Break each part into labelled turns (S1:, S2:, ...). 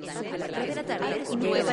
S1: de la tarde, nueva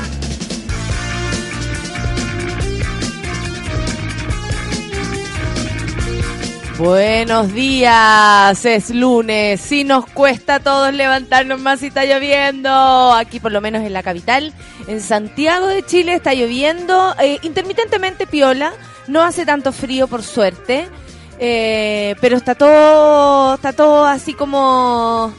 S2: Buenos días, es lunes. Si nos cuesta a todos levantarnos más si está lloviendo. Aquí, por lo menos en la capital, en Santiago de Chile, está lloviendo eh, intermitentemente piola. No hace tanto frío, por suerte. Eh, pero está todo, está todo así como,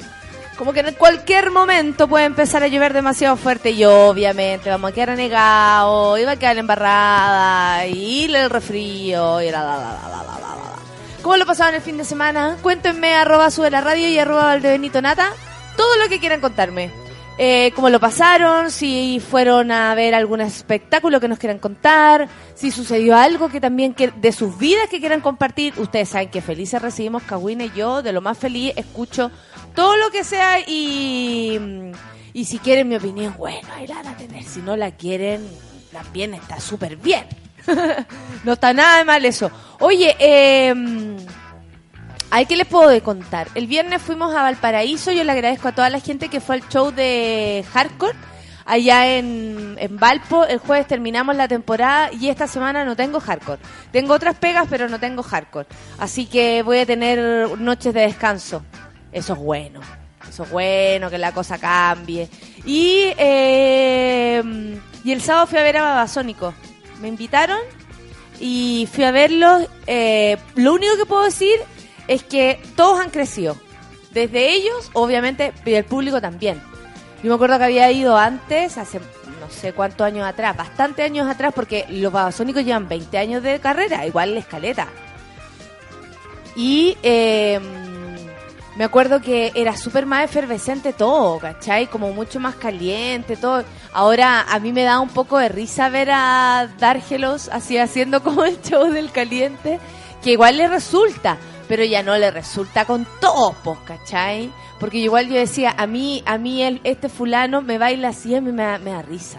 S2: como que en cualquier momento puede empezar a llover demasiado fuerte y obviamente vamos a quedar anegados, y va a quedar embarrada, y el refrío, y la, la, la, la, la, la, la. ¿Cómo lo pasaban el fin de semana? Cuéntenme arroba sube la radio y arroba Valdebenito Nata todo lo que quieran contarme. Eh, cómo lo pasaron, si fueron a ver algún espectáculo que nos quieran contar, si sucedió algo que también de sus vidas que quieran compartir. Ustedes saben que felices recibimos Kawina y yo, de lo más feliz, escucho todo lo que sea y, y si quieren mi opinión, bueno, ahí la van a tener. Si no la quieren, también está súper bien. no está nada de mal eso. Oye, eh, ¿Ay, qué les puedo contar? El viernes fuimos a Valparaíso. Yo le agradezco a toda la gente que fue al show de Hardcore allá en, en Valpo. El jueves terminamos la temporada y esta semana no tengo Hardcore. Tengo otras pegas, pero no tengo Hardcore. Así que voy a tener noches de descanso. Eso es bueno. Eso es bueno, que la cosa cambie. Y, eh, y el sábado fui a ver a Babasónico. Me invitaron y fui a verlos. Eh, lo único que puedo decir es que todos han crecido. Desde ellos, obviamente, y el público también. Yo me acuerdo que había ido antes, hace no sé cuántos años atrás, bastante años atrás, porque los babasónicos llevan 20 años de carrera, igual la escaleta. Y eh, me acuerdo que era súper más efervescente todo, ¿cachai? Como mucho más caliente, todo. Ahora a mí me da un poco de risa ver a Dárgelos así haciendo como el show del caliente, que igual le resulta pero ya no le resulta con topos, ¿cachai? Porque igual yo decía, a mí, a mí el, este fulano me baila así, a mí me, me da risa.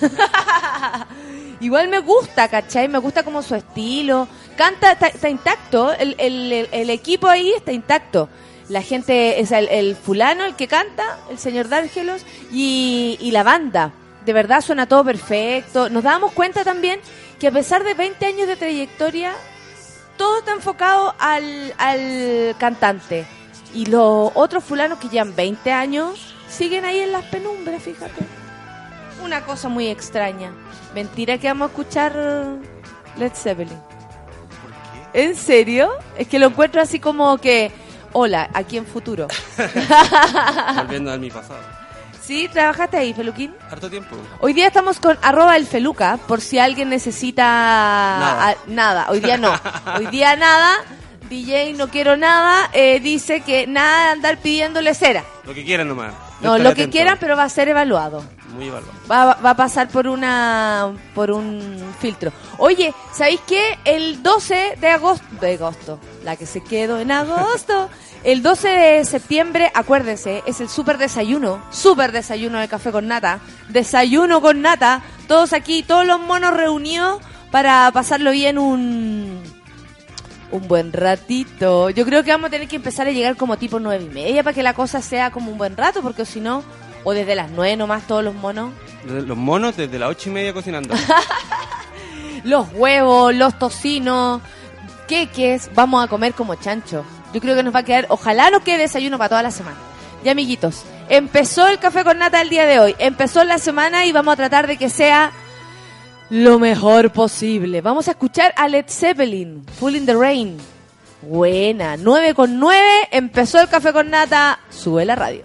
S2: igual me gusta, ¿cachai? Me gusta como su estilo. Canta, está, está intacto, el- el- el equipo ahí está intacto. La gente, es el, el fulano, el que canta, el señor Dárgelos, y, y la banda. De verdad suena todo perfecto. Nos dábamos cuenta también que a pesar de 20 años de trayectoria, todo está enfocado al, al cantante. Y los otros fulanos que llevan 20 años siguen ahí en las penumbras, fíjate. Una cosa muy extraña. Mentira que vamos a escuchar Led Zeppelin. ¿En serio? Es que lo encuentro así como que, hola, aquí en futuro.
S3: Volviendo a mi pasado.
S2: ¿Sí? ¿Trabajaste ahí, Feluquín?
S3: Harto tiempo.
S2: Hoy día estamos con arroba el Feluca, por si alguien necesita
S3: Nada.
S2: a- nada. Hoy día no. Hoy día nada. DJ no quiero nada. eh, dice que nada de andar pidiéndole cera.
S3: Lo que quieran nomás.
S2: No,
S3: Estaré
S2: lo que
S3: atento.
S2: quieran, pero va a ser evaluado.
S3: Muy evaluado.
S2: Va, va a pasar por una por un filtro. Oye, ¿sabéis qué? El 12 de agosto, de agosto, la que se quedó en agosto, el 12 de septiembre, acuérdense, es el super desayuno, super desayuno de café con nata, desayuno con nata, todos aquí, todos los monos reunidos para pasarlo bien un un buen ratito. Yo creo que vamos a tener que empezar a llegar como tipo nueve y media para que la cosa sea como un buen rato, porque si no, o desde las nueve nomás todos los monos.
S3: Los monos desde las ocho y media cocinando.
S2: Los huevos, los tocinos, queques, vamos a comer como chancho. Yo creo que nos va a quedar, ojalá nos quede desayuno para toda la semana. Ya amiguitos, empezó el café con nata el día de hoy, empezó la semana y vamos a tratar de que sea lo mejor posible. Vamos a escuchar a Led Zeppelin, Full in the Rain.
S4: Buena, 9 con 9, empezó el café con nata, sube la radio.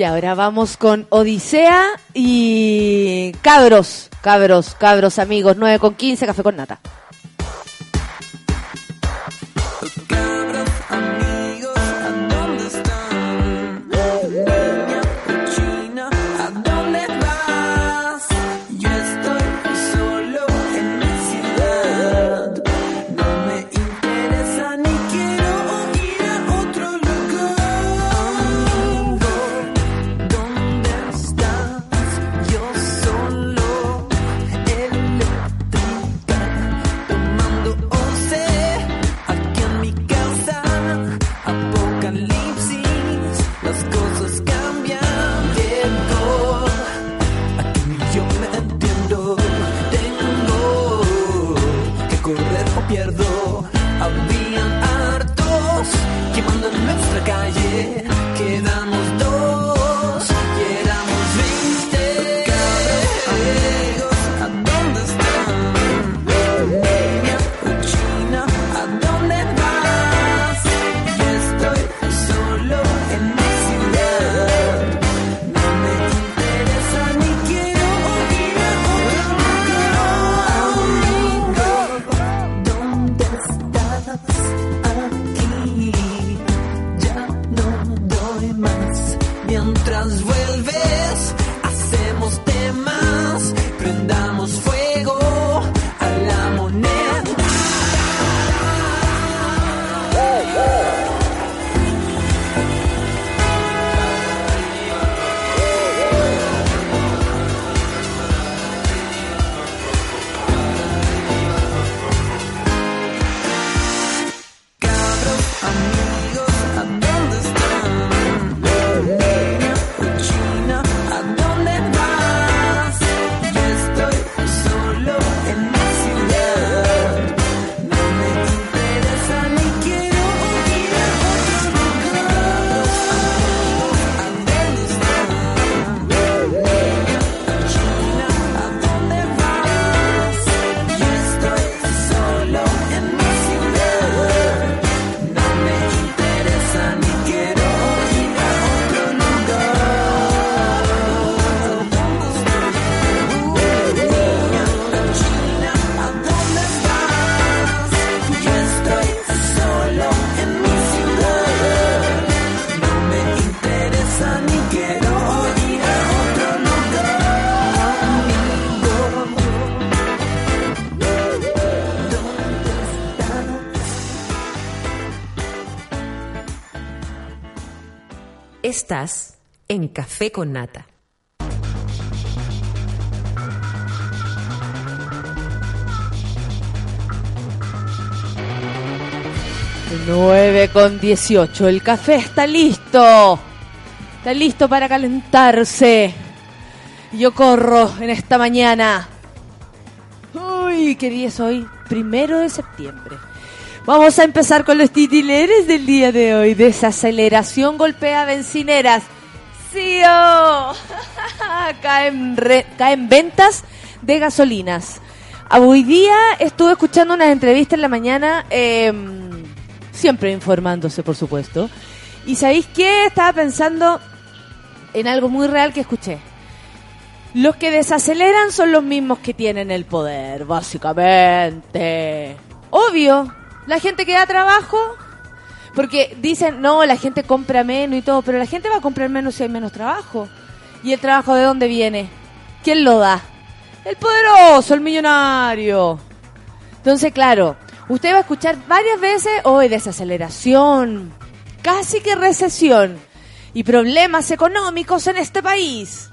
S5: Y ahora vamos con Odisea y cabros, cabros, cabros amigos, 9 con 15, café con nata.
S6: Estás en
S2: Café con Nata.
S5: 9 con 18. El café está listo. Está listo para calentarse. Yo corro en esta mañana. Uy, qué día es hoy. Primero de septiembre. Vamos a empezar con los titileres del día de hoy. Desaceleración golpea bencineras. ¡Sí! oh! caen, caen ventas de gasolinas. Ah, Hoy día estuve escuchando unas entrevistas en la mañana, eh, siempre informándose, por supuesto. Y ¿sabéis qué? Estaba pensando en algo muy real que escuché. Los que desaceleran son los mismos que tienen el poder, básicamente. Obvio, la gente que da trabajo, porque dicen, no, la gente compra menos y todo, pero la gente va a comprar menos si hay menos trabajo. ¿Y el trabajo de dónde viene? ¿Quién lo da? El poderoso, el millonario. Entonces, claro, usted va a escuchar varias veces hoy desaceleración, casi que recesión y problemas económicos en este país.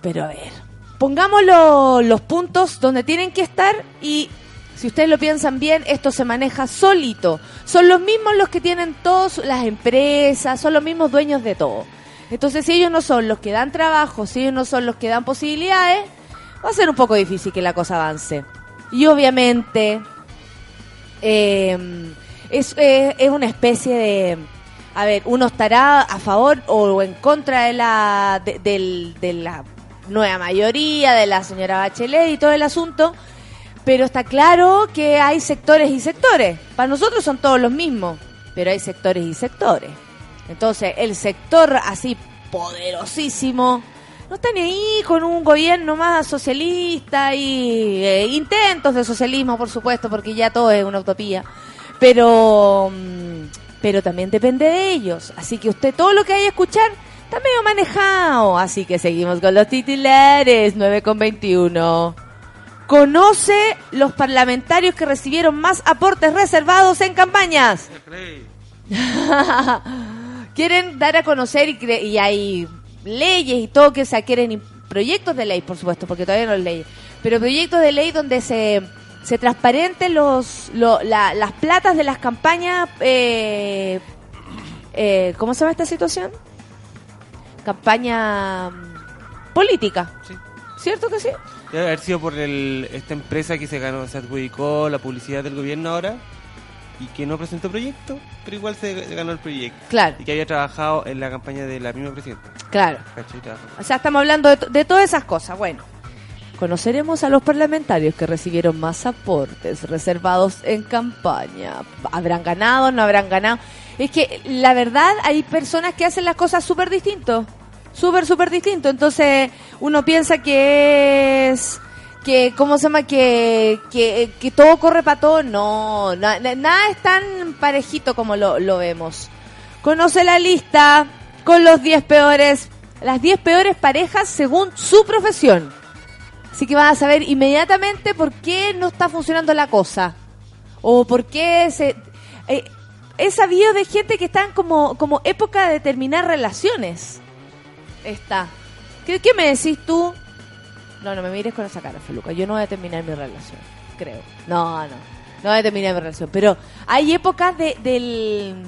S5: Pero a ver, pongamos lo- los puntos donde tienen que estar y si ustedes lo piensan bien, esto se maneja solito. Son los mismos los que tienen todas las empresas, son los mismos dueños de todo. Entonces, si ellos no son los que dan trabajo, si ellos no son los que dan posibilidades, va a ser un poco difícil que la cosa avance. Y obviamente, eh, es, eh, es una especie de... A ver, uno estará a favor o en contra de la, de, del- de la nueva mayoría, de la señora Bachelet y todo el asunto, pero está claro que hay sectores y sectores. Para nosotros son todos los mismos, pero hay sectores y sectores. Entonces, el sector así
S2: poderosísimo, no está ni ahí con un gobierno más socialista y eh, intentos de socialismo, por supuesto, porque ya todo es una utopía. Pero, mm, pero también depende de ellos. Así que usted todo lo que hay a escuchar está medio manejado. Así que seguimos con los titulares 9 con 21. Conoce los parlamentarios que recibieron más aportes reservados en campañas. quieren dar a conocer y, cre- y hay leyes y todo que se quieren proyectos de ley, por supuesto, porque todavía no es ley, pero proyectos de ley donde se se transparenten los lo- la- las platas de las campañas eh, eh, ¿cómo se llama esta situación? campaña mm, política
S3: Sí.
S2: ¿cierto que sí?
S3: Debe haber sido por el, esta empresa que se ganó, se adjudicó la publicidad del gobierno ahora y que no presentó proyecto, pero igual se ganó el proyecto.
S2: claro,
S3: Y que había trabajado en la campaña de la misma presidenta.
S2: claro. O sea, estamos hablando de, de todas esas cosas. Bueno, conoceremos a los parlamentarios que recibieron más aportes reservados en campaña. ¿Habrán ganado? ¿No habrán ganado? Es que la verdad hay personas que hacen las cosas súper distinto. Súper, súper distinto. Entonces uno piensa que es... Que, ¿cómo se llama? Que, que, que todo corre para todo. No, na- na- nada es tan parejito como lo, lo vemos. Conoce la lista con los 10 peores, las 10 peores parejas según su profesión. Así que vas a saber inmediatamente por qué no está funcionando la cosa. O por qué se... eh, he de gente que está en como, como época de terminar relaciones. Está. ¿Qué, qué me decís tú? No, no me mires con esa cara, Feluca. Yo no voy a terminar mi relación, creo. No, no. No voy a terminar mi relación. Pero hay épocas de, del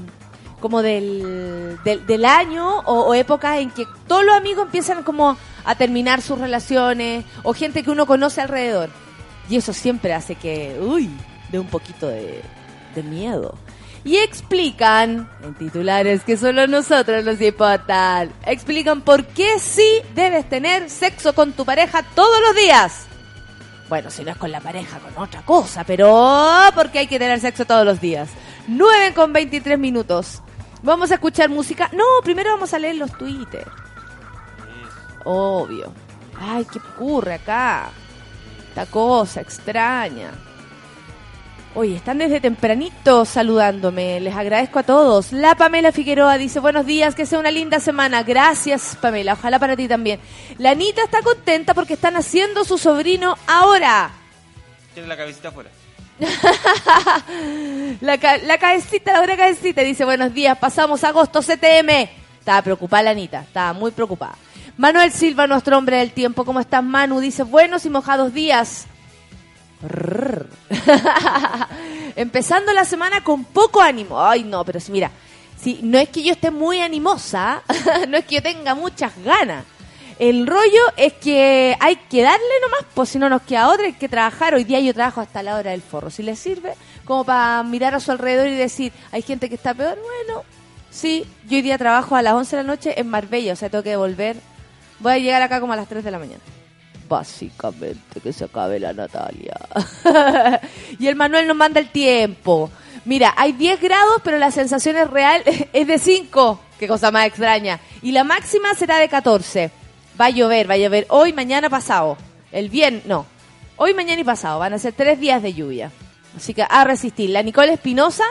S2: como del, del, del año o, o épocas en que todos los amigos empiezan como a terminar sus relaciones o gente que uno conoce alrededor. Y eso siempre hace que, uy, de un poquito de, de miedo. Y explican, en titulares que solo nosotros nos importan, explican por qué sí debes tener sexo con tu pareja todos los días. Bueno, si no es con la pareja, con otra cosa, pero porque hay que tener sexo todos los días. 9 con 23 minutos. Vamos a escuchar música. No, primero vamos a leer los Twitter. Obvio. Ay, ¿qué ocurre acá? Esta cosa extraña. Oye, están desde tempranito saludándome. Les agradezco a todos. La Pamela Figueroa dice, buenos días, que sea una linda semana. Gracias, Pamela. Ojalá para ti también. La Anita está contenta porque están haciendo su sobrino ahora.
S3: Tiene la cabecita afuera.
S2: La, ca- la cabecita, la cabecita dice, buenos días, pasamos agosto CTM. Estaba preocupada la Anita, estaba muy preocupada. Manuel Silva, nuestro hombre del tiempo, ¿cómo estás Manu? Dice, buenos y mojados días. Empezando la semana con poco ánimo. Ay, no, pero mira, si no es que yo esté muy animosa, no es que yo tenga muchas ganas. El rollo es que hay que darle nomás, pues si no nos queda otra, hay que trabajar. Hoy día yo trabajo hasta la hora del forro. Si les sirve, como para mirar a su alrededor y decir, hay gente que está peor, bueno, sí, yo hoy día trabajo a las 11 de la noche en Marbella, o sea, tengo que volver. Voy a llegar acá como a las 3 de la mañana. Básicamente, que se acabe la Natalia. y el Manuel nos manda el tiempo. Mira, hay 10 grados, pero la sensación es real es de 5. Qué cosa más extraña. Y la máxima será de 14. Va a llover, va a llover hoy, mañana, pasado. El bien, no. Hoy, mañana y pasado. Van a ser tres días de lluvia. Así que a resistir. La Nicole Espinosa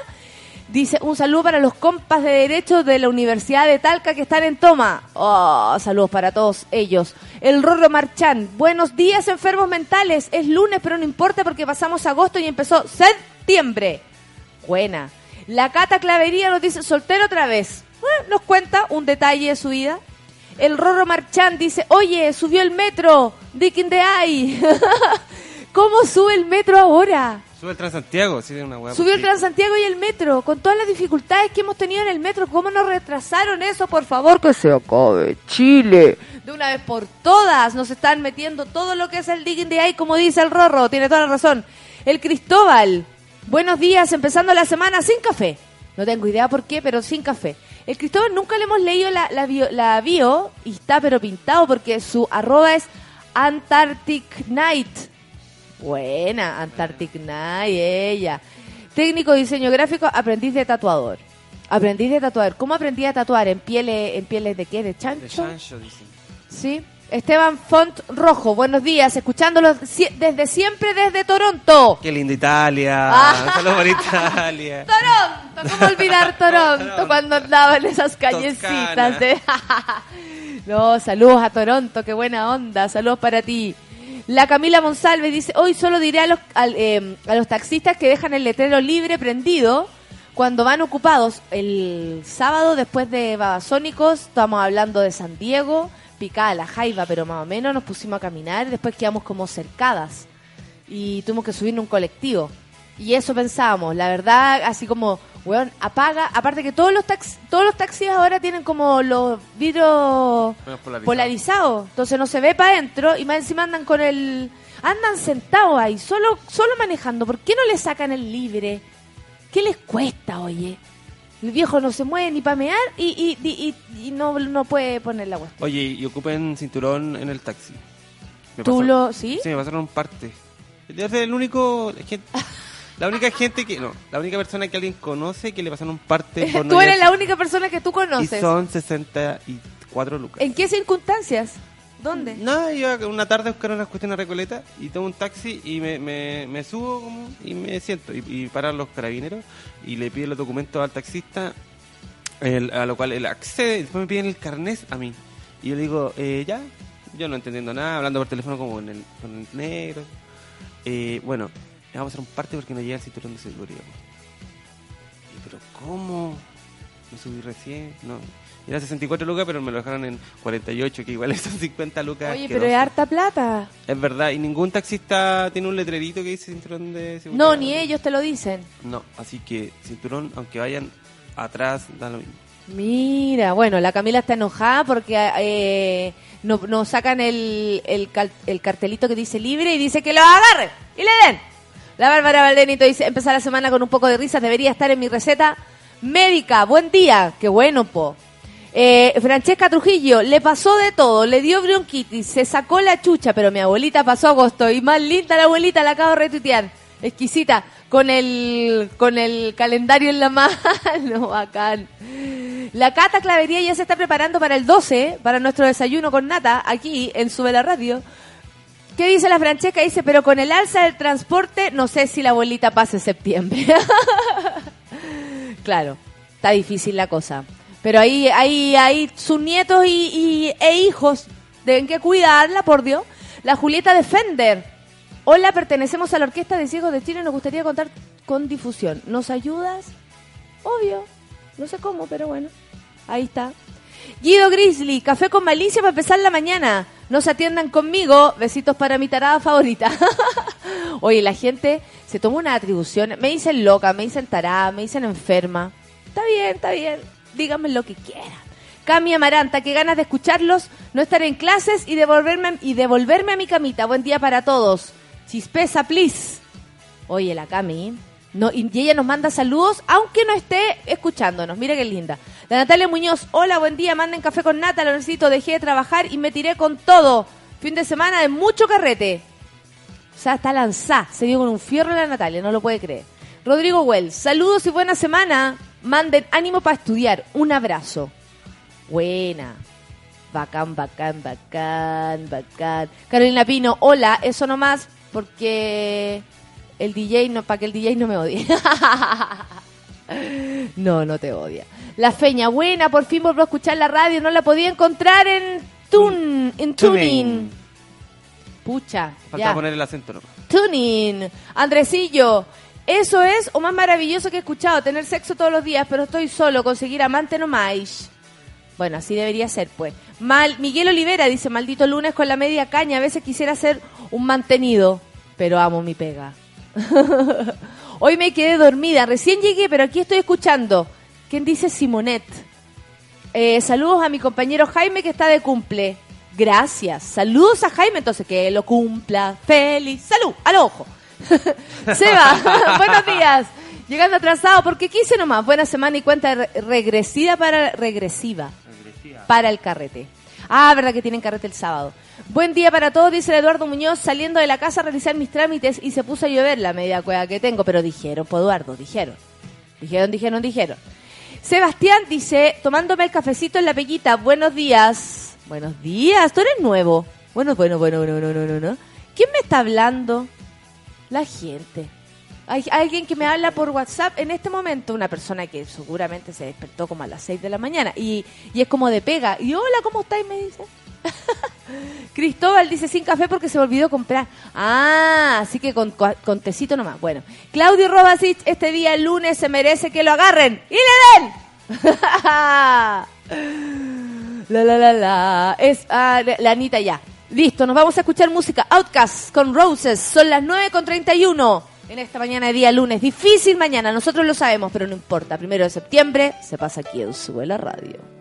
S2: dice un saludo para los compas de Derecho de la Universidad de Talca que están en toma. Oh, saludos para todos ellos. El Rorro Marchán. Buenos días, enfermos mentales. Es lunes, pero no importa porque pasamos agosto y empezó septiembre. Buena. La Cata Clavería nos dice soltero otra vez. Bueno, nos cuenta un detalle de su vida. El Rorro Marchán dice, oye, subió el metro. Dick in the. ¿Cómo sube el metro ahora?
S3: Sube el Transantiago, sí, una hueá.
S2: Subió el Transantiago y el metro, con todas las dificultades que hemos tenido en el metro. ¿Cómo nos retrasaron eso? Por favor, que se acabe Chile. De una vez por todas, nos están metiendo todo lo que es el digging de ahí, como dice el Rorro. Tiene toda la razón. El Cristóbal. Buenos días, empezando la semana sin café. No tengo idea por qué, pero sin café. El Cristóbal nunca le hemos leído la, la, bio, la bio y está pero pintado porque su arroba es Antarctic Night. Buena, Antarctic Night, ella. Técnico de diseño gráfico, aprendiz de tatuador. Aprendí de tatuar. ¿Cómo aprendí a tatuar? ¿En pieles, en pieles de qué? ¿De chancho?
S3: De chancho, dicen.
S2: Sí. Esteban Font Rojo, buenos días, escuchándolo si- desde siempre desde Toronto.
S3: Qué linda Italia.
S2: Ah.
S3: Saludos por Italia.
S2: Toronto, ¿cómo olvidar Toronto
S3: Toronto.
S2: cuando andaba en esas callecitas? de- no, saludos a Toronto, qué buena onda, saludos para ti. La Camila Monsalve dice, hoy solo diré a los, eh, a los taxistas que dejan el letrero libre prendido cuando van ocupados. El sábado, después de Babasónicos, estamos hablando de San Diego, picada la jaiba, pero más o menos nos pusimos a caminar, después quedamos como cercadas y tuvimos que subir en un colectivo. Y eso pensábamos, la verdad, así como, weón, apaga, aparte que todos los taxis, todos los taxis ahora tienen como los vidrios
S3: Menos polarizado.
S2: polarizados, entonces no se ve para adentro y más encima andan con el, andan sentados ahí, solo, solo manejando, ¿por qué no le sacan el libre? ¿Qué les cuesta, oye? El viejo no se mueve ni para mear y, y, y, y- y no, no puede poner la cuestión.
S3: Oye, y ocupen cinturón en el taxi. Me
S2: ¿Tú
S3: pasó-
S2: lo, sí?
S3: Sí, me pasaron parte. El único... gente- la única gente que... No, la única persona que alguien conoce que le pasaron parte por no
S2: Tú eres la única persona que tú
S3: Y
S2: conoces.
S3: son 64 lucas.
S2: ¿En qué circunstancias? ¿Dónde?
S3: Nada, iba una tarde a buscar unas cuestiones a Recoleta y tomo un taxi y me, me, me subo como- y me siento. Y, y paran los carabineros y le piden los documentos al taxista, el- a lo cual él accede y después me piden el carnet a mí. Y yo le digo, eh, ya, yo no entendiendo nada, hablando por teléfono como en el, con el negro. Eh, bueno, vamos a hacer un parte porque no llega el cinturón de seguridad. Y, pero ¿cómo? Me subí recién, no. Era 64 lucas, pero me lo dejaron en 48, que igual son 50 lucas.
S2: Oye, pero es harta plata.
S3: Es verdad, y ningún taxista tiene un letrerito que dice cinturón de seguridad.
S2: No, ni ellos te lo dicen.
S3: No, así que cinturón, aunque vayan atrás, da lo mismo.
S2: Mira, bueno, la Camila está enojada porque eh, no, no sacan el, el, cal- el cartelito que dice libre y dice que lo agarren y le den. La Bárbara Valdenito dice, empezar la semana con un poco de risas, debería estar en mi receta médica. Buen día, qué bueno, po. Eh, Francesca Trujillo, le pasó de todo, le dio bronquitis, se sacó la chucha, pero mi abuelita pasó agosto y más linda la abuelita, la acabo de retuitear. Exquisita, con el, con el calendario en la mano, bacán. La Cata Clavería ya se está preparando para el 12, para nuestro desayuno con nata, aquí en Sube la Radio. ¿Qué dice la Francesca? Dice, pero con el alza del transporte, no sé si la abuelita pase septiembre. claro, está difícil la cosa. Pero ahí, ahí, ahí sus nietos y, y- e hijos deben que cuidarla, por Dios. La Julieta Defender. Hola, pertenecemos a la Orquesta de Ciegos de Chile. Nos gustaría contar con difusión. ¿Nos ayudas? Obvio. No sé cómo, pero bueno. Ahí está. Guido Grizzly, café con malicia para empezar la mañana. No se atiendan conmigo. Besitos para mi tarada favorita. Oye, la gente se toma una atribución. Me dicen loca, me dicen tarada, me dicen enferma. Está bien, está bien. Díganme lo que quieran. Cami Amaranta, qué ganas de escucharlos, no estar en clases y devolverme, y devolverme a mi camita. Buen día para todos. Chispeza, please. Oye, la Cami. No, y ella nos manda saludos, aunque no esté escuchándonos. Mira qué linda. La Natalia Muñoz. Hola, buen día. Manden café con nata. Lo necesito. Dejé de trabajar y me tiré con todo. Fin de semana de mucho carrete. O sea, está lanzada. Se dio con un fierro la Natalia. No lo puede creer. Rodrigo Wells. Saludos y buena semana. Manden ánimo para estudiar. Un abrazo. Buena. Bacán, bacán, bacán, bacán. Carolina Pino, hola, eso nomás porque el DJ no, para que el DJ no me odie. no, no te odia. La Feña, buena, por fin volvió a escuchar la radio, no la podía encontrar en Tun, en Tuning. Pucha,
S3: Falta
S2: ya.
S3: poner el acento nomás.
S2: Tuning. Andresillo, eso es o más maravilloso que he escuchado, tener sexo todos los días, pero estoy solo, conseguir amante no más. Bueno, así debería ser, pues. Mal, Miguel Olivera dice, maldito lunes con la media caña, a veces quisiera ser un mantenido, pero amo mi pega. Hoy me quedé dormida, recién llegué, pero aquí estoy escuchando. ¿Quién dice Simonet? Eh, saludos a mi compañero Jaime que está de cumple. Gracias. Saludos a Jaime, entonces que lo cumpla. Feliz. Salud, al ojo. Seba, buenos días. Llegando atrasado porque quise nomás. Buena semana y cuenta re- regresiva para regresiva para el carrete. Ah, verdad que tienen carrete el sábado. Buen día para todos, dice Eduardo Muñoz, saliendo de la casa a realizar mis trámites y se puso a llover la media cueva que tengo, pero dijeron, pues Eduardo, dijeron. Dijeron, dijeron, dijeron.
S7: Sebastián dice, tomándome el cafecito en la peguita, buenos días. Buenos días, tú eres nuevo. Bueno, bueno, bueno, bueno, no, no, no, no. ¿Quién me está hablando? La gente. Hay alguien que me habla por WhatsApp en este momento, una persona que seguramente se despertó como a las 6 de la mañana y, y es como de pega. Y hola, ¿cómo estáis? Me dice. Cristóbal dice sin café porque se me olvidó comprar. Ah, así que con, con tecito nomás. Bueno, Claudio Robasich este día el lunes se merece que lo agarren y le den. la la la la. Es ah, la Anita ya. Listo, nos vamos a escuchar música. Outcast con Roses. Son las 9 con 31 en esta mañana de día lunes. Difícil mañana, nosotros lo sabemos, pero no importa. Primero de septiembre se pasa aquí en Sube la Radio.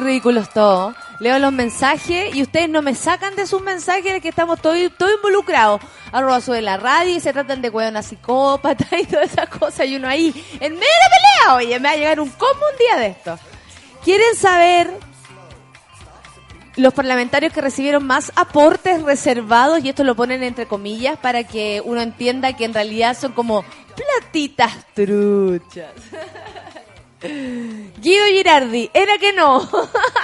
S2: Ridículos todos. Leo los mensajes y ustedes no me sacan de sus mensajes de que estamos todos todo involucrados. Arroba sube la radio y se tratan de una psicópata y todas esas cosas. Y uno ahí, en medio de la pelea, oye, me va a llegar un combo un día de esto. ¿Quieren saber los parlamentarios que recibieron más aportes reservados? Y esto lo ponen entre comillas para que uno entienda que en realidad son como platitas truchas. Guido Girardi, era que no.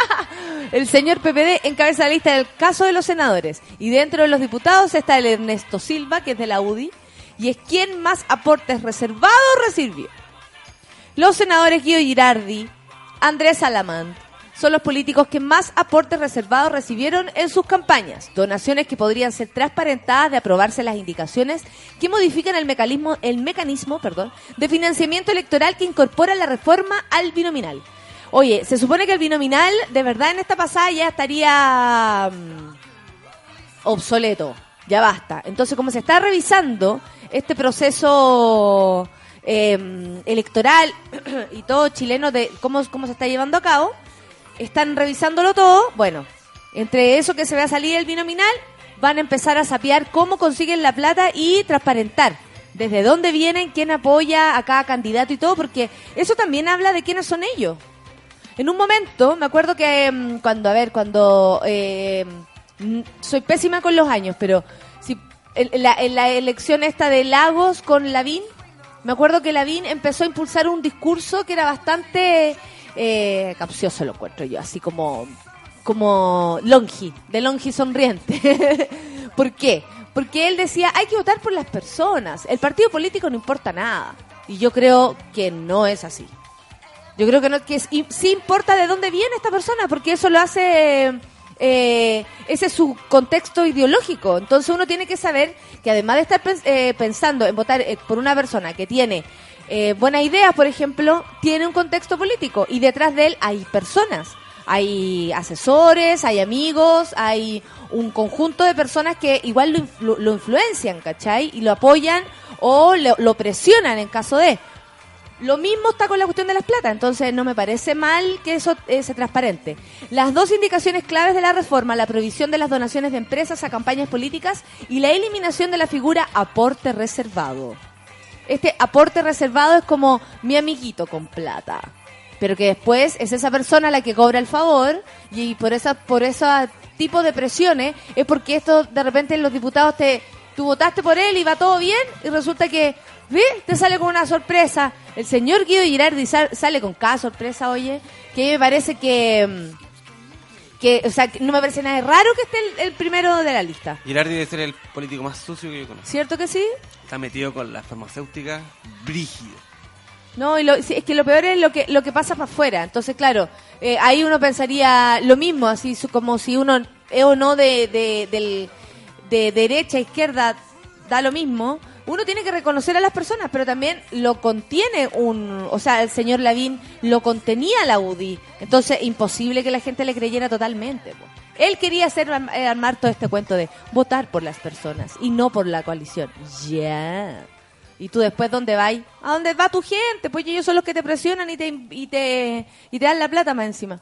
S2: el señor PPD encabeza la lista del caso de los senadores. Y dentro de los diputados está el Ernesto Silva, que es de la UDI, y es quien más aportes reservados recibió. Los senadores Guido Girardi, Andrés Alamant, son los políticos que más aportes reservados recibieron en sus campañas. Donaciones que podrían ser transparentadas de aprobarse las indicaciones que modifican el mecanismo, el mecanismo perdón, de financiamiento electoral que incorpora la reforma al binominal. Oye, se supone que el binominal, de verdad, en esta pasada ya estaría mm, obsoleto. Ya basta. Entonces, como se está revisando este proceso eh, electoral y todo chileno de cómo, cómo se está llevando a cabo, están revisándolo todo. Bueno, entre eso que se va a salir el binominal, van a empezar a sapear cómo consiguen la plata y transparentar desde dónde vienen, quién apoya a cada candidato y todo, porque eso también habla de quiénes son ellos. En un momento, me acuerdo que mm, cuando, a ver, cuando... eh, mm, soy pésima con los años, pero si en la, en la elección esta de Lagos con Lavín, me acuerdo que Lavín empezó a impulsar un discurso que era bastante eh, capcioso, lo encuentro yo, así como, como Longi, de Longi sonriente. ¿Por qué? Porque él decía, hay que votar por las personas, el partido político no importa nada. Y yo creo que no es así. Yo creo que no, que es- y sí importa de dónde viene esta persona, porque eso lo hace, eh, ese es su contexto ideológico. Entonces uno tiene que saber que además de estar eh, pensando en votar eh, por una persona que tiene eh, buenas ideas, por ejemplo, tiene un contexto político y detrás de él hay personas. Hay asesores, hay amigos, hay un conjunto de personas que igual lo, influ- lo influencian, ¿cachai? Y lo apoyan o lo- presionan en caso de. Lo mismo está con la cuestión de las plata, entonces no me parece mal que eso eh, sea transparente. Las dos indicaciones claves de la reforma, la prohibición de las donaciones de empresas a campañas políticas y la eliminación de la figura aporte reservado. Este aporte reservado es como mi amiguito con plata, pero que después es esa persona la que cobra el favor y por esa por ese tipo de presiones es porque esto de repente los diputados te tú votaste por él y va todo bien y resulta que ¿ve? te sale con una sorpresa. El señor Guido Girardi sal- sale con cada sorpresa, oye, que me parece que mm, que o sea, que no me parece nada raro que esté el, el primero de la lista.
S3: Girardi debe ser el político más sucio que yo conozco.
S2: ¿Cierto que sí?
S3: Está metido con las farmacéuticas brígido.
S2: No, y lo- es que lo peor es lo que lo que pasa para afuera. Entonces, claro, eh, ahí uno pensaría lo mismo, así como si uno es o no de, de, del- de derecha, izquierda, da lo mismo. Uno tiene que reconocer a las personas, pero también lo contiene un... O sea, el señor Lavín lo contenía la UDI. Entonces, imposible que la gente le creyera totalmente. Él quería hacer eh, armar todo este cuento de votar por las personas y no por la coalición. Ya. Y tú después, ¿dónde vas? ¿A dónde va tu gente? Pues ellos son los que te presionan y y te, y te dan la plata más encima.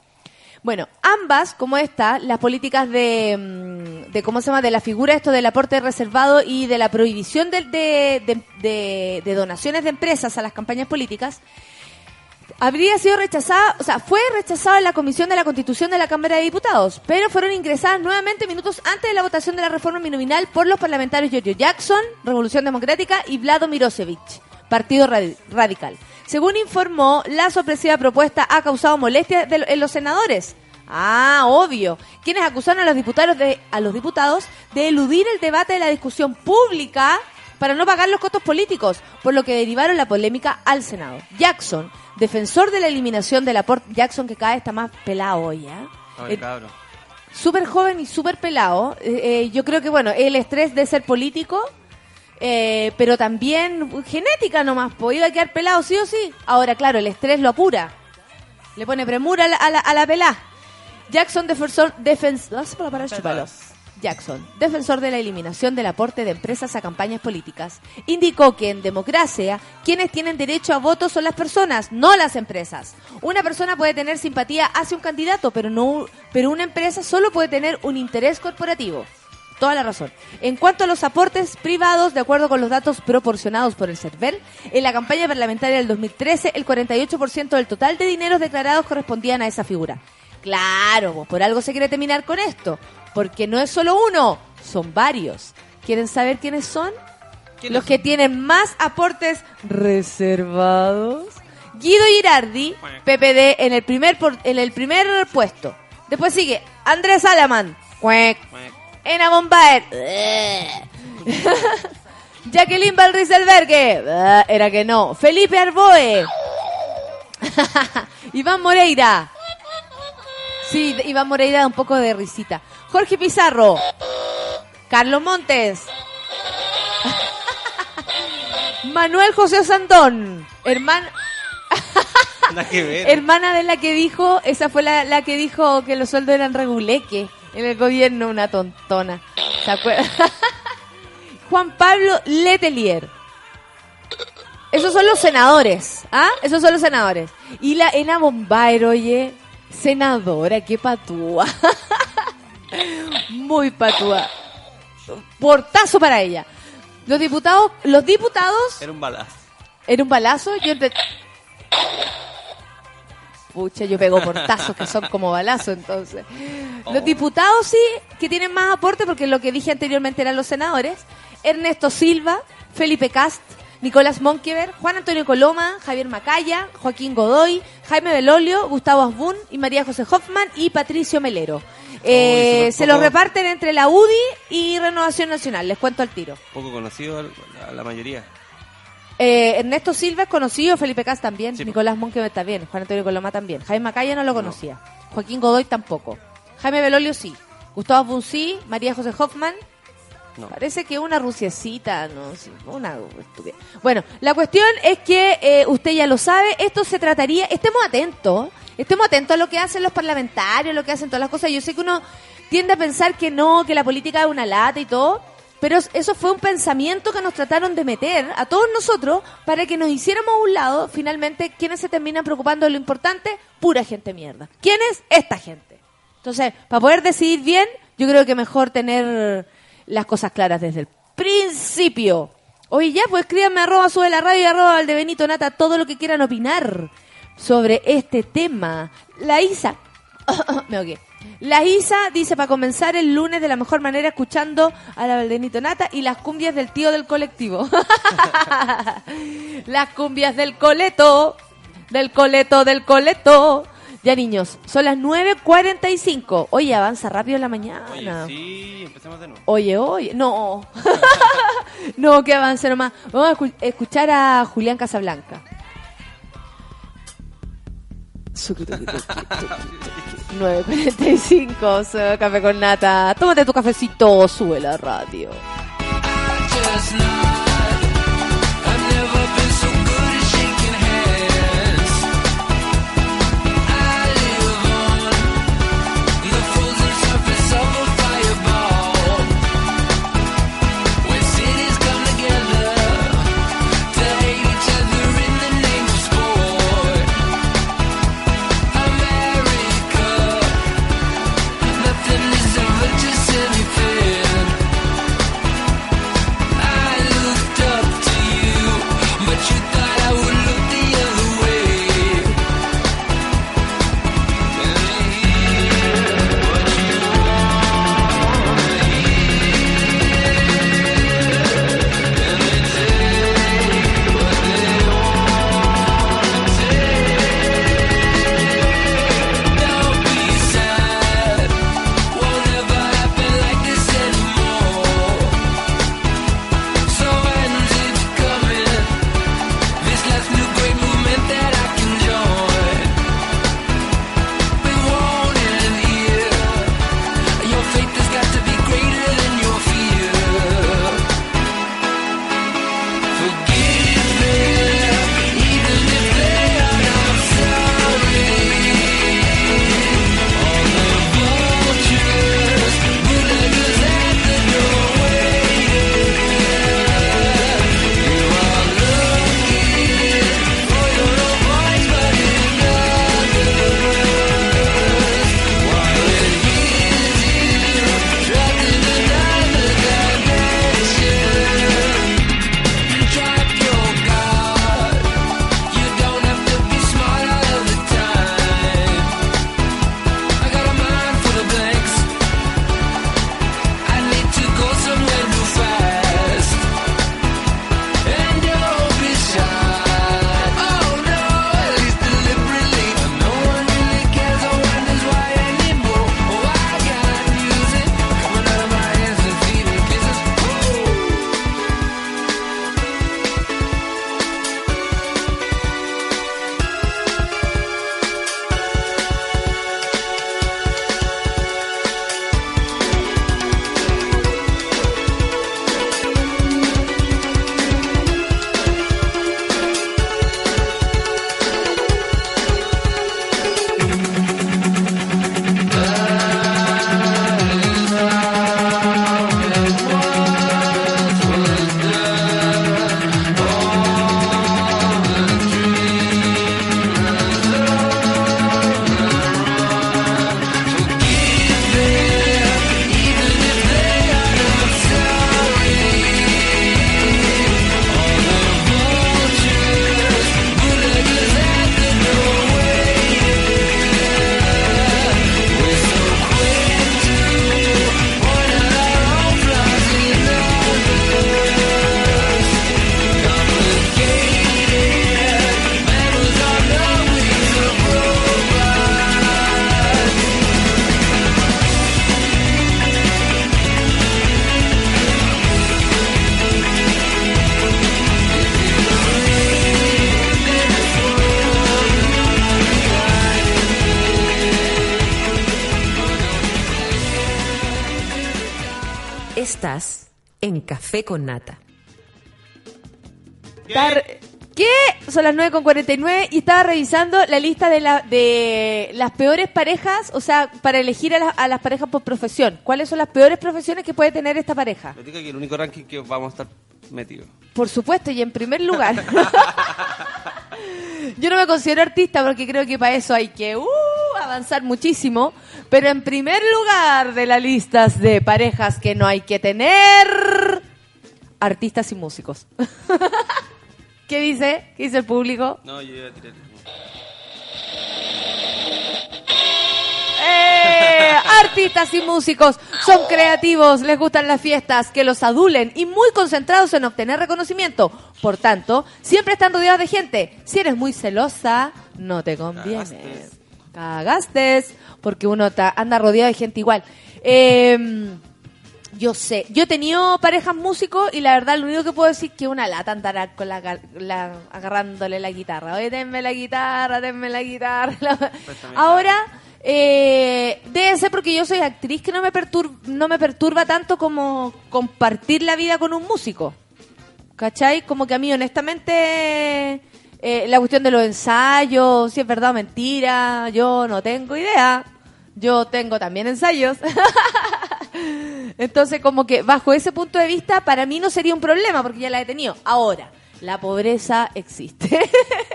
S2: Bueno, ambas, como esta, las políticas de, mm, de ¿cómo se llama?, de la figura esto del aporte reservado y de la prohibición de, de, de- de- donaciones de empresas a las campañas políticas, habría sido rechazada, o sea, fue rechazada en la Comisión de la Constitución de la Cámara de Diputados, pero fueron ingresadas nuevamente minutos antes de la votación de la reforma binominal por los parlamentarios Giorgio Jackson, Revolución Democrática, y Vlado Mirosevich, Partido Radi- Radical. Según informó, la sorpresiva propuesta ha causado molestias de- en los senadores. Ah, obvio. Quienes acusaron a los diputados de, a los diputados de eludir el debate de la discusión pública para no pagar los costos políticos, por lo que derivaron la polémica al Senado. Jackson, defensor de la eliminación del aporte, Jackson que cada vez está más pelado hoy, ¿ah?
S3: Oye,
S2: Eh,
S3: cabrón.
S2: súper joven y súper pelado. Eh, eh, yo creo que, bueno, el estrés de ser político, eh, pero también genética nomás, pues iba a quedar pelado sí o sí. Ahora, claro, el estrés lo apura. Le pone premura a la, a la, a la pelá. Jackson defensor. Jackson, defensor de la eliminación del aporte de empresas a campañas políticas, indicó que en democracia quienes tienen derecho a voto son las personas, no las empresas. Una persona puede tener simpatía hacia un candidato, pero no pero una empresa solo puede tener un interés corporativo. Toda la razón. En cuanto a los aportes privados, de acuerdo con los datos proporcionados por el CERVEL, en la campaña parlamentaria del 2013, el 48% del total de dineros declarados correspondían a esa figura. Claro, por algo se quiere terminar con esto, porque no es solo uno, son varios. ¿Quieren saber quiénes son? Los que tienen más aportes reservados. Guido Girardi, PPD, en el primer, por- en el primer puesto. Después sigue Andrés Alaman, cuec. Ena Bombaer, Jacqueline Valriselbergue, era que no. Felipe Arboe, Iván Moreira. Sí, Iván Moreira da un poco de risita. Jorge Pizarro, Carlos Montes, Manuel José Sandón, hermano, hermana de la que dijo, esa fue la, la que dijo que los sueldos eran reguleque en el gobierno, una tontona. ¿Se acuerdan? Juan Pablo Letelier. Esos son los senadores, ¿ah? Esos son los senadores. Y la Ena Bombaer, oye, senadora, qué patúa. Muy patúa. Portazo para ella. Los diputados, los diputados
S3: Era un balazo.
S2: era un balazo, yo Pucha, yo pego portazos que son como balazos, entonces. Los diputados sí, que tienen más aporte, porque lo que dije anteriormente eran los senadores. Ernesto Silva, Felipe Cast, Nicolás Monkever, Juan Antonio Coloma, Javier Macaya, Joaquín Godoy, Jaime Belolio, Gustavo Asbun y María José Hoffman y Patricio Melero. Eh,
S3: súper
S2: se los reparten entre la UDI y Renovación Nacional, les cuento al tiro.
S3: Poco conocido a la mayoría.
S2: Eh, Ernesto Silva es conocido, Felipe Cas también,
S3: Sí.
S2: Nicolás Monque también, Juan Antonio Coloma también, Jaime Macaya no lo conocía, Joaquín Godoy tampoco, Jaime Belolio sí, Gustavo Buncí, María José Hoffman,
S3: No.
S2: parece que una rusiecita, no una estupidez. Bueno, la cuestión es que eh, usted ya lo sabe, esto se trataría, estemos atentos, estemos atentos a lo que hacen los parlamentarios, lo que hacen todas las cosas. Yo sé que uno tiende a pensar que no, que la política es una lata y todo, pero es- eso fue un pensamiento que nos trataron de meter a todos nosotros para que nos hiciéramos un lado, finalmente, ¿quiénes se terminan preocupando de lo importante? Pura gente mierda. ¿Quién es? Esta gente. Entonces, para poder decidir bien, yo creo que mejor tener las cosas claras desde el principio. Oye, ya, pues escríbanme arroba sube la radio y arroba Valdebenito Nata todo lo que quieran opinar sobre este tema. La Isa, me ahogué. La Isa dice para comenzar el lunes de la mejor manera escuchando a la Valdenito Nata y las cumbias del tío del colectivo. las cumbias del coleto, del coleto, del coleto. Ya niños, son las 9.45. Oye, avanza rápido la mañana.
S3: Oye, sí, empecemos de nuevo.
S2: Oye, oye, no. no, que avance nomás. Vamos a escu- escuchar a Julián Casablanca. 9.45, soy café con nata. Tómate tu cafecito, sube la radio.
S6: Con Nata.
S2: ¿Qué? Son las 9.49 y estaba revisando la lista de, la, de las peores parejas, o sea, para elegir a, las- a las parejas por profesión. ¿Cuáles son las peores profesiones que puede tener esta pareja?
S3: Me diga que el único ranking que vamos a estar metidos.
S2: Por supuesto, y en primer lugar. Yo no me considero artista porque creo que para eso hay que uh, avanzar muchísimo. Pero en primer lugar de las listas de parejas que no hay que tener, artistas y músicos. ¿Qué dice? ¿Qué dice el público?
S3: No, yo iba a tirar.
S2: ¡Eh! Artistas y músicos son creativos, les gustan las fiestas, que los adulen y muy concentrados en obtener reconocimiento. Por tanto, siempre están rodeados de gente. Si eres muy celosa, no te conviene.
S3: Cagastes.
S2: Cagastes, porque uno ta- anda rodeado de gente igual. Eh, yo sé, yo he tenido parejas músicos y la verdad lo único que puedo decir es que una lata andar con la, gar- la- agarrándole la guitarra. Oye, denme la guitarra, denme la guitarra. Ahora, eh, debe ser porque yo soy actriz que no me, pertur- no me perturba tanto como compartir la vida con un músico. ¿Cachai? Como que a mí, honestamente, eh, la cuestión de los ensayos, si es verdad o mentira, yo no tengo idea. Yo tengo también ensayos. Entonces, como que bajo ese punto de vista, para mí no sería un problema porque ya la he tenido. Ahora, la pobreza existe.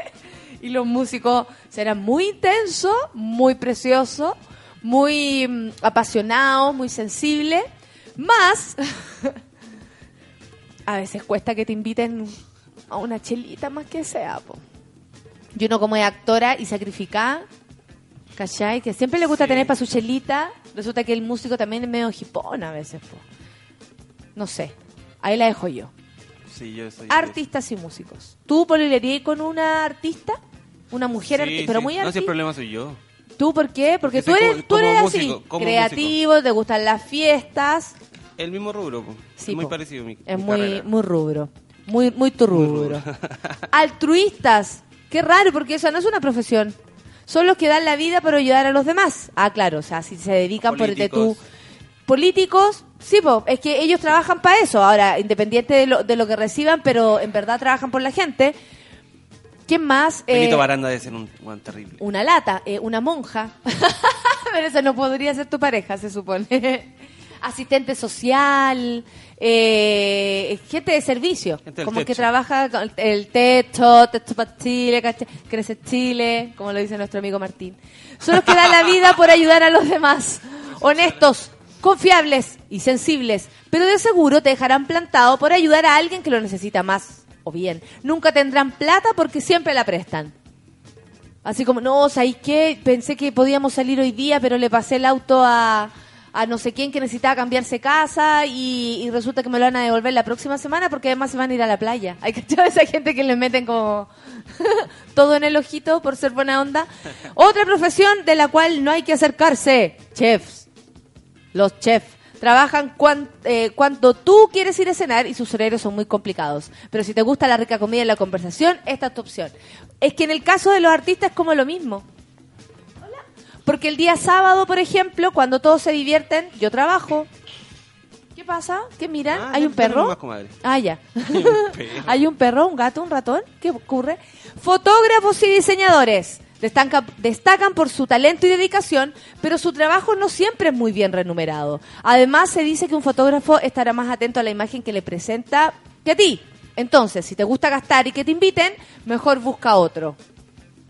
S2: y los músicos serán muy intensos, muy preciosos, muy mm, apasionados, muy sensibles. Más, a veces cuesta que te inviten a una chelita más que sea, po. Y uno como es actora y sacrificada, ¿cachai? Que siempre le gusta
S3: Sí.
S2: tener para su chelita, resulta que el músico también es medio jipón a veces, po. No sé, ahí la dejo yo.
S3: Sí, yo soy.
S2: Artistas y músicos. ¿Tú pololearías con una artista? Una mujer,
S3: Sí,
S2: arti-
S3: sí.
S2: pero muy
S3: No, si el
S2: artista.
S3: problema soy yo.
S2: ¿Tú por qué? Porque
S3: Porque
S2: tú eres,
S3: como-
S2: tú eres
S3: como
S2: así,
S3: músico,
S2: creativo, te gustan las fiestas.
S3: El mismo rubro, po.
S2: Sí,
S3: Es muy
S2: po.
S3: parecido mi,
S2: Es
S3: mi
S2: muy,
S3: carrera.
S2: muy rubro. Muy, muy tu rubro. Altruistas. Qué raro, porque eso no es una profesión. Son los que dan la vida para ayudar a los demás. Ah, claro, o sea, si se dedican por de tu...
S3: Políticos.
S2: Políticos, sí, po, es que ellos trabajan para eso. Ahora, independiente de lo, de lo que reciban, pero en verdad trabajan por la gente. ¿Quién más?
S3: Benito
S2: Eh,
S3: Baranda debe ser un guan terrible.
S2: una lata, eh, una monja. Pero esa no podría ser tu pareja, se supone. Asistente social, eh, gente de servicio,
S3: Gente
S2: como que
S3: techo.
S2: trabaja con el techo, techo para Chile, crece Chile, como lo dice nuestro amigo Martín. Son los que dan la vida por ayudar a los demás. Honestos, confiables y sensibles, pero de seguro te dejarán plantado por ayudar a alguien que lo necesita más o bien. Nunca tendrán plata porque siempre la prestan. Así como, no, ¿sabéis qué? Pensé que podíamos salir hoy día, pero le pasé el auto a, a no sé quién que necesitaba cambiarse casa y, resulta que me lo van a devolver la próxima semana porque además se van a ir a la playa. Hay que esa gente que le meten como todo en el ojito por ser buena onda. Otra profesión de la cual no hay que acercarse, chefs. Los chefs trabajan cuan- eh, cuando tú quieres ir a cenar y sus horarios son muy complicados. Pero si te gusta la rica comida y la conversación, esta es tu opción. Es que en el caso de los artistas es como lo mismo. Porque el día sábado, por ejemplo, cuando todos se divierten, yo trabajo. ¿Qué pasa? ¿Qué miran?
S3: Ah,
S2: ¿Hay
S3: ya,
S2: un perro?
S3: nomás.
S2: Ah, ya.
S3: un perro.
S2: ¿Hay un perro, un gato, un ratón? ¿Qué ocurre? Fotógrafos y diseñadores destacan, destacan por su talento y dedicación, pero su trabajo no siempre es muy bien remunerado. Además, se dice que un fotógrafo estará más atento a la imagen que le presenta que a ti. Entonces, si te gusta gastar y que te inviten, mejor busca otro.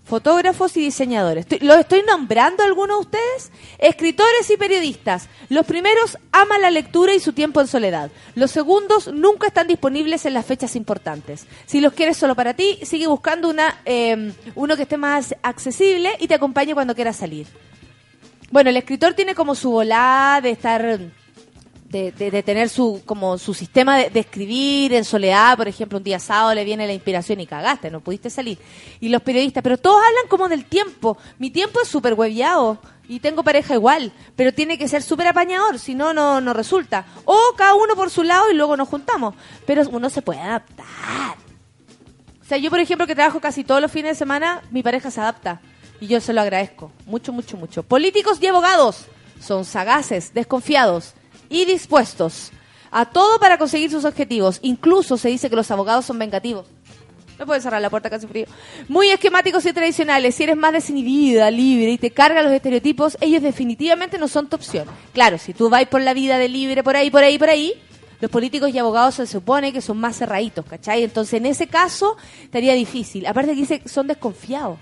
S2: Fotógrafos y diseñadores. ¿Los estoy nombrando algunos de ustedes? Escritores y periodistas. Los primeros aman la lectura y su tiempo en soledad. Los segundos nunca están disponibles en las fechas importantes. Si los quieres solo para ti, sigue buscando una, eh, uno que esté más accesible y te acompañe cuando quieras salir. Bueno, el escritor tiene como su volá de estar de, de- tener su como su sistema de, de escribir en soledad, por ejemplo, un día sábado le viene la inspiración y cagaste, no pudiste salir. Y los periodistas, pero todos hablan como del tiempo. Mi tiempo es súper hueviado y tengo pareja igual, pero tiene que ser súper apañador, si no, no no resulta. O cada uno por su lado y luego nos juntamos. Pero uno se puede adaptar. O sea, yo, por ejemplo, que trabajo casi todos los fines de semana, mi pareja se adapta. Y yo se lo agradezco. Mucho, mucho, mucho. Políticos y abogados son sagaces, desconfiados y dispuestos A todo para conseguir sus objetivos. Incluso se dice que los abogados son vengativos. No puedes cerrar la puerta casi frío. Muy esquemáticos y tradicionales. Si eres más desinhibida, libre y te cargan los estereotipos, ellos definitivamente no son tu opción. Claro, si tú vas por la vida de libre por ahí, por ahí, por ahí, los políticos y abogados se supone que son más cerraditos, ¿cachai? Entonces, en ese caso, estaría difícil. Aparte que dice son desconfiados.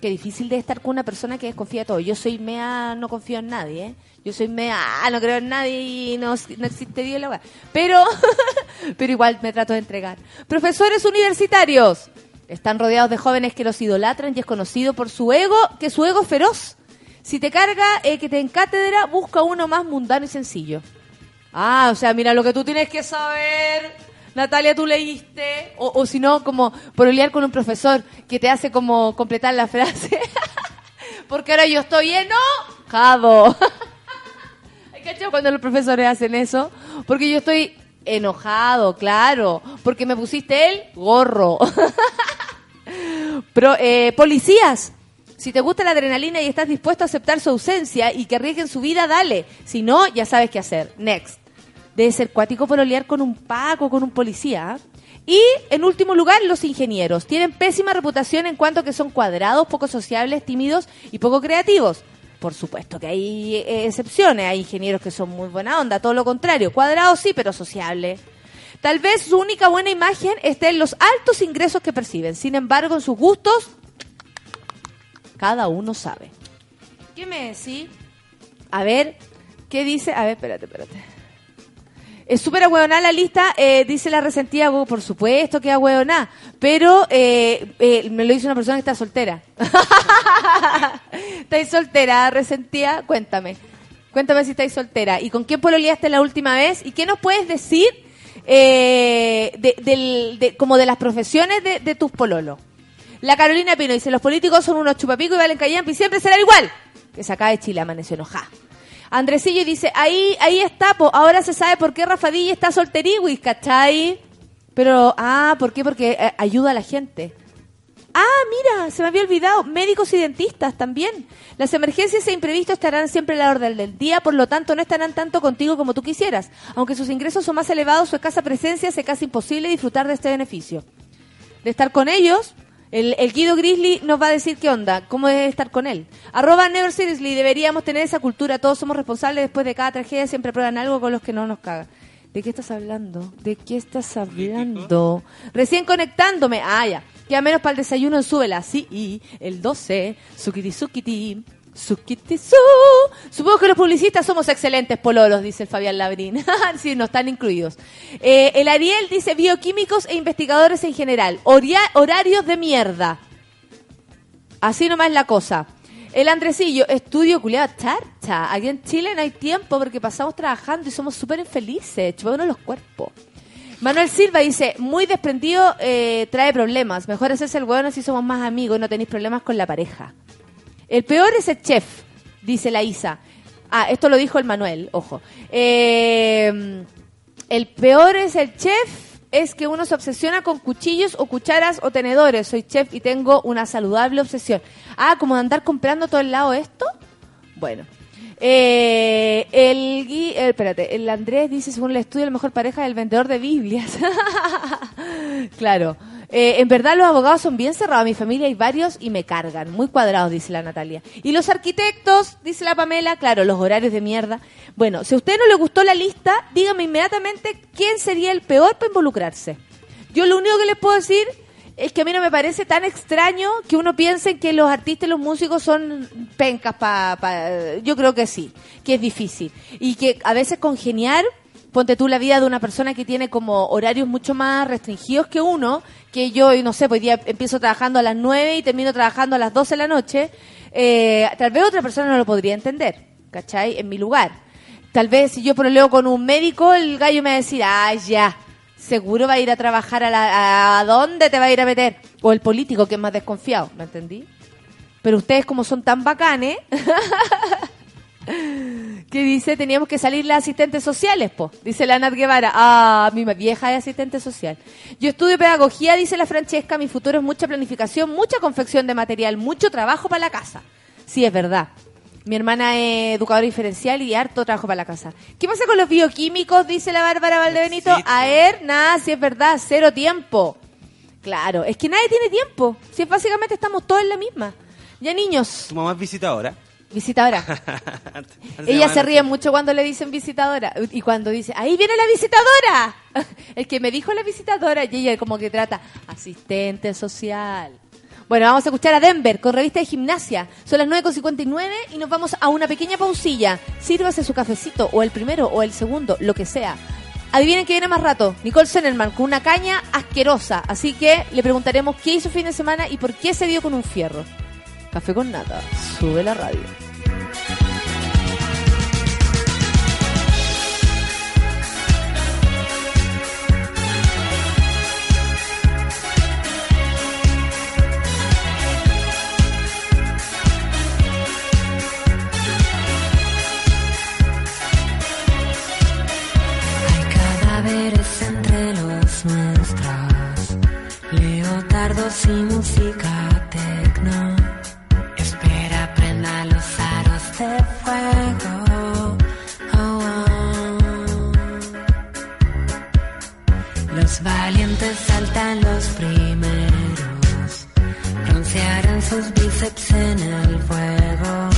S2: Qué difícil de estar con una persona que desconfía de todo. Yo soy mea, no confío en nadie, ¿eh? Yo soy mea, ah, no creo en nadie y no, no existe Dios la weá. Pero, pero igual me trato de entregar. Profesores universitarios. Están rodeados de jóvenes que los idolatran y es conocido por su ego, que su ego es feroz. Si te carga eh, que te en cátedra, busca uno más mundano y sencillo. Ah, o sea, mira lo que tú tienes que saber. Natalia, tú leíste. O, o si no, como pololear con un profesor que te hace como completar la frase. Porque ahora yo estoy enojado. ¿Hay cachado cuando los profesores hacen eso? Porque yo estoy enojado, claro. Porque me pusiste el gorro. Pero, eh, policías, si te gusta la adrenalina y estás dispuesto a aceptar su ausencia y que arriesguen su vida, dale. Si no, ya sabes qué hacer. Next. Debe ser cuático pololear con un paco, con un policía. Y, en último lugar, los ingenieros. Tienen pésima reputación en cuanto que son cuadrados, poco sociables, tímidos y poco creativos. Por supuesto que hay eh, excepciones. Hay ingenieros que son muy buena onda, todo lo contrario. Cuadrados sí, pero sociables. Tal vez su única buena imagen esté en los altos ingresos que perciben. Sin embargo, en sus gustos, cada uno sabe. ¿Qué me decís? A ver, ¿qué dice? A ver, espérate, espérate. Es súper ahueonada la lista, eh, dice la resentida, oh, por supuesto que ahueonada, pero eh, eh, me lo dice una persona que está soltera. ¿Estáis soltera, resentida? Cuéntame. Cuéntame si estáis soltera. ¿Y con quién pololeaste la última vez? ¿Y qué nos puedes decir de, del- de- como de las profesiones de, tus pololos? La Carolina Pino dice, los políticos son unos chupapicos y valen callampa y siempre será igual. Que se acaba de Chile, amaneció enojada. Andresillo dice, ahí, ahí está, po, ahora se sabe por qué Rafa Dilla está solteriwis, ¿cachai? Pero, ah, ¿por qué? Porque eh, ayuda a la gente. Ah, mira, se me había olvidado, médicos y dentistas también. Las emergencias e imprevistos estarán siempre a la orden del día, por lo tanto no estarán tanto contigo como tú quisieras. Aunque sus ingresos son más elevados, su escasa presencia hace casi imposible disfrutar de este beneficio. De estar con ellos, el, Guido Grizzly nos va a decir qué onda, cómo es estar con él. Arroba Never Seriously, deberíamos tener esa cultura, todos somos responsables después de cada tragedia, siempre prueban algo con los que no nos cagan. ¿De qué estás hablando? ¿De qué estás hablando? Recién conectándome. Ah, ya. Queda menos para el desayuno en Súbela. Sí, y el 12. Sukiti, sukiti. Sukiti, su. Supongo que los publicistas somos excelentes pololos, dice el Fabián Labrín. sí, no están incluidos. Eh, el Ariel dice bioquímicos e investigadores en general. Horarios de mierda. Así nomás la cosa. El Andresillo, estudio culiado charcha. Aquí en Chile no hay tiempo porque pasamos trabajando y somos súper infelices. Chupándonos los cuerpos. Manuel Silva dice, muy desprendido eh, trae problemas. Mejor hacerse el hueón así somos más amigos y no tenéis problemas con la pareja. El peor es el chef, dice la Isa. Ah, esto lo dijo el Manuel, ojo. Eh, el peor es el chef, es que uno se obsesiona con cuchillos o cucharas o tenedores. Soy chef y tengo una saludable obsesión. Ah, como de andar comprando todo el lado esto. Bueno. Eh, el, Gui- eh, espérate, el Andrés dice, según el estudio, la mejor pareja es el vendedor de Biblias. claro. Eh, en verdad los abogados son bien cerrados. Mi familia hay varios y me cargan. Muy cuadrados, dice la Natalia. Y los arquitectos, dice la Pamela, claro, los horarios de mierda. Bueno, si a usted no le gustó la lista, dígame inmediatamente quién sería el peor para involucrarse. Yo lo único que les puedo decir es que a mí no me parece tan extraño que uno piense que los artistas y los músicos son pencas para... yo creo que sí, que es difícil. Y que a veces congeniar, ponte tú la vida de una persona que tiene como horarios mucho más restringidos que uno, que yo, no sé, pues día empiezo trabajando a las 9 y termino trabajando a las 12 de la noche, eh, tal vez otra persona no lo podría entender, ¿cachai? En mi lugar. Tal vez si yo proleo con un médico, el gallo me va a decir, ah, ya, seguro va a ir a trabajar a, la, a dónde te va a ir a meter. O el político que es más desconfiado, ¿me entendí? Pero ustedes como son tan bacanes, que dice, teníamos que salir las asistentes sociales, po. Dice la Nat Guevara, ah, mi vieja es asistente social. Yo estudio pedagogía, dice la Francesca, mi futuro es mucha planificación, mucha confección de material, mucho trabajo para la casa. Sí, es verdad. Mi hermana es educadora diferencial y harto trabajo para la casa. ¿Qué pasa con los bioquímicos? Dice la Bárbara Valdebenito. A ver, nada, si es verdad, cero tiempo. Claro, es que nadie tiene tiempo. Si es básicamente estamos todos en la misma. Ya niños,
S3: Tu mamá es visitadora.
S2: Visitadora. Ella se ríe mucho cuando le dicen visitadora. Y cuando dice, ahí viene la visitadora. El que me dijo la visitadora. Y ella como que trata, asistente social. Bueno, vamos a escuchar a Denver con revista de gimnasia. Son las 9.59 y nos vamos a una pequeña pausilla. Sírvase su cafecito, o el primero, o el segundo, lo que sea. Adivinen que viene más rato. Nicole Sennerman con una caña asquerosa. Así que le preguntaremos qué hizo fin de semana y por qué se dio con un fierro. Café con nata. Sube la radio.
S8: Entre los nuestros, leotardos y música sus bíceps en el fuego,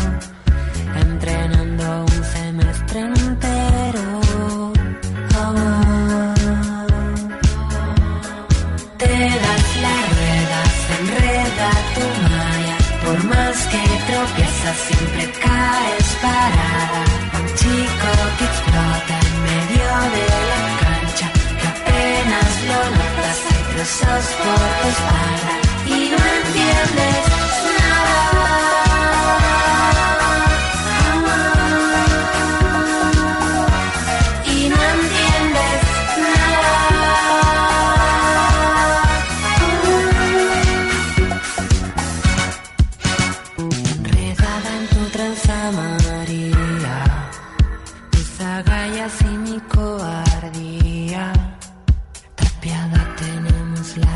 S8: tropiezas siempre caes parada. Un chico que explota en medio de la cancha, que apenas lo notas, hay trozos por tu espalda y no entiendes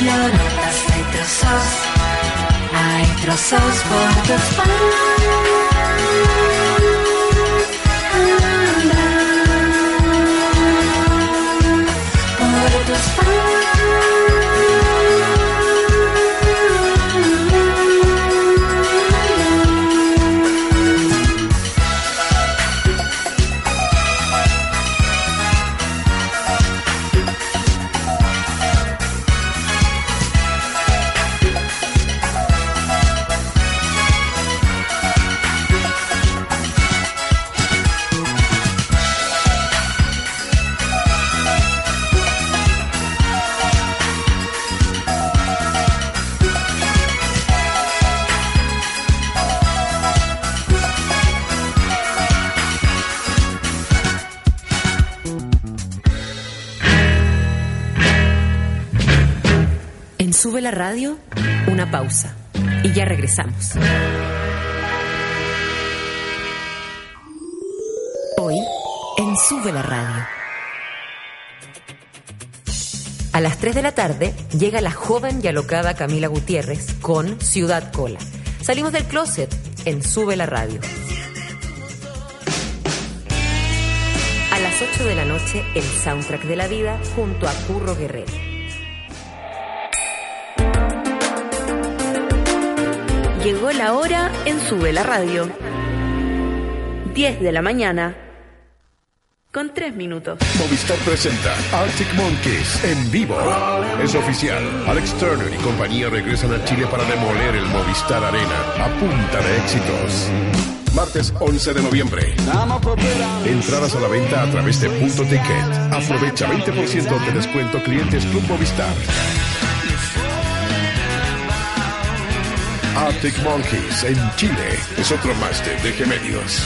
S8: notas. Hay trozos, hay trozos por tu espalda.
S6: Ya regresamos. Hoy, en Sube la Radio. A las 3 de la tarde llega la joven y alocada Camila Gutiérrez con Ciudad Cola. Salimos del closet en Sube la Radio. A las 8 de la noche, el soundtrack de la vida junto a Curro Guerrero.
S1: Llegó la hora en Sube la Radio. 10 de la mañana. con tres minutos.
S9: Movistar presenta Arctic Monkeys en vivo. Es oficial. Alex Turner y compañía regresan a Chile para demoler el Movistar Arena a punta de éxitos. Martes 11 de noviembre. Entradas a la venta a través de Punto Ticket. Aprovecha 20% de descuento clientes Club Movistar. Arctic Monkeys en Chile es otro más de DG Medios.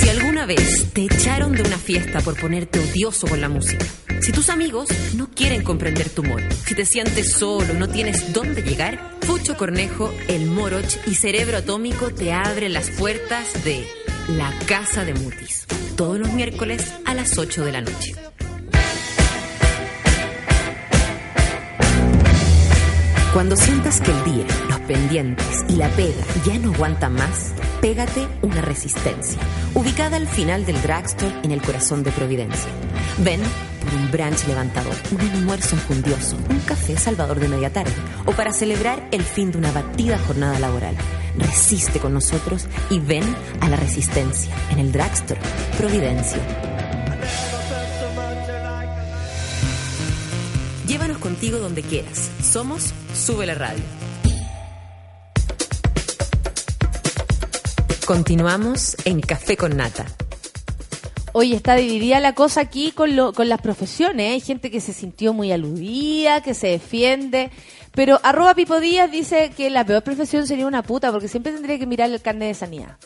S6: Si alguna vez te echaron de una fiesta por ponerte odioso con la música, si tus amigos no quieren comprender tu humor, si te sientes solo no tienes dónde llegar, Fucho Cornejo, el Moroch y Cerebro Atómico te abren las puertas de La Casa de Mutis, todos los miércoles a las 8 de la noche. Cuando sientas que el día, los pendientes y la pega ya no aguantan más, pégate una resistencia, ubicada al final del drugstore en el corazón de Providencia. Ven por un brunch levantador, un almuerzo enjundioso, un café salvador de media tarde o para celebrar el fin de una batida jornada laboral. Resiste con nosotros y ven a la resistencia en el drugstore Providencia. Llévanos contigo donde quieras. Somos Sube la Radio. Continuamos en Café con Nata.
S2: Hoy está dividida la cosa aquí con, lo- con las profesiones. ¿eh? Hay gente que se sintió muy aludida, que se defiende. Pero arroba Pipo Díaz dice que la peor profesión sería una puta porque siempre tendría que mirar el carnet de sanidad.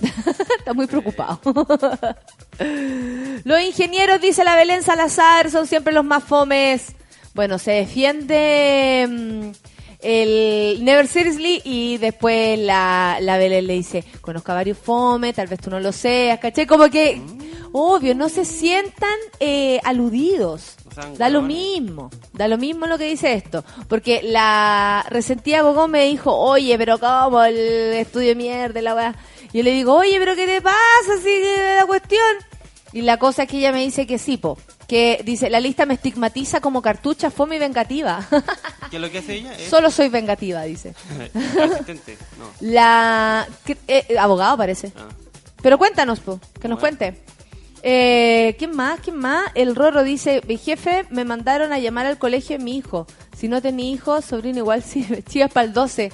S2: está muy preocupado. los ingenieros, dice la Belén Salazar, son siempre los más fomes. Bueno, se defiende mm, el Never Seriously y después la, la Belén le dice, conozco a varios fome, tal vez tú no lo seas, ¿caché? Como que, obvio, no se sientan eh, aludidos. Da lo mismo, da lo mismo lo que dice esto. Porque la resentida Gogó me dijo, oye, pero ¿cómo el estudio de mierda, y la weá? Yo le digo, oye, pero ¿qué te pasa? Sigue la cuestión. Y la cosa es que ella me dice que sí, po. Que dice, la lista me estigmatiza como cartucha, fome y vengativa.
S3: ¿Qué es lo que hace ella? Es
S2: Solo soy vengativa, dice.
S3: asistente. No.
S2: La... eh, abogado parece.
S3: Ah.
S2: Pero cuéntanos, po, que nos cuente. Eh, ¿Quién más? ¿Quién más? El Rorro dice, mi jefe, me mandaron a llamar al colegio de mi hijo. Si no tenía hijo, sobrino igual sirve. Chivas para el 12.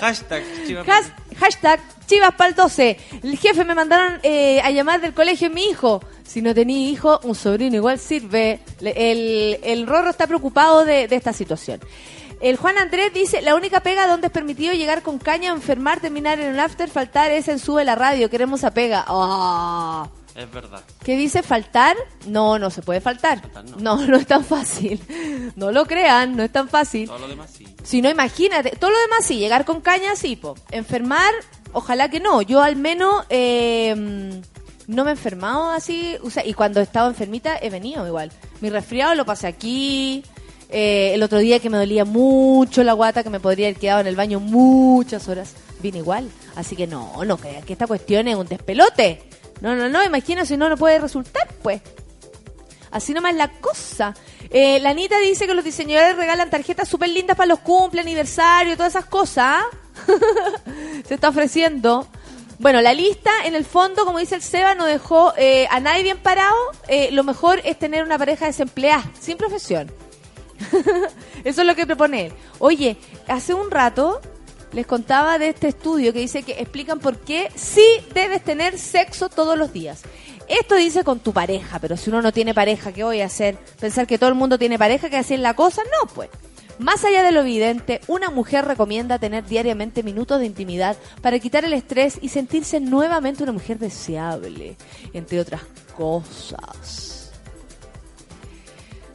S3: Hashtag chiva-
S2: Has- hashtag Chivas para el 12. El jefe me mandaron eh, a llamar del colegio de mi hijo. Si no tenía hijo, un sobrino igual sirve. El, el Rorro está preocupado de, de esta situación. El Juan Andrés dice, la única pega donde es permitido llegar con caña, enfermar, terminar en un after, faltar es en Sube la Radio. Queremos a pega. Ah.
S3: Es verdad.
S2: ¿Qué dice faltar? No, no se puede faltar.
S3: Faltar no.
S2: No, no es tan fácil. No lo crean, no es tan fácil.
S3: Todo lo demás sí.
S2: Si no, imagínate. Todo lo demás sí, llegar con caña sí, po. Enfermar, ojalá que no. Yo al menos eh, no me he enfermado así. O sea, y cuando he estado enfermita he venido igual. Mi resfriado lo pasé aquí. Eh, el otro día que me dolía mucho la guata, que me podría haber quedado en el baño muchas horas, vine igual. Así que no, no crean que esta cuestión es un despelote. No, no, no, imagino si no, no puede resultar, pues. Así nomás la cosa. Eh, la Anita dice que los diseñadores regalan tarjetas súper lindas para los cumple, aniversario, todas esas cosas. ¿ah? Se está ofreciendo. Bueno, la lista, en el fondo, como dice el Seba, no dejó eh, a nadie bien parado. Eh, lo mejor es tener una pareja desempleada, sin profesión. Eso es lo que propone él. Oye, hace un rato les contaba de este estudio que dice que explican por qué sí debes tener sexo todos los días. Esto dice con tu pareja, pero si uno no tiene pareja, ¿qué voy a hacer? ¿Pensar que todo el mundo tiene pareja, que así es la cosa? No, pues. Más allá de lo evidente, una mujer recomienda tener diariamente minutos de intimidad para quitar el estrés y sentirse nuevamente una mujer deseable, entre otras cosas.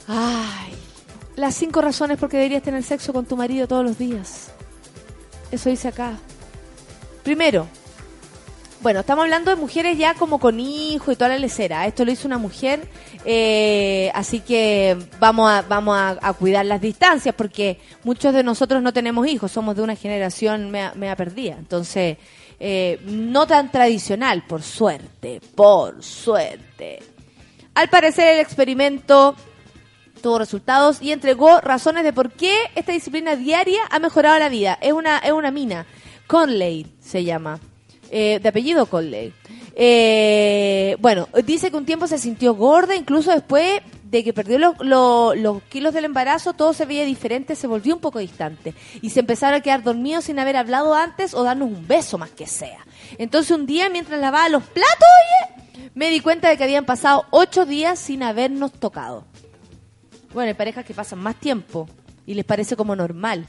S2: Ay, las cinco razones por qué deberías tener sexo con tu marido todos los días. Eso dice acá. Primero, bueno, estamos hablando de mujeres ya como con hijo y toda la lecera. Esto lo hizo una mujer, eh, así que vamos a vamos a, cuidar las distancias porque muchos de nosotros no tenemos hijos, somos de una generación mea perdida. Entonces, eh, no tan tradicional, por suerte, por suerte. Al parecer el experimento tuvo resultados y entregó razones de por qué esta disciplina diaria ha mejorado la vida. Es una, es una mina. Conley se llama. eh, de apellido Conley. Eh, bueno, dice que un tiempo se sintió gorda, incluso después de que perdió lo- lo- los kilos del embarazo, todo se veía diferente, se volvió un poco distante. Y se empezaron a quedar dormidos sin haber hablado antes o darnos un beso más que sea. Entonces un día, mientras lavaba los platos, oye, me di cuenta de que habían pasado ocho días sin habernos tocado. Bueno, hay parejas que pasan más tiempo y les parece como normal.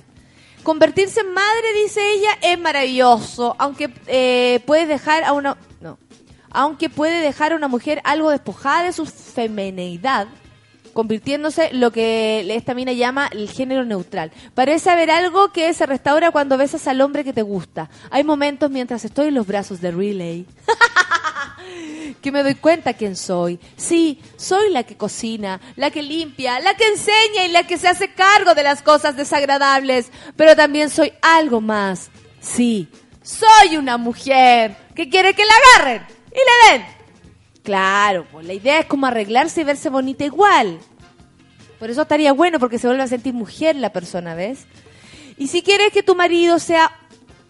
S2: Convertirse en madre, dice ella, es maravilloso, aunque eh, puede dejar a una no, aunque puede dejar a una mujer algo despojada de su femineidad, convirtiéndose lo que esta mina llama el género neutral. Parece haber algo que se restaura cuando besas al hombre que te gusta. Hay momentos mientras estoy en los brazos de Relay que me doy cuenta quién soy. Sí, soy la que cocina, la que limpia, la que enseña y la que se hace cargo de las cosas desagradables, pero también soy algo más. Sí, soy una mujer que quiere que la agarren y le den. Claro, pues la idea es como arreglarse y verse bonita igual. Por eso estaría bueno porque se vuelve a sentir mujer la persona, ¿ves? Y si quieres que tu marido sea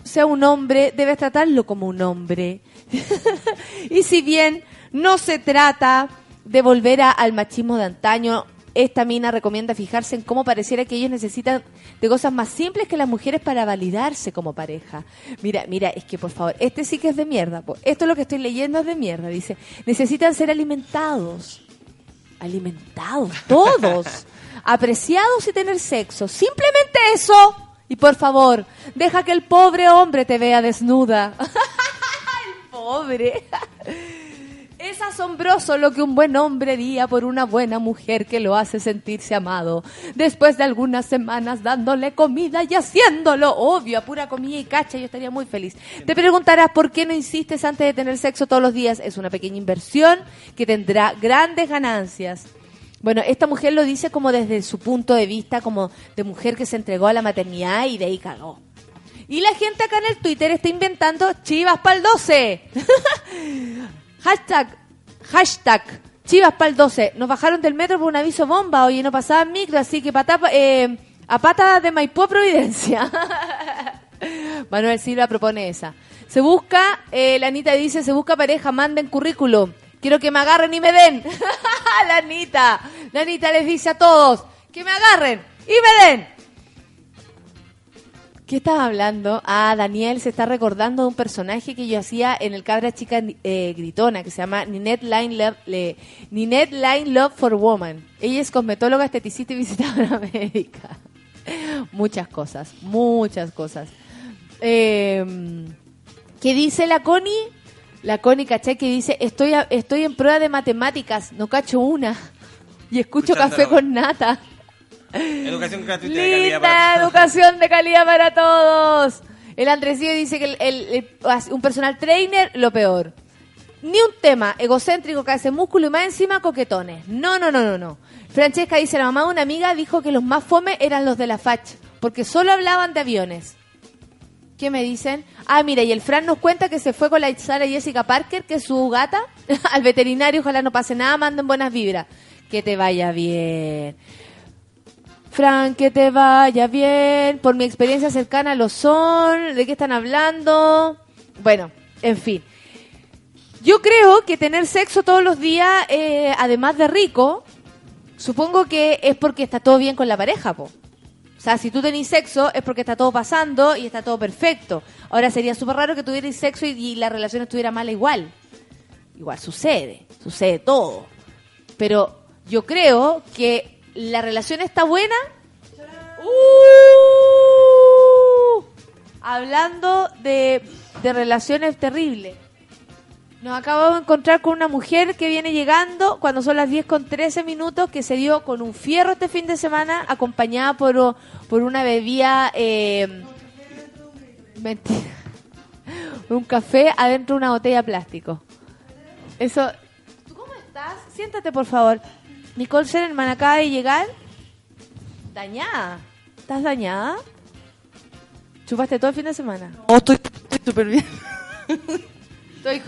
S2: sea un hombre, debes tratarlo como un hombre. y si bien no se trata de volver a- al machismo de antaño, esta mina recomienda fijarse en cómo pareciera que ellos necesitan de cosas más simples que las mujeres para validarse como pareja. Mira, mira, es que por favor, este sí que es de mierda. po. Esto es lo que estoy leyendo es de mierda. Dice, necesitan ser alimentados. Alimentados, todos. apreciados y tener sexo. Simplemente eso. Y por favor, deja que el pobre hombre te vea desnuda. el pobre. Es asombroso lo que un buen hombre haría por una buena mujer que lo hace sentirse amado. Después de algunas semanas dándole comida y haciéndolo, obvio, a pura comida y cacha, yo estaría muy feliz. Te preguntarás por qué no insistes antes de tener sexo todos los días. Es una pequeña inversión que tendrá grandes ganancias. Bueno, esta mujer lo dice como desde su punto de vista, como de mujer que se entregó a la maternidad y de ahí cagó. Y la gente acá en el Twitter está inventando chivas pa'l 12. hashtag, hashtag, chivas pa'l 12. Nos bajaron del metro por un aviso bomba, oye, no pasaba micro, así que pata, eh, a pata de Maipú Providencia. Manuel Silva propone esa. Se busca, eh, la Anita dice, se busca pareja, manden currículum. Quiero que me agarren y me den. la Anita. La Anita les dice a todos, que me agarren y me den. ¿Qué estaba hablando? Ah, Daniel se está recordando de un personaje que yo hacía en el Cabra Chica eh, Gritona, que se llama Ninette Line, Love, le- Ninette Line Love for Woman. Ella es cosmetóloga, esteticista y visitadora médica. Muchas cosas, muchas cosas. Eh, ¿Qué dice la Connie? La Connie, ¿cachai? Que dice, estoy, a- estoy en prueba de matemáticas, no cacho una. Y escucho café con nata.
S3: Educación gratuita de calidad
S2: Linda
S3: para todos.
S2: educación de calidad para todos. El Andresillo dice que el, el- el- un personal trainer, lo peor. Ni un tema egocéntrico que hace músculo y más encima coquetones. No, no, no, no, no. Francesca dice, la mamá de una amiga dijo que los más fome eran los de la FACH, porque solo hablaban de aviones. ¿Qué me dicen? Ah, mira, y el Fran nos cuenta que se fue con la Sara Jessica Parker, que es su gata, al veterinario, ojalá no pase nada, manden buenas vibras. Que te vaya bien. Fran, que te vaya bien. Por mi experiencia cercana lo son. ¿De qué están hablando? Bueno, en fin. Yo creo que tener sexo todos los días, eh, además de rico, supongo que es porque está todo bien con la pareja, po. O sea, si tú tenés sexo es porque está todo pasando y está todo perfecto. Ahora sería súper raro que tuvierais sexo y, y la relación estuviera mala igual. Igual sucede, sucede todo. Pero yo creo que la relación está buena. ¡Uh! Hablando de, de relaciones terribles. Nos acabamos de encontrar con una mujer que viene llegando cuando son las 10 con 13 minutos, que se dio con un fierro este fin de semana, acompañada por, por una bebida... Eh, mentira. Un café adentro de una botella plástico. Eso... ¿Tú cómo estás? Siéntate, por favor. Nicole Serenman acaba de llegar. Dañada. ¿Estás dañada? ¿Chupaste todo el fin de semana?
S10: No, estoy estoy súper bien.
S2: Estoy...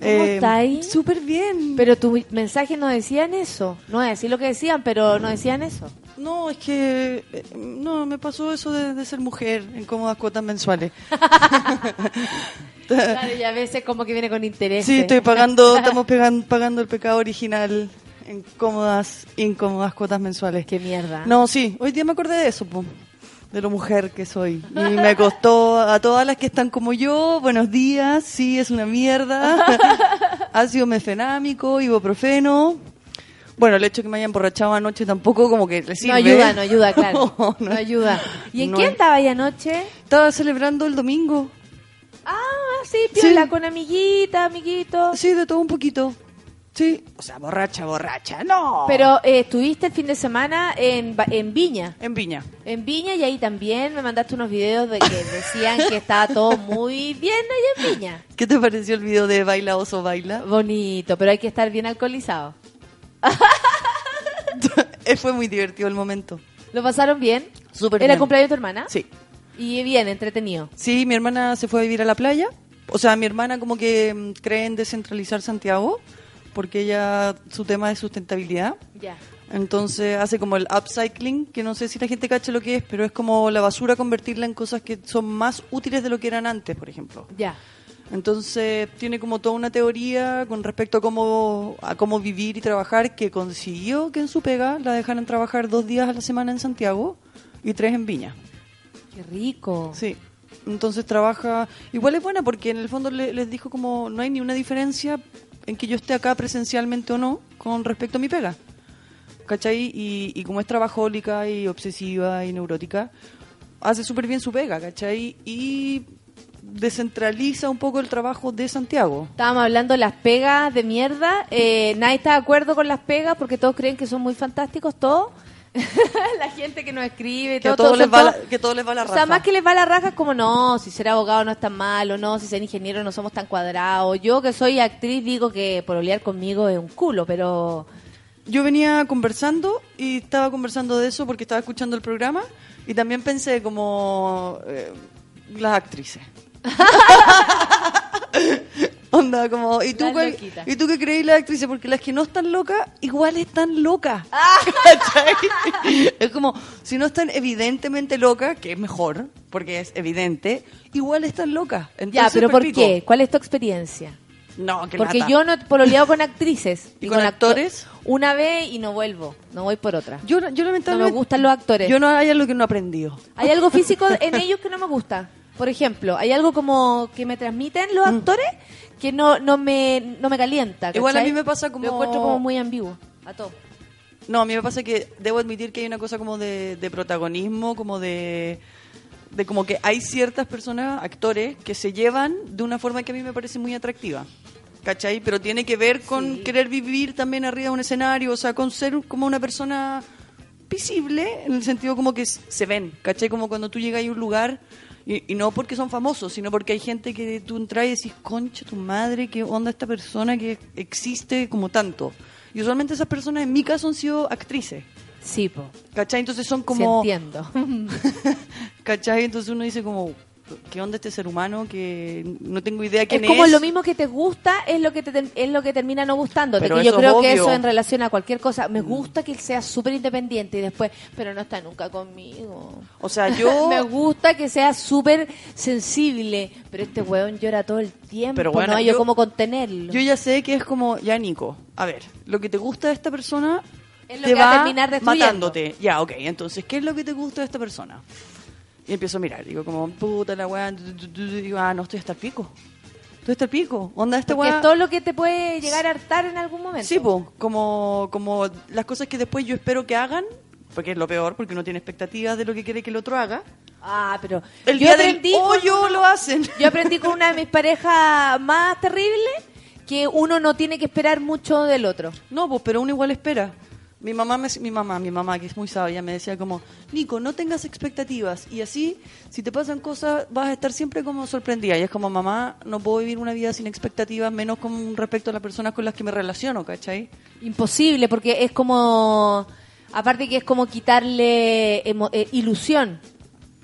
S2: ¿Cómo estáis?
S10: Súper bien.
S2: Pero tus mensajes no decían eso. No a decir lo que decían, pero no decían eso.
S10: No, es que eh, no, me pasó eso de, de ser mujer en cómodas cuotas mensuales.
S2: Claro, y a veces como que viene con interés.
S10: Sí, estoy pagando, estamos pagando el pecado original en cómodas, incómodas cuotas mensuales.
S2: Qué mierda.
S10: No, sí, hoy día me acordé de eso, po, de lo mujer que soy. Y me costó a todas las que están como yo, buenos días, sí, es una mierda. Ácido mefenámico, ibuprofeno. Bueno, el hecho de que me haya emborrachado anoche tampoco como que le sirve.
S2: No ayuda, no ayuda, claro.
S10: No,
S2: No,
S10: no.
S2: ayuda. ¿Y en
S10: No
S2: qué
S10: es-
S2: andaba ahí anoche?
S10: Estaba celebrando el domingo.
S2: Ah, sí, piola,
S10: Sí.
S2: con amiguita, amiguito.
S10: Sí, de todo un poquito. Sí, o sea, borracha, borracha, no.
S2: Pero eh, estuviste el fin de semana en, Ba- en Viña.
S10: En Viña.
S2: En Viña y ahí también me mandaste unos videos de que decían que estaba todo muy bien allá en Viña.
S10: ¿Qué te pareció el video de Baila Oso Baila?
S2: Bonito, pero hay que estar bien alcoholizado.
S10: Eh, Fue muy divertido el momento.
S2: ¿Lo pasaron bien?
S10: Súper
S2: ¿Era
S10: bien.
S2: cumpleaños de tu hermana?
S10: Sí.
S2: Y bien, entretenido.
S10: Sí, mi hermana se fue a vivir a la playa. O sea, mi hermana como que mm, cree en descentralizar Santiago, porque ella, su tema es sustentabilidad.
S2: Ya.
S10: Entonces hace como el upcycling, que no sé si la gente cacha lo que es, pero es como la basura convertirla en cosas que son más útiles de lo que eran antes, por ejemplo.
S2: Ya.
S10: Entonces tiene como toda una teoría con respecto a cómo, a cómo vivir y trabajar que consiguió que en su pega la dejaran trabajar dos días a la semana en Santiago y tres en Viña.
S2: Qué rico.
S10: Sí. Entonces trabaja. Igual es buena porque en el fondo le- les dijo como no hay ni una diferencia en que yo esté acá presencialmente o no con respecto a mi pega. ¿Cachai? Y, como es trabajólica y obsesiva y neurótica, hace súper bien su pega, ¿cachai? Y descentraliza un poco el trabajo de Santiago.
S2: Estábamos hablando de las pegas de mierda. Eh, nadie está de acuerdo con las pegas porque todos creen que son muy fantásticos, todos. la gente que nos escribe,
S10: Que
S2: todo,
S10: les va la, que todos les va la
S2: O
S10: raja.
S2: sea, más que les va la raja es como, no, si ser abogado no es tan malo, no, si ser ingeniero no somos tan cuadrados. Yo que soy actriz digo que pololear conmigo es un culo, pero...
S10: Yo venía conversando y estaba conversando de eso porque estaba escuchando el programa y también pensé como eh, las actrices. Onda, como, ¿y tú, cuál-. ¿y tú qué creéis las actrices? Porque las que no están locas, igual están locas.
S2: Ah.
S10: Es como, si no están evidentemente locas, que es mejor, porque es evidente, igual están locas.
S2: ya,
S10: Entonces,
S2: pero ¿por qué? ¿Cuál es tu experiencia?
S10: No, que
S2: Porque
S10: lata.
S2: yo no he pololeado con actrices.
S10: ¿Y con
S2: acto-
S10: actores?
S2: Una vez y no vuelvo, no voy por otra.
S10: Yo, yo lamentablemente...
S2: No me gustan los actores.
S10: Yo no hay algo que no he aprendido.
S2: Hay algo físico en ellos que no me gusta. Por ejemplo, hay algo como que me transmiten los actores que no, no, me, no me calienta.
S10: Mm. Igual a mí me pasa como-
S2: Lo encuentro como muy ambiguo. A todo.
S10: No, a mí me pasa que debo admitir que hay una cosa como de, de protagonismo, como de, de como que hay ciertas personas, actores, que se llevan de una forma que a mí me parece muy atractiva. ¿Cachai? Pero tiene que ver con
S2: Sí.
S10: querer vivir también arriba de un escenario, o sea, con ser como una persona visible, en el sentido como que se ven, ¿cachai? Como cuando tú llegas a un lugar, y, y no porque son famosos, sino porque hay gente que tú entras y decís, concha, tu madre, qué onda esta persona que existe como tanto. Y usualmente esas personas, en mi caso, han sido actrices.
S2: Sí, po.
S10: ¿Cachai? Entonces son
S2: Sí,
S10: como...
S2: entiendo.
S10: ¿Cachai? Entonces uno dice como, ¿qué onda este ser humano que no tengo idea
S2: es
S10: quién es?
S2: como lo mismo que te gusta es lo que te es lo que termina no gustando
S10: Pero
S2: yo creo
S10: es
S2: que eso en relación a cualquier cosa me gusta que él sea súper independiente y después pero no está nunca conmigo
S10: O sea, yo...
S2: me gusta que sea súper sensible pero este weón llora todo el tiempo
S10: Pero bueno,
S2: no hay
S10: yo-
S2: cómo contenerlo
S10: Yo ya sé que es como, ya Nico, a ver, lo que te gusta de esta persona
S2: Es lo
S10: te
S2: que va a terminar
S10: matándote. Ya, ok, entonces, ¿qué es lo que te gusta de esta persona? Y empiezo a mirar, digo como, puta la weá, digo, ah, no, estoy hasta el pico. Estoy hasta el pico. Onda esta
S2: porque
S10: weá.
S2: es todo lo que te puede llegar a hartar en algún momento
S10: Sí, po, como, como las cosas que después yo espero que hagan, porque es lo peor, porque uno tiene expectativas de lo que quiere que el otro haga.
S2: ah pero
S10: El
S2: yo
S10: día del
S2: aprendí con
S10: hoyo lo hacen.
S2: Yo aprendí con una de mis parejas más terribles que uno no tiene que esperar mucho del otro.
S10: No, pues, pero uno igual espera. Mi mamá, me, mi mamá, mi mamá, que es muy sabia, me decía como, Nico, no tengas expectativas. Y así, si te pasan cosas, vas a estar siempre como sorprendida. Y es como, mamá, no puedo vivir una vida sin expectativas, menos con respecto a las personas con las que me relaciono, ¿cachai?
S2: Imposible, porque es como. Aparte que es como quitarle eh, ilusión.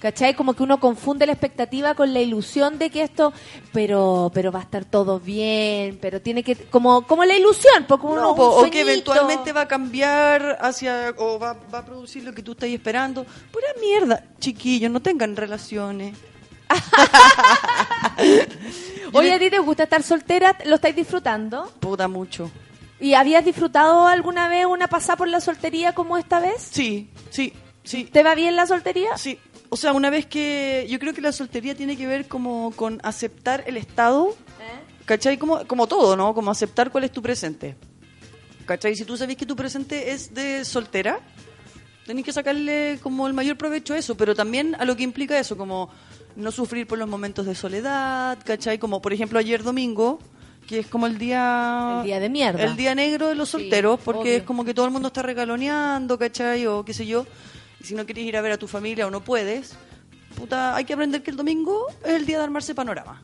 S2: ¿Cachai? Como que uno confunde la expectativa con la ilusión de que esto, pero pero va a estar todo bien, pero tiene que, como como la ilusión,
S10: No,
S2: uno-
S10: po, o que eventualmente va a cambiar hacia o va, va a producir lo que tú estás esperando. Pura mierda, chiquillos, no tengan relaciones.
S2: Oye, ¿a ti te gusta estar soltera? ¿Lo estáis disfrutando?
S10: Puta mucho.
S2: ¿Y habías disfrutado alguna vez una pasada por la soltería como esta vez?
S10: Sí, sí, sí.
S2: ¿Te va bien la soltería?
S10: Sí. O sea, una vez que yo creo que la soltería tiene que ver como con aceptar el estado, ¿cachai? Como, como todo, ¿no? Como aceptar cuál es tu presente. ¿Cachai? Si tú sabes que tu presente es de soltera, tenés que sacarle como el mayor provecho a eso, pero también a lo que implica eso, como no sufrir por los momentos de soledad, ¿cachai? Como por ejemplo ayer domingo, que es como el día...
S2: El día de mierda.
S10: El día negro de los
S2: Sí,
S10: solteros, porque
S2: obvio.
S10: es como que todo el mundo está regaloneando, ¿cachai? O qué sé yo. Y si no quieres ir a ver a tu familia o no puedes, puta, hay que aprender que el domingo es el día de armarse panorama.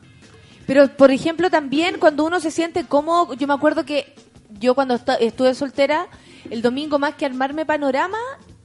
S2: Pero, por ejemplo, también cuando uno se siente cómodo, yo me acuerdo que yo cuando estuve soltera, el domingo más que armarme panorama,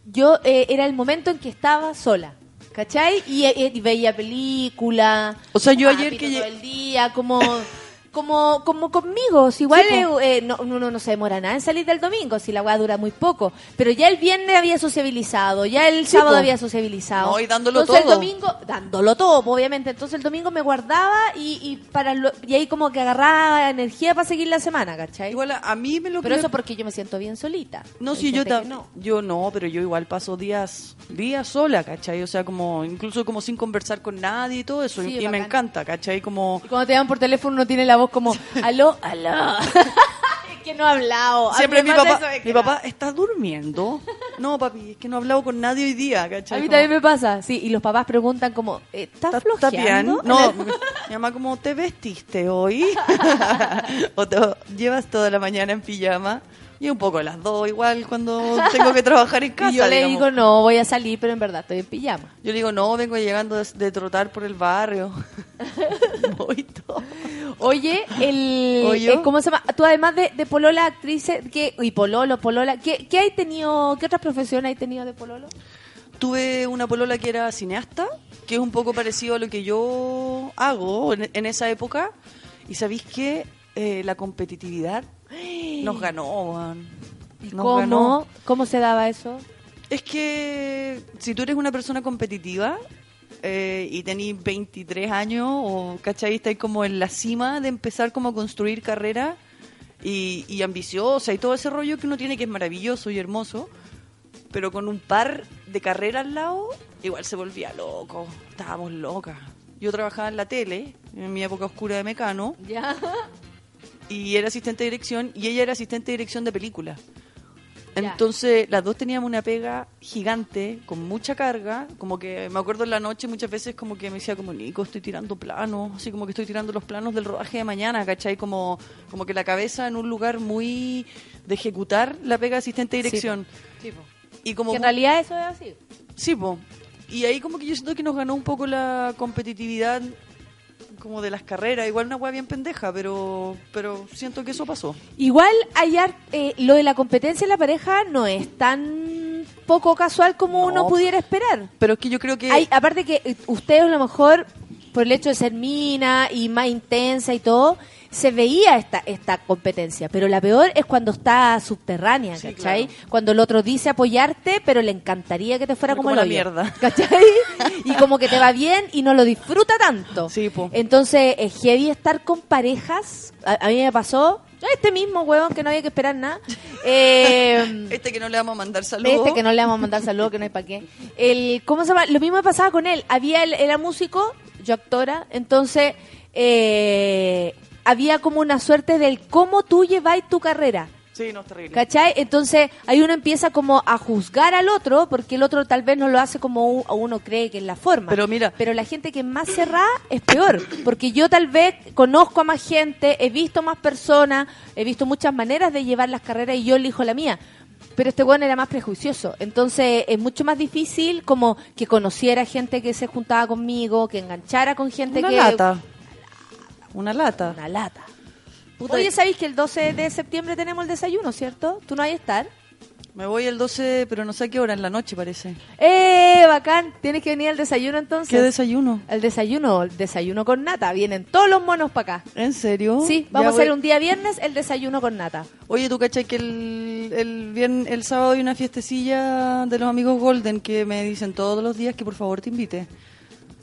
S2: yo eh, era el momento en que estaba sola. ¿Cachai? Y, eh, y veía película.
S10: O sea, yo ayer que
S2: todo el día, como, como, como conmigo. Si igual
S10: Sí,
S2: eh, no, uno no se demora nada en salir del domingo, si la weá dura muy poco. Pero ya el viernes había sociabilizado, ya el
S10: Sí,
S2: sábado
S10: po.
S2: había sociabilizado.
S10: No, y dándolo
S2: Entonces
S10: todo.
S2: el domingo, dándolo todo, obviamente. Entonces el domingo me guardaba y, y para lo- y ahí como que agarraba energía para seguir la semana, ¿cachai?
S10: Igual a, mí me lo
S2: Pero
S10: que
S2: eso porque yo me siento bien solita.
S10: No, sí, yo,
S2: gente
S10: ta-
S2: que no.
S10: yo no, pero yo igual paso días días sola, ¿cachai? O sea, como incluso como sin conversar con nadie y todo eso.
S2: Sí,
S10: y y me encanta, ¿cachai? Como...
S2: Y cuando te llaman por teléfono uno tiene la voz como, aló, aló. es que no he hablado.
S10: Siempre mi papá,
S2: eso, es que
S10: mi
S2: no.
S10: papá, ¿estás durmiendo? No, papi, es que no he hablado con nadie hoy día,
S2: A mí
S10: Como,
S2: también me pasa, sí. Y los papás preguntan como, ¿estás
S10: ¿Estás
S2: flojeando?
S10: No, mi mi mamá como, ¿te vestiste hoy? o te llevas toda la mañana en pijama. Y un poco las dos, igual cuando tengo que trabajar en casa.
S2: y yo le
S10: digamos.
S2: digo, no, voy a salir, pero en verdad estoy en pijama.
S10: Yo le digo, no, vengo llegando de, de trotar por el barrio. Voy todo.
S2: Oye, el, eh, ¿cómo se llama? Tú además de, de polola, actriz, ¿qué, y pololo, polola, ¿qué, qué hay tenido, qué otras profesiones hay tenido de pololo?
S10: Tuve una polola que era cineasta, que es un poco parecido a lo que yo hago en, en esa época. Y sabéis que la competitividad nos ganó. Nos
S2: ¿Cómo,
S10: ganó.
S2: ¿Cómo se daba eso?
S10: Es que si tú eres una persona competitiva eh, y tenés 23 años o, ¿cachai? Estás como en la cima de empezar como a construir carrera y, y ambiciosa y todo ese rollo que uno tiene que es maravilloso y hermoso, pero con un par de carreras al lado, igual se volvía loco. Estábamos locas. Yo trabajaba en la tele, en mi época oscura de Mecano,
S2: Ya.
S10: Y era asistente de dirección y ella era asistente de dirección de película.
S2: Ya.
S10: Entonces, las dos teníamos una pega gigante, con mucha carga, como que me acuerdo en la noche muchas veces como que me decía como, Nico, estoy tirando planos, así como que estoy tirando los planos del rodaje de mañana, ¿cachai? Como, como que la cabeza en un lugar muy de ejecutar la pega de asistente de
S2: Sí,
S10: dirección. Y como
S2: Que en realidad eso es así.
S10: Sí, po. Y ahí como que yo siento que nos ganó un poco la competitividad como de las carreras, igual una hueá bien pendeja, pero pero siento que eso pasó.
S2: Igual hallar eh, lo de la competencia en la pareja no es tan poco casual como
S10: No.
S2: uno pudiera esperar.
S10: Pero es que yo creo que
S2: Hay, aparte que eh, ustedes a lo mejor, por el hecho de ser mina y más intensa y todo, se veía esta, esta competencia. Pero la peor es cuando está subterránea,
S10: Sí,
S2: ¿cachai?
S10: claro.
S2: Cuando el otro dice apoyarte, pero le encantaría que te fuera
S10: Como
S2: como,
S10: la mierda.
S2: ¿Cachai? Y como que te va bien y no lo disfruta tanto.
S10: Sí, po.
S2: Entonces, es heavy estar con parejas. A, a mí me pasó, este mismo huevón que no había que esperar nada. Eh,
S10: este que no le vamos a mandar saludos.
S2: este que no le vamos a mandar saludos, que no hay para qué. El, ¿Cómo se llama? Lo mismo me pasaba con él. Había él era músico, yo actora, entonces eh, había como una suerte del cómo tú lleváis tu carrera.
S10: Sí, no es terrible.
S2: ¿Cachai? Entonces ahí uno empieza como a juzgar al otro, porque el otro tal vez no lo hace como u- uno cree que es la forma.
S10: Pero mira-
S2: Pero la gente que es más cerrada es peor, porque yo tal vez conozco a más gente, he visto más personas, he visto muchas maneras de llevar las carreras y yo elijo la mía. Pero este weón era más prejuicioso. Entonces es mucho más difícil como que conociera gente que se juntaba conmigo, que enganchara con gente
S10: Una
S2: que...
S10: lata. Una lata.
S2: Una lata.
S10: Puta,
S2: Oye, ¿sabéis que el 12 de septiembre tenemos el desayuno, cierto? ¿Tú no vas a estar?
S10: Me voy el 12, pero no sé a qué hora, en la noche parece.
S2: ¡Eh, bacán! Tienes que venir al desayuno entonces.
S10: ¿Qué desayuno?
S2: El desayuno, el desayuno con nata. Vienen todos los monos para acá.
S10: ¿En serio?
S2: Sí,
S10: Ya
S2: vamos a
S10: voy-
S2: hacer un día viernes el desayuno con nata.
S10: Oye, ¿tú cachai que el, el, viernes- el sábado hay una fiestecilla de los amigos Golden que me dicen todos los días que por favor te invite?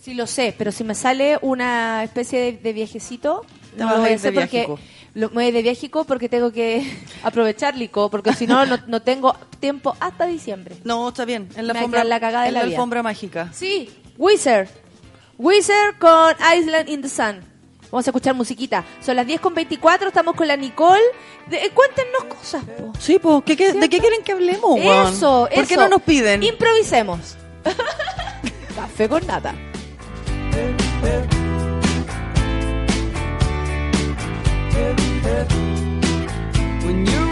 S2: Sí, lo sé, pero si me sale una especie de, de viajecito, no lo voy a
S10: de
S2: hacer porque lo, me voy de viajico porque tengo que aprovechar lico, porque si no, no, tengo tiempo hasta diciembre.
S10: No, está bien. En la
S2: Me
S10: alfombra,
S2: la cagada de
S10: en
S2: la
S10: la alfombra mágica.
S2: Sí, Wizard. Wizard con Island in the Sun. Vamos a escuchar musiquita. Son las 10 con 24, estamos con la Nicole. De- eh, cuéntenos cosas, po.
S10: Sí, pues, ¿qué, qué- ¿de qué quieren que hablemos?
S2: Eso,
S10: ¿Por qué
S2: eso.
S10: no nos piden?
S2: Improvisemos. Café con nata.
S5: When you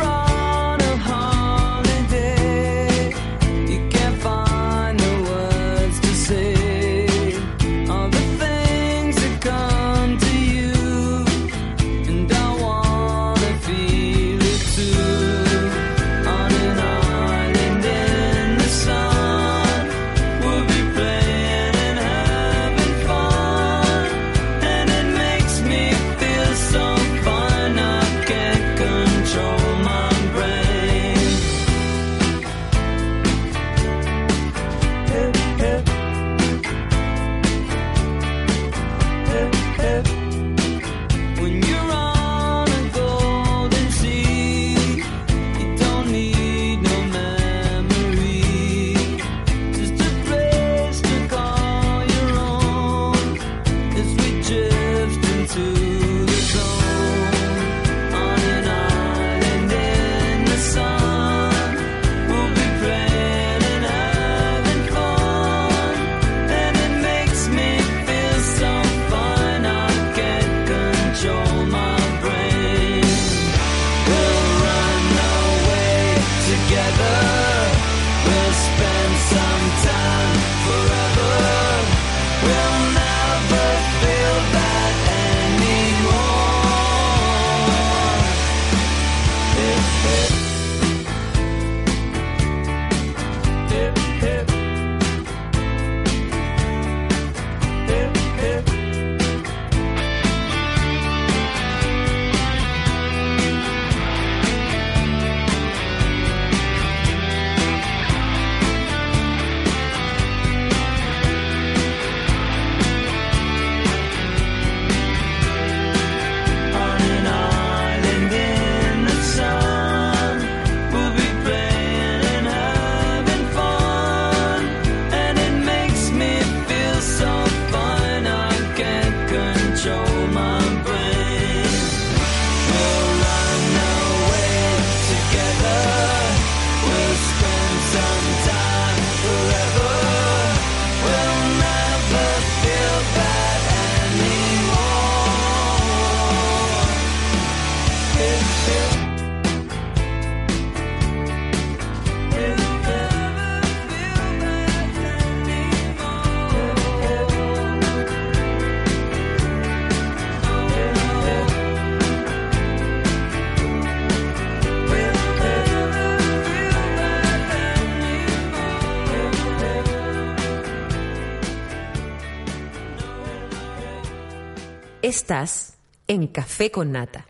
S6: Estás en Café con Nata.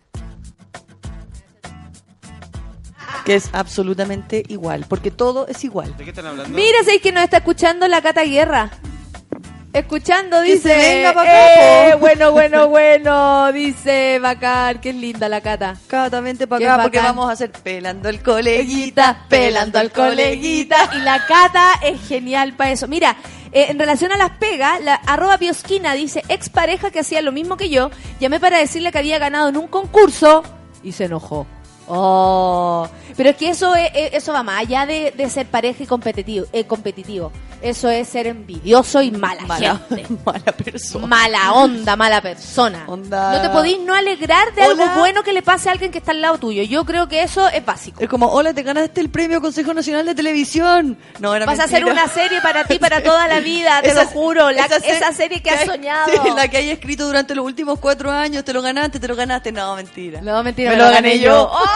S10: Que es absolutamente igual, porque todo es igual.
S3: ¿De qué están hablando?
S2: Mira, ¿sabes que nos está escuchando la Cata Guerra? Escuchando,
S10: Que
S2: dice.
S10: se venga pa' acá,
S2: eh, bueno, bueno, bueno. Dice bacán, qué linda la Cata.
S10: Cata, vente para acá porque
S2: bacán.
S10: vamos a hacer pelando el coleguita,
S2: pelando al coleguita. Y la Cata es genial para eso. Mira, eh, en relación a las pegas, la arroba piosquina dice, ex pareja que hacía lo mismo que yo, llamé para decirle que había ganado en un concurso y se enojó. Oh, pero es que eso es- es- eso va más allá de, de ser pareja y competitivo, eh, competitivo. Eso es ser envidioso y mala,
S10: Mala,
S2: gente.
S10: mala persona.
S2: Mala onda, mala persona.
S10: Onda.
S2: No te podís no alegrar de
S10: Hola.
S2: algo bueno que le pase a alguien que está al lado tuyo. Yo creo que eso es básico.
S10: Es como, hola, te ganaste el premio Consejo Nacional de Televisión. No, era
S2: Vas a hacer una serie para ti, para toda la vida, te
S10: Esa-
S2: lo juro. La- esa,
S10: se-
S2: serie que has
S10: hay-
S2: soñado.
S10: sí, la que hay escrito durante los últimos cuatro años, te lo ganaste, te lo ganaste. No, mentira.
S2: No, mentira,
S10: me,
S2: me
S10: lo
S2: lo
S10: gané
S2: gané
S10: yo.
S2: yo. ¡Oh!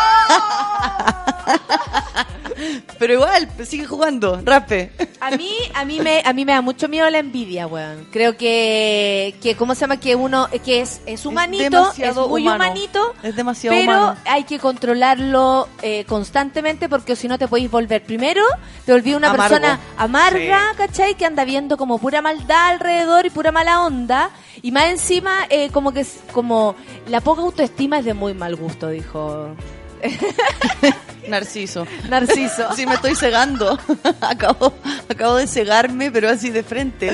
S10: Pero igual, sigue jugando, raspe.
S2: A mí, a mí me, a mí me da mucho miedo la envidia, weón. Creo que, que ¿cómo se llama? Que uno, que es, es humanito, es,
S10: demasiado
S2: muy
S10: humano.
S2: humanito,
S10: Es demasiado
S2: pero
S10: humano.
S2: hay que controlarlo eh, constantemente porque si no te podéis volver. Primero, te volví una
S10: Amargo.
S2: persona amarga, ¿cachai? Que anda viendo como pura maldad alrededor y pura mala onda. Y más encima, eh, como que es- como la poca autoestima es de muy mal gusto, dijo
S10: Narciso.
S2: Narciso.
S10: Sí, me estoy cegando. acabo, acabo de cegarme, pero así de frente.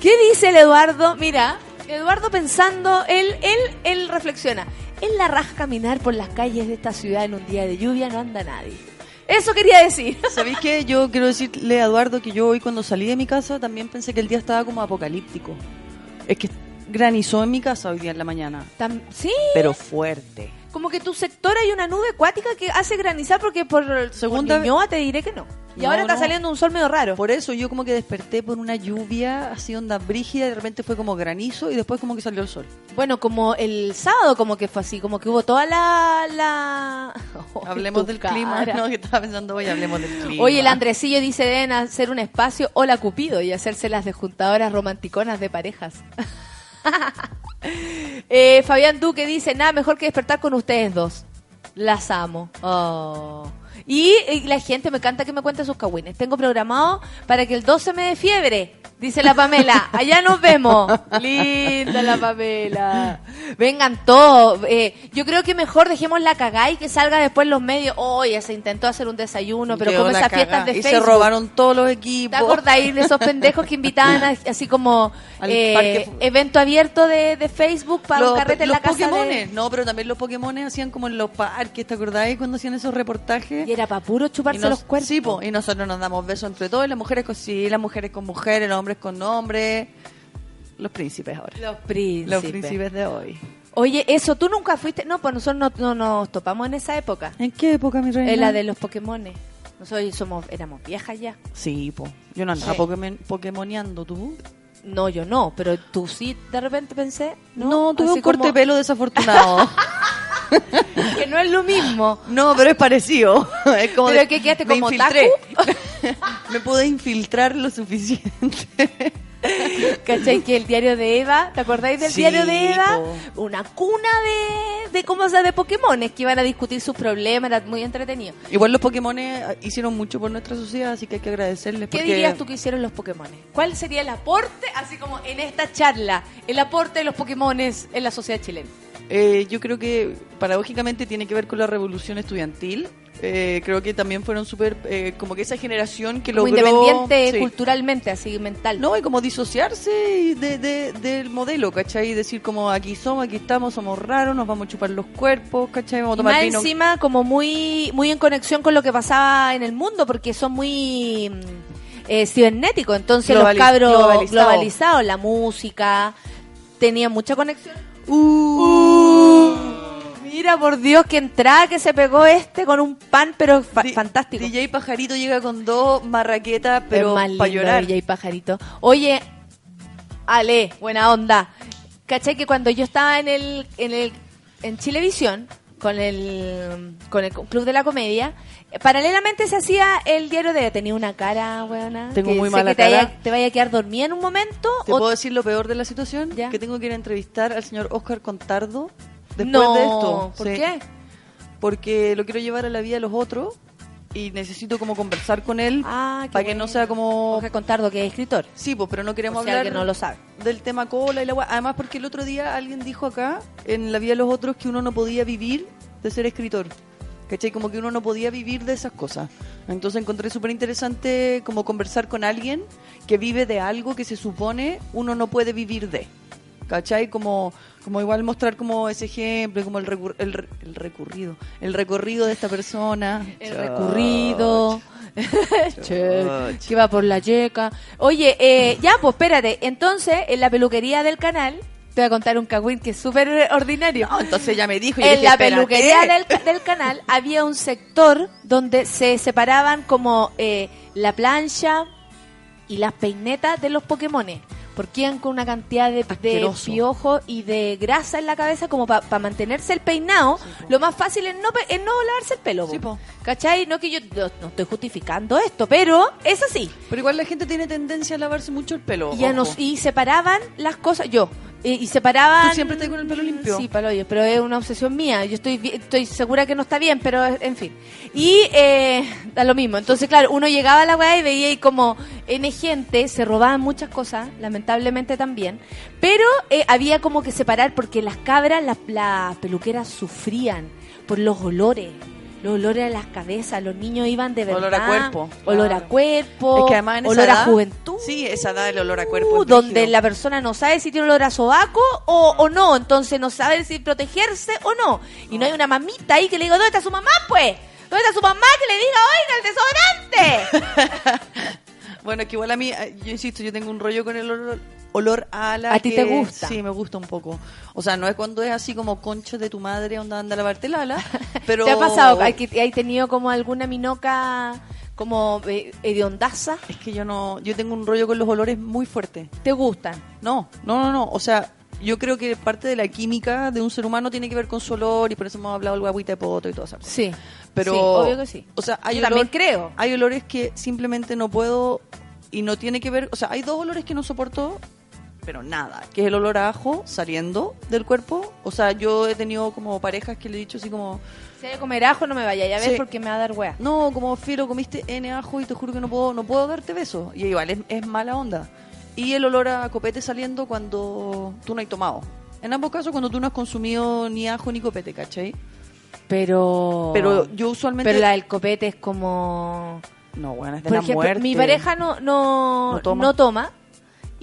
S2: ¿Qué dice el Eduardo? Mira, Eduardo pensando, él, él, él reflexiona. En la raja caminar por las calles de esta ciudad en un día de lluvia no anda nadie. Eso quería decir.
S10: ¿Sabéis qué? Yo quiero decirle a Eduardo que yo hoy cuando salí de mi casa también pensé que el día estaba como apocalíptico. Es que granizó en mi casa hoy día en la mañana.
S2: Tam- sí,
S10: Pero fuerte.
S2: Como que tu sector hay una nube acuática que hace granizar porque por,
S10: Segunda-
S2: por te diré que no. Y
S10: No,
S2: ahora está
S10: no.
S2: saliendo un sol medio raro.
S10: Por eso yo como que desperté por una lluvia así onda brígida y de repente fue como granizo y después como que salió el sol.
S2: Bueno, como el sábado como que fue así, como que hubo toda la... la...
S10: Hablemos del
S2: cara.
S10: clima. No, que estaba pensando hoy, hablemos del clima.
S2: Oye, el Andresillo dice deben hacer un espacio hola Cupido y hacerse las de juntadoras romanticonas de parejas. Eh, Fabián Duque dice, nada mejor que despertar con ustedes dos. Las amo. Oh. Y, y la gente me encanta que me cuente sus cagüines. Tengo programado para que el 12 me dé fiebre, dice la Pamela. Allá nos vemos. Linda la Pamela. Vengan todos. Eh, yo creo que mejor dejemos la cagá y que salga después los medios. Oye, se intentó hacer un desayuno, pero como esas
S10: cagá.
S2: fiestas de
S10: Y
S2: Facebook.
S10: se robaron todos los equipos.
S2: ¿Te acordáis de esos pendejos que invitaban a- así como eh, evento abierto de, de Facebook para un
S10: Los-
S2: carrete en la casa
S10: Pokémones.
S2: de...
S10: No, pero también los Pokémones hacían como en los parques, ¿te acordáis cuando hacían esos reportajes?
S2: Y era para puro chuparse
S10: nos-
S2: los cuerpos.
S10: Sí, po, y nosotros nos damos besos entre todos, y las mujeres con sí, las mujeres con mujeres, los hombres con hombres. Los príncipes ahora.
S2: Los príncipes.
S10: Los príncipes de hoy.
S2: Oye, eso, ¿tú nunca fuiste? No, pues nosotros no, no nos topamos en esa época.
S10: ¿En qué época, mi reina?
S2: En la de los Pokémones. Nosotros somos, éramos viejas ya.
S10: Sí, po. Yo no andaba
S2: Sí.
S10: Pokémon, Pokémoneando, ¿tú?
S2: No, yo no, pero tú sí de repente pensé. No,
S10: No, tuve
S2: Así
S10: un corte
S2: como-
S10: de pelo desafortunado.
S2: Que no es lo mismo.
S10: no, pero es parecido. Es como
S2: ¿Pero
S10: de-
S2: qué quedaste como
S10: infiltré. Me pude infiltrar lo suficiente.
S2: ¿Cachai? Que el diario de Eva, ¿te acordáis del
S10: Sí,
S2: diario de Eva?
S10: po.
S2: Una cuna de, de cómo de Pokémones que iban a discutir sus problemas, era muy entretenido.
S10: Igual los Pokémon hicieron mucho por nuestra sociedad, así que hay que agradecerles.
S2: ¿Qué
S10: porque
S2: dirías tú que hicieron los Pokémones? ¿Cuál sería el aporte, así como en esta charla, el aporte de los Pokémones en la sociedad chilena?
S10: Eh, yo creo que paradójicamente tiene que ver con la revolución estudiantil. Eh, creo que también fueron súper, eh, como que esa generación que
S2: Como
S10: logró...
S2: independiente
S10: sí.
S2: culturalmente, así mental.
S10: No, y como disociarse de, de- del modelo, ¿cachai? Y decir como aquí somos, aquí estamos, somos raros, nos vamos a chupar los cuerpos, ¿cachai? Vamos a
S2: Y
S10: tomar
S2: más
S10: vino.
S2: encima como muy muy en conexión con lo que pasaba en el mundo porque son muy mm, eh, cibernéticos entonces
S10: Globali-
S2: los cabros
S10: globalizado.
S2: globalizados la música tenían mucha conexión
S10: Uh.
S2: Mira por Dios que entrada que se pegó este con un pan pero fa-
S10: Di-
S2: fantástico
S10: DJ Pajarito llega con dos marraquetas, pero para llorar.
S2: DJ Pajarito oye Ale buena onda ¿cachai? que cuando yo estaba en el en el en Chilevisión con el con el club de la comedia paralelamente se hacía el diario de tenía una cara weona
S10: Tengo
S2: que
S10: muy
S2: sé
S10: mala
S2: que te vaya,
S10: cara.
S2: te vaya a quedar dormida en un momento
S10: ¿Te
S2: o-
S10: puedo decir lo peor de la situación?
S2: Ya.
S10: Que tengo que ir a entrevistar al señor Oscar Contardo después
S2: no
S10: de esto.
S2: ¿por
S10: Sí.
S2: qué?
S10: Porque lo quiero llevar a la vida de los otros y necesito como conversar con él
S2: Ah,
S10: para que no sea como...
S2: Jorge Contardo que es escritor
S10: Sí, pues, pero no queremos
S2: o sea,
S10: hablar
S2: que no lo sabe
S10: del tema cola y la Además, porque el otro día alguien dijo acá, en la vida de los otros, que uno no podía vivir de ser escritor. ¿Cachai? Como que uno no podía vivir de esas cosas. Entonces encontré súper interesante como conversar con alguien que vive de algo que se supone uno no puede vivir de. ¿Cachai? Como, como igual mostrar como ese ejemplo, como el, recur- el, re- el recurrido, el recorrido de esta persona.
S2: el
S10: Chach.
S2: recurrido Che, que va por la yeca oye eh, ya pues espérate entonces en la peluquería del canal te voy a contar un cagüín que es súper ordinario
S10: No, entonces ya me dijo. y
S2: en
S10: dije,
S2: la peluquería del canal había un sector donde se separaban como eh, la plancha y las peinetas de los Pokémones. Porque iban con una cantidad de, de piojos y de grasa en la cabeza como para mantenerse el peinado. lo más fácil es no, es no lavarse el pelo.
S10: Sí,
S2: po. ¿Cachai? No que yo no, no estoy justificando esto, pero es así.
S10: Pero igual la gente tiene tendencia a lavarse mucho el pelo.
S2: Y,
S10: ojo.
S2: nos, y separaban las cosas, yo, y, y separaban...
S10: ¿Tú siempre estás con el pelo limpio?
S2: Sí, palo yo, pero es una obsesión mía. Yo estoy, estoy segura que no está bien, pero en fin. Y eh, da lo mismo. Entonces, claro, uno llegaba a la weá y veía ahí como N gente, se robaban muchas cosas, lamentablemente también. Pero eh, había como que separar porque las cabras, las las peluqueras sufrían por los olores. Los olores a las cabezas, los niños iban de verdad.
S10: Olor a cuerpo,
S2: Olor a cuerpo.
S10: Es que además en esa
S2: olor a juventud.
S10: Sí, esa edad el olor a cuerpo.
S2: Uh, donde la persona no sabe si tiene olor a sobaco o, o no, entonces no sabe si protegerse o no. Y no hay una mamita ahí que le diga, ¿dónde está su mamá, pues? ¿Dónde está su mamá que le diga, oiga, el desodorante?
S10: Bueno, es que igual a mí, eh, yo insisto, yo tengo un rollo con el olor, olor a ala.
S2: ¿A ti
S10: que-
S2: te gusta?
S10: Sí, me gusta un poco. O sea, no es cuando es así como concho de tu madre, onda anda a lavarte el ala, pero...
S2: ¿Te ha pasado? ¿Hay, tenido como alguna minoca como eh, hediondaza?
S10: Es que yo no, yo tengo un rollo con los olores muy fuerte.
S2: ¿Te gustan?
S10: No, no, no, no. O sea, yo creo que parte de la química de un ser humano tiene que ver con su olor y por eso hemos hablado del agüita de poto y esas cosas.
S2: Sí.
S10: Pero,
S2: Sí, obvio que sí.
S10: O sea, hay,
S2: Yo también creo.
S10: hay olores que simplemente no puedo y no tiene que ver. O sea, hay dos olores que no soporto, pero nada. Que es el olor a ajo saliendo del cuerpo. O sea, yo he tenido como parejas que le he dicho así como.
S2: Si hay que comer ajo, no me vaya a ver
S10: Sí.
S2: porque me va a dar wea.
S10: No, como filo, comiste N ajo y te juro que no puedo, no puedo darte besos. Y igual es, es mala onda. Y el olor a copete saliendo cuando tú no has tomado. En ambos casos, cuando tú no has consumido ni ajo ni copete, ¿cachai?
S2: Pero...
S10: Pero yo usualmente.
S2: Pero la del copete es como...
S10: No, bueno, es de
S2: Por
S10: la
S2: ejemplo,
S10: muerte.
S2: mi pareja no, no,
S10: No toma.
S2: no toma.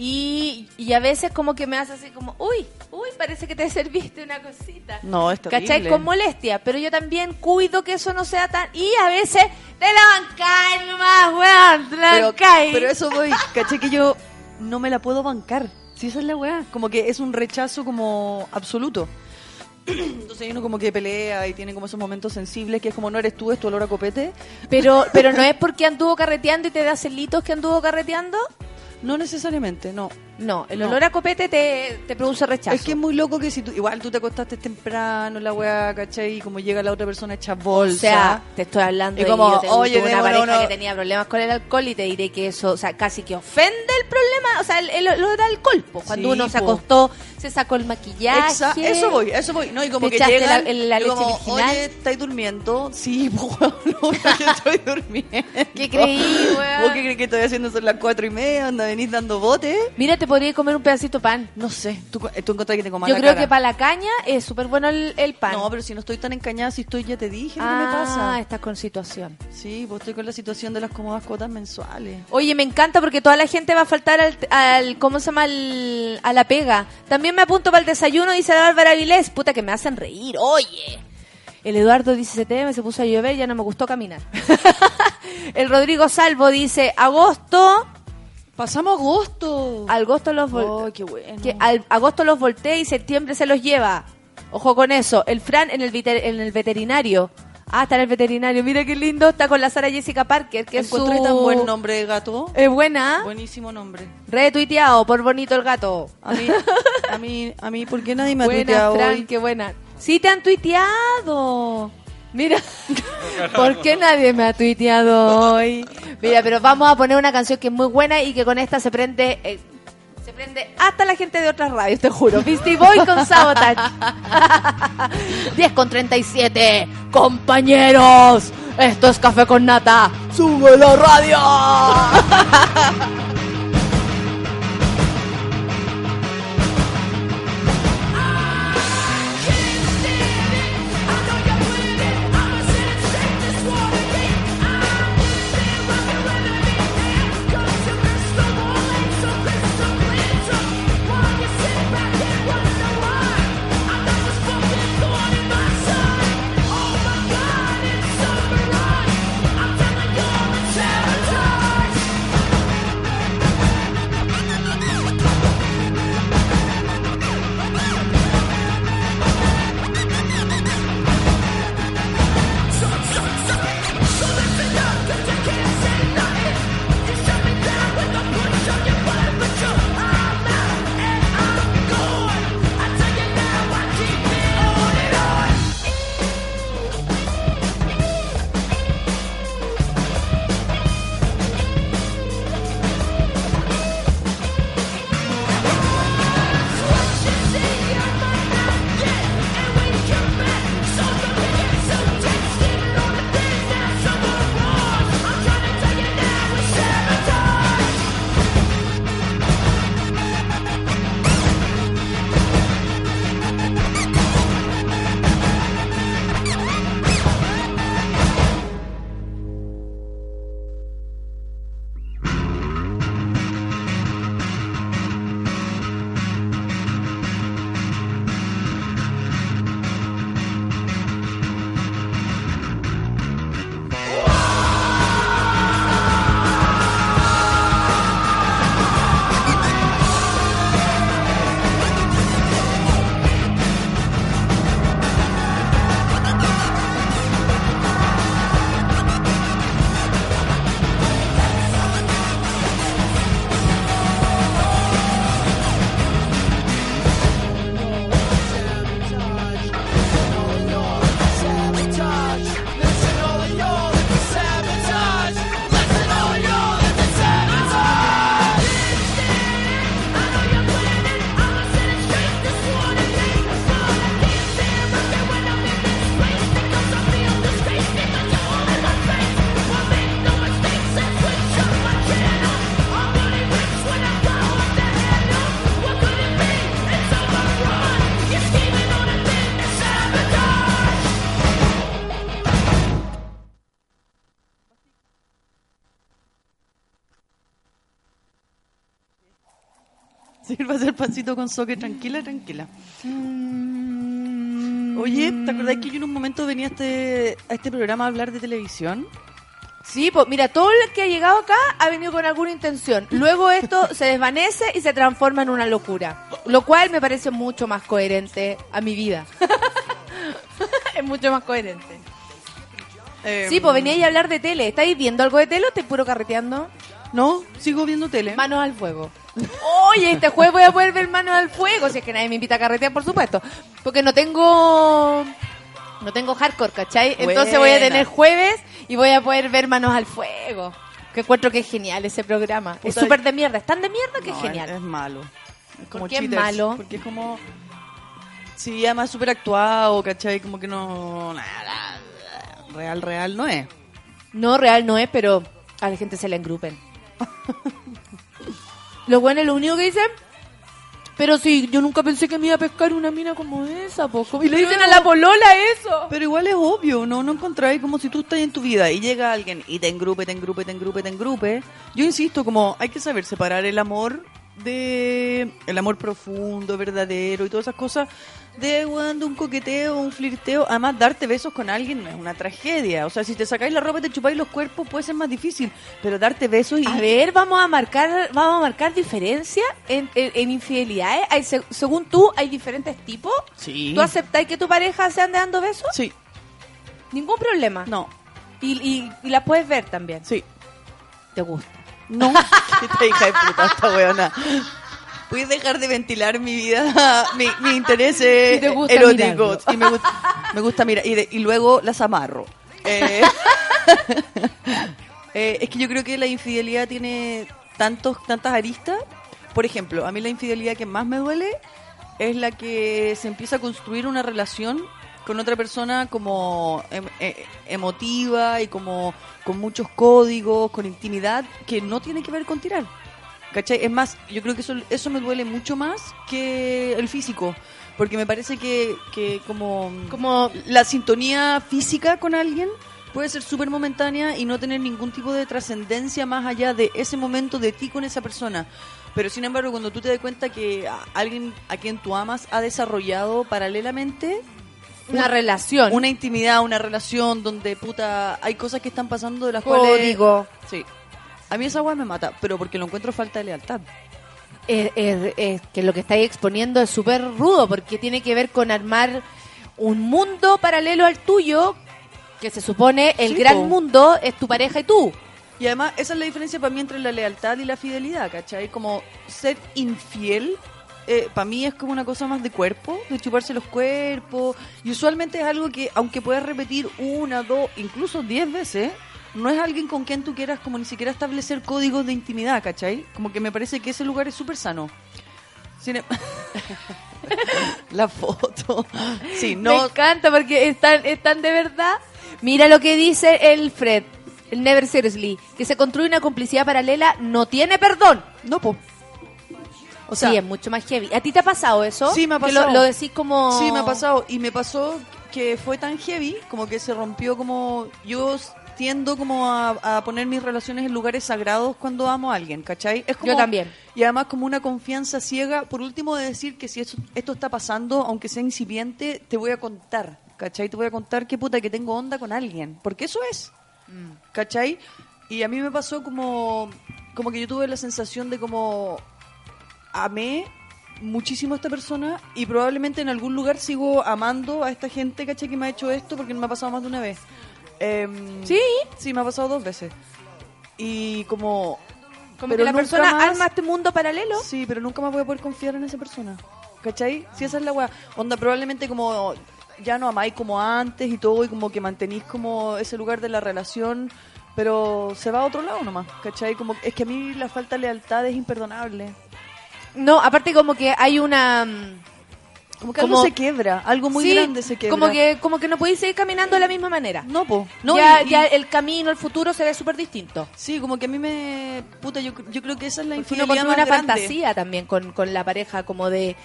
S2: Y, y a veces como que me hace así como, uy, uy, parece que te serviste una cosita.
S10: No, es terrible.
S2: ¿Cachai? Con molestia. Pero yo también cuido que eso no sea tan... Y a veces te la bancáis nomás, weón, te la
S10: pero,
S2: bancáis.
S10: pero eso voy, caché que yo no me la puedo bancar. Si esa es la weá. Como que es un rechazo como absoluto. Entonces uno como que pelea y tiene como esos momentos sensibles que es como no eres tú, es tu olor a copete.
S2: Pero, pero no es porque anduvo carreteando y te da celitos que anduvo carreteando.
S10: No necesariamente, no.
S2: No, el
S10: No.
S2: olor a copete te, te produce rechazo.
S10: Es que es muy loco que si tú, igual tú te acostaste temprano, la weá, ¿cachai? Y como llega la otra persona hecha bolsa.
S2: O sea, te estoy hablando
S10: Y
S2: de
S10: como,
S2: yo
S10: oye,
S2: una pareja
S10: uno-
S2: que tenía problemas con el alcohol y te diré que eso, o sea, casi que ofende el problema, o sea, el, el, lo del alcohol, po. cuando
S10: Sí,
S2: uno se
S10: po.
S2: acostó, se sacó el maquillaje.
S10: Exa- eso voy, eso voy. No, y como
S2: Te
S10: que llegan,
S2: la- la leche
S10: como,
S2: virginal.
S10: Oye, ¿estáis durmiendo? Sí, pues, no, estoy durmiendo.
S2: ¿Qué creí, weón?
S10: ¿Vos qué crees que estoy haciendo? Son las cuatro y media, anda, venís dando bote.
S2: Mira, te podría comer un pedacito de pan.
S10: No sé, ¿tú, tú encontrás que tengo mala
S2: Yo creo
S10: cara?
S2: que para la caña es súper bueno el, el pan.
S10: No, pero si no estoy tan encañada, si estoy, ya te dije,
S2: ah,
S10: ¿qué me pasa?
S2: estás con situación.
S10: Sí, pues estoy con la situación de las cómodas cuotas mensuales.
S2: Oye, me encanta porque toda la gente va a faltar al, al ¿cómo se llama? Al- a la pega. También me apunto para el desayuno, dice la Bárbara Vilés. Puta que me hacen reír, oye. El Eduardo dice, se te se puso a llover, ya no me gustó caminar. el Rodrigo Salvo dice, agosto,
S10: Pasamos agosto.
S2: agosto los vol-
S10: Oh, qué bueno.
S2: que al- agosto los voltea y septiembre se los lleva. Ojo con eso. El Fran en el, en el veterinario. Ah, está en el veterinario. Mira qué lindo. Está con la Sara Jessica Parker, que es su...
S10: Tan buen nombre de gato.
S2: Es buena.
S10: Buenísimo nombre.
S2: Retuiteado por bonito el gato.
S10: A mí, a mí, a mí, ¿por qué nadie me ha
S2: buena,
S10: tuiteado
S2: Fran,
S10: hoy?
S2: qué buena. Sí te han tuiteado. Mira, ¿por qué nadie me ha tuiteado hoy? Mira, pero vamos a poner una canción que es muy buena y que con esta se prende, eh, se prende hasta la gente de otras radios, te juro. Beastie Boy con Sabotage. 10 con 37, compañeros. Esto es Café con Nata. ¡Sube la radio!
S10: Pancito con soque, tranquila, tranquila. Oye, ¿te acordás que yo en un momento venía a este, a este programa a hablar de televisión?
S2: Sí, pues mira, todo el que ha llegado acá ha venido con alguna intención. Luego esto se desvanece y se transforma en una locura. Lo cual me parece mucho más coherente a mi vida. es mucho más coherente. Sí, pues venía a hablar de tele. ¿Estáis viendo algo de tele o estáis puro carreteando?
S10: No, sigo viendo tele.
S2: Manos al fuego. Oye, este jueves voy a poder ver manos al fuego. Si es que nadie me invita a carretear, por supuesto. Porque no tengo. No tengo hardcore, ¿cachai? Entonces voy a tener jueves y voy a poder ver manos al fuego. Que encuentro que es genial ese programa. es súper de mierda. Es tan de mierda que
S10: No,
S2: es genial.
S10: Es, malo. Es como
S2: qué es malo?
S10: Porque es como... Sí, además súper actuado, ¿cachai? Como que no... nada, Real, real no es.
S2: No, real no es, pero a la gente se le engrupen. Lo bueno es lo único que dicen. Pero sí, yo nunca pensé que me iba a pescar una mina como esa, poco. Y le dicen a la polola eso.
S10: Pero igual es obvio, ¿no? No encontráis como si tú estás en tu vida y llega alguien y te engrupe, te engrupe, te engrupe, te engrupe. Yo insisto, como hay que saber separar el amor de... El amor profundo, verdadero y todas esas cosas de, un coqueteo, un flirteo. Además, darte besos con alguien no es una tragedia. O sea, si te sacáis la ropa y te chupáis los cuerpos puede ser más difícil. Pero darte besos y...
S2: A ver, vamos a marcar, vamos a marcar diferencia en, en- en infidelidades. Hay, se- según tú, hay diferentes tipos.
S10: Sí.
S2: ¿Tú aceptáis que tu pareja se ande dando besos?
S10: Sí.
S2: Ningún problema.
S10: No.
S2: Y, y, y la puedes ver también.
S10: Sí.
S2: ¿Te gusta?
S10: No. Esta hija de puta, esta weona. ¿Puedes dejar de ventilar mi vida, mi, mi interés eh,
S2: Y te gusta
S10: erótico?
S2: mirarlo.
S10: Y me, gusta, me gusta mirar. Y, de- y luego las amarro. Eh, eh, es que yo creo que la infidelidad tiene tantos, tantas aristas. Por ejemplo, a mí la infidelidad que más me duele es la que se empieza a construir una relación con otra persona como em- eh, emotiva y como con muchos códigos, con intimidad, que no tiene que ver con tirar. ¿Cachai? Es más, yo creo que eso, eso me duele mucho más que el físico. Porque me parece que, que como,
S2: Como
S10: la sintonía física con alguien puede ser súper momentánea y no tener ningún tipo de trascendencia más allá de ese momento de ti con esa persona. Pero sin embargo, cuando tú te das cuenta que a- alguien a quien tú amas ha desarrollado paralelamente
S2: una relación.
S10: una intimidad, una relación donde puta hay cosas que están pasando de las cuales
S2: código.
S10: Sí. A mí esa weá me mata, pero porque lo encuentro falta de lealtad.
S2: es, es- es que lo que estáis exponiendo es súper rudo porque tiene que ver con armar un mundo paralelo al tuyo que se supone el gran mundo es tu pareja y tú.
S10: Y además, esa es la diferencia para mí entre la lealtad y la fidelidad, ¿cachai? Como ser infiel, para mí es como una cosa más de cuerpo, de chuparse los cuerpos. Y usualmente es algo que, aunque puedas repetir una, dos, incluso diez veces, no es alguien con quien tú quieras como ni siquiera establecer códigos de intimidad, ¿cachai? Como que me parece que ese lugar es súper sano. Sin em- la foto. Sí,
S2: Me
S10: no,
S2: encanta porque están, están de verdad. Mira lo que dice el Fred, el Never Seriously, que se construye una complicidad paralela, no tiene perdón.
S10: no, po. O sea,
S2: sí, es mucho más heavy. ¿A ti te ha pasado eso?
S10: Sí, me ha
S2: Que lo-
S10: pasado.
S2: lo, decís como...
S10: Sí, me ha pasado. Y me pasó que fue tan heavy, como que se rompió como... Yo tiendo como a, a poner mis relaciones en lugares sagrados cuando amo a alguien, ¿cachai? Es como,
S2: Yo también.
S10: Y además como una confianza ciega, por último de decir que si esto, esto está pasando, aunque sea incipiente, te voy a contar, ¿cachai? Te voy a contar qué puta que tengo onda con alguien, porque eso es, ¿cachai? Y a mí me pasó como, como que yo tuve la sensación de como amé muchísimo a esta persona y probablemente en algún lugar sigo amando a esta gente, ¿cachai? Que me ha hecho esto porque no me ha pasado más de una vez. Em,
S2: Sí.
S10: Sí, me ha pasado dos veces. Y como...
S2: Como
S10: pero
S2: que la persona
S10: más-
S2: arma este mundo paralelo.
S10: Sí, pero nunca más voy a poder confiar en esa persona. ¿Cachai? Si esa es la weá. Onda, probablemente como ya no amáis como antes y todo, y como que mantenís como ese lugar de la relación, pero se va a otro lado nomás, ¿cachai? Como, es que a mí la falta de lealtad es imperdonable.
S2: No, aparte como que hay una...
S10: Como que
S2: Como-
S10: algo se quiebra, algo muy
S2: sí,
S10: grande se quiebra.
S2: Como que, como que no podéis seguir caminando de la misma manera.
S10: No, po. No,
S2: ya,
S10: y- y-
S2: ya el camino, el futuro se ve súper distinto.
S10: Sí, como que a mí me... Puta, yo, yo creo que esa es la
S2: Porque
S10: infidelidad más
S2: una
S10: grande.
S2: fantasía también con, con la pareja, como de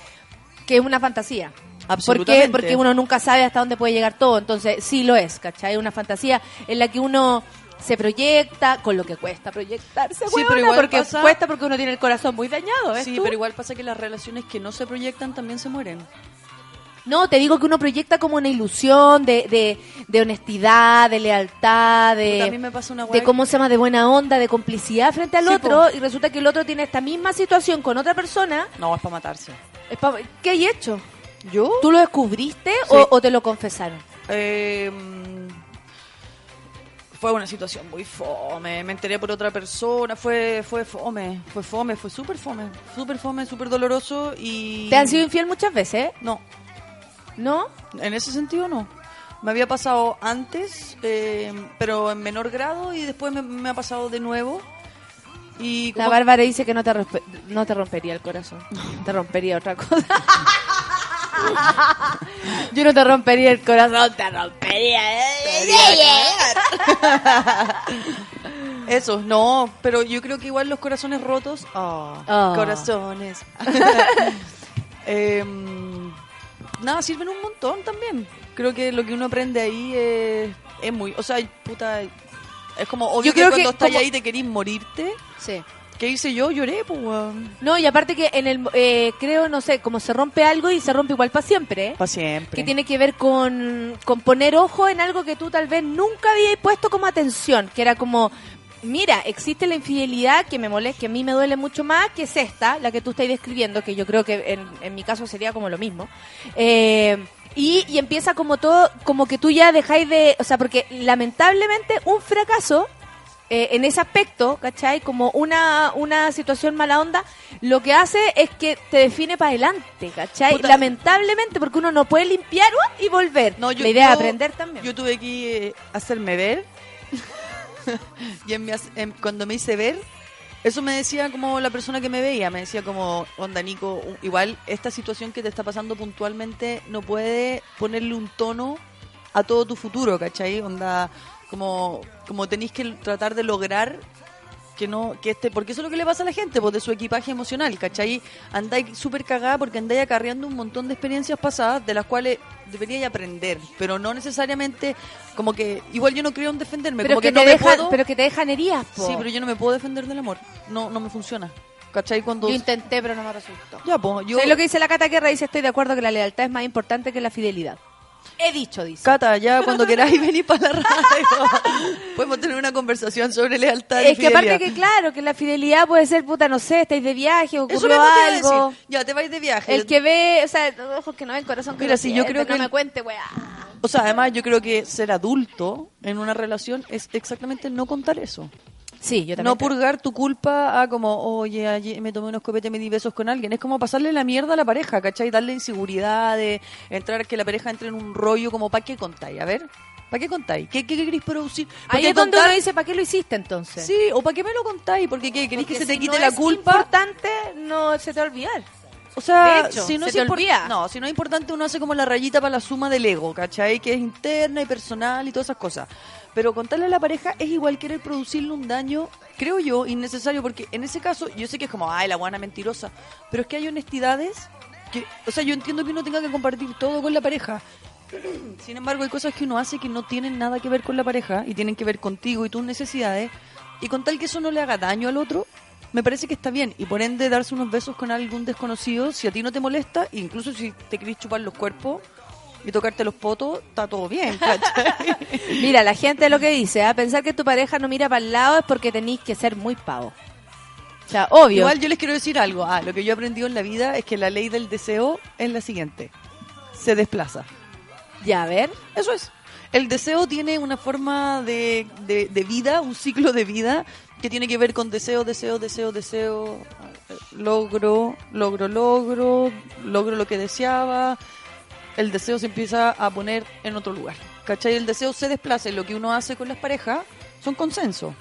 S2: que es una fantasía. ¿Por
S10: Absolutamente.
S2: qué? Porque uno nunca sabe hasta dónde puede llegar todo. Entonces, sí lo es, ¿cachai? Una fantasía en la que uno se proyecta con lo que cuesta proyectarse,
S10: Sí,
S2: huevona,
S10: pero igual
S2: porque
S10: pasa-
S2: cuesta porque uno tiene el corazón muy dañado, ¿ves
S10: Sí,
S2: tú?
S10: pero igual pasa que las relaciones que no se proyectan también se mueren.
S2: No, te digo que uno proyecta como una ilusión de, de, de honestidad, de lealtad, de,
S10: me pasa una
S2: de cómo se llama, de buena onda, de complicidad frente al
S10: Sí,
S2: otro, y resulta que el otro tiene esta misma situación con otra persona.
S10: No, es para matarse.
S2: Es pa- ¿Qué hay hecho?
S10: ¿Yo?
S2: ¿Tú lo descubriste
S10: Sí.
S2: o, o te lo confesaron?
S10: Eh, fue una situación muy fome. Me enteré por otra persona. Fue, fue fome. Fue fome. Fue súper fome. Súper fome, súper doloroso. Y.
S2: ¿Te han sido infiel muchas veces?
S10: No.
S2: ¿No?
S10: En ese sentido, no. Me había pasado antes, eh, pero en menor grado. Y después me, me ha pasado de nuevo. Y
S2: La
S10: como-
S2: Bárbara dice que no te, rompe- no te rompería el corazón. Te rompería otra cosa. Yo no te rompería el corazón, te rompería.
S10: Eso, no, pero yo creo que igual los corazones rotos. ah,
S2: Ah.
S10: Corazones. Em, nada, sirven un montón también. Creo que lo que uno aprende ahí es, es muy. O sea, puta. Es como obvio
S2: Yo
S10: que
S2: creo
S10: cuando
S2: que
S10: estás
S2: como-
S10: ahí te querís morirte.
S2: Sí.
S10: ¿Qué hice yo? Lloré, pues, weón.
S2: No, y aparte que en el, eh, creo, no sé, como se rompe algo y se rompe igual para siempre, ¿eh?
S10: Para siempre.
S2: que tiene que ver con, con poner ojo en algo que tú tal vez nunca habías puesto como atención, que era como, mira, existe la infidelidad que me molesta, que a mí me duele mucho más, que es esta, la que tú estás describiendo, que yo creo que en, en mi caso sería como lo mismo. Eh, y, y empieza como todo, como que tú ya dejáis de, o sea, porque lamentablemente un fracaso eh, en ese aspecto, ¿cachai? Como una, una situación mala onda, lo que hace es que te define para adelante, ¿cachai?
S10: Puta.
S2: Lamentablemente, porque uno no puede limpiar ¡uh! y volver.
S10: No, yo-
S2: La idea es aprender también.
S10: Yo tuve que eh, hacerme ver. y en mi en- cuando me hice ver, eso me decía como la persona que me veía. Me decía como, onda, Nico, igual esta situación que te está pasando puntualmente no puede ponerle un tono a todo tu futuro, ¿cachai? Onda, como, como tenéis que tratar de lograr que no, que este, porque eso es lo que le pasa a la gente, pues de su equipaje emocional, ¿cachai? Andáis súper cagada porque andáis acarreando un montón de experiencias pasadas de las cuales deberíais aprender, pero no necesariamente, como que, igual yo no creo en defenderme,
S2: pero,
S10: como
S2: que
S10: que,
S2: te
S10: no me
S2: dejan,
S10: puedo,
S2: pero que te dejan heridas, po.
S10: sí, pero yo no me puedo defender del amor, no, no me funciona, ¿cachai? Cuando,
S2: Yo intenté, pero no me resultó.
S10: ya, pues, yo,
S2: ¿Sabes lo que dice la Cata Guerra? Dice, estoy de acuerdo que la lealtad es más importante que la fidelidad. He dicho, dice.
S10: Cata, ya cuando queráis venir para la radio, podemos tener una conversación sobre lealtad y
S2: Es que aparte que claro, que la fidelidad puede ser, puta, no sé, estáis de viaje,
S10: Eso
S2: ocurrió
S10: a
S2: algo.
S10: decir. Ya, te vais de viaje.
S2: El que ve, o sea, ojos que no ven, corazón que
S10: Mira,
S2: no
S10: si yo
S2: siente,
S10: creo que
S2: no
S10: el-
S2: me cuente, weá.
S10: O sea, además yo creo que ser adulto en una relación es exactamente no contar eso.
S2: Sí, yo también.
S10: No purgar tu culpa a como, oye, ayer me tomé unos copetes, me di besos con alguien. Es como pasarle la mierda a la pareja, ¿cachai? Darle inseguridad, de entrar, que la pareja entre en un rollo como, ¿para qué contáis? A ver, ¿para qué contáis? ¿Qué, qué queréis producir?
S2: Ahí es donde uno dice, ¿para qué lo hiciste entonces?
S10: Sí, o ¿para qué me lo contáis? Porque ¿qué? ¿Queréis que se te quite
S2: no
S10: la
S2: es
S10: culpa?
S2: importante, no se te va a olvidar.
S10: O sea,
S2: hecho,
S10: si no
S2: se
S10: es
S2: olvida.
S10: No, si no es importante, uno hace como la rayita para la suma del ego, ¿cachai? Que es interna y personal y todas esas cosas. Pero contarle a la pareja es igual querer producirle un daño, creo yo, innecesario, porque en ese caso, yo sé que es como, ay, la guana mentirosa, pero es que hay honestidades que, o sea, yo entiendo que uno tenga que compartir todo con la pareja. Sin embargo, hay cosas que uno hace que no tienen nada que ver con la pareja y tienen que ver contigo y tus necesidades. Y con tal que eso no le haga daño al otro, me parece que está bien. Y por ende, darse unos besos con algún desconocido, si a ti no te molesta, incluso si te querés chupar los cuerpos y tocarte los potos, está todo bien.
S2: Mira, la gente lo que dice, ¿ah? pensar que tu pareja no mira para el lado es porque tenéis que ser muy pavo. O sea, obvio.
S10: Igual yo les quiero decir algo. Ah, lo que yo he aprendido en la vida es que la ley del deseo es la siguiente. Se desplaza.
S2: Ya, a ver.
S10: Eso es. El deseo tiene una forma de, de- de vida, un ciclo de vida que tiene que ver con deseo, deseo, deseo, deseo, logro, logro, logro, logro lo que deseaba. El deseo se empieza a poner en otro lugar. ¿Cachai? El deseo se desplaza y lo que uno hace con las parejas son consenso,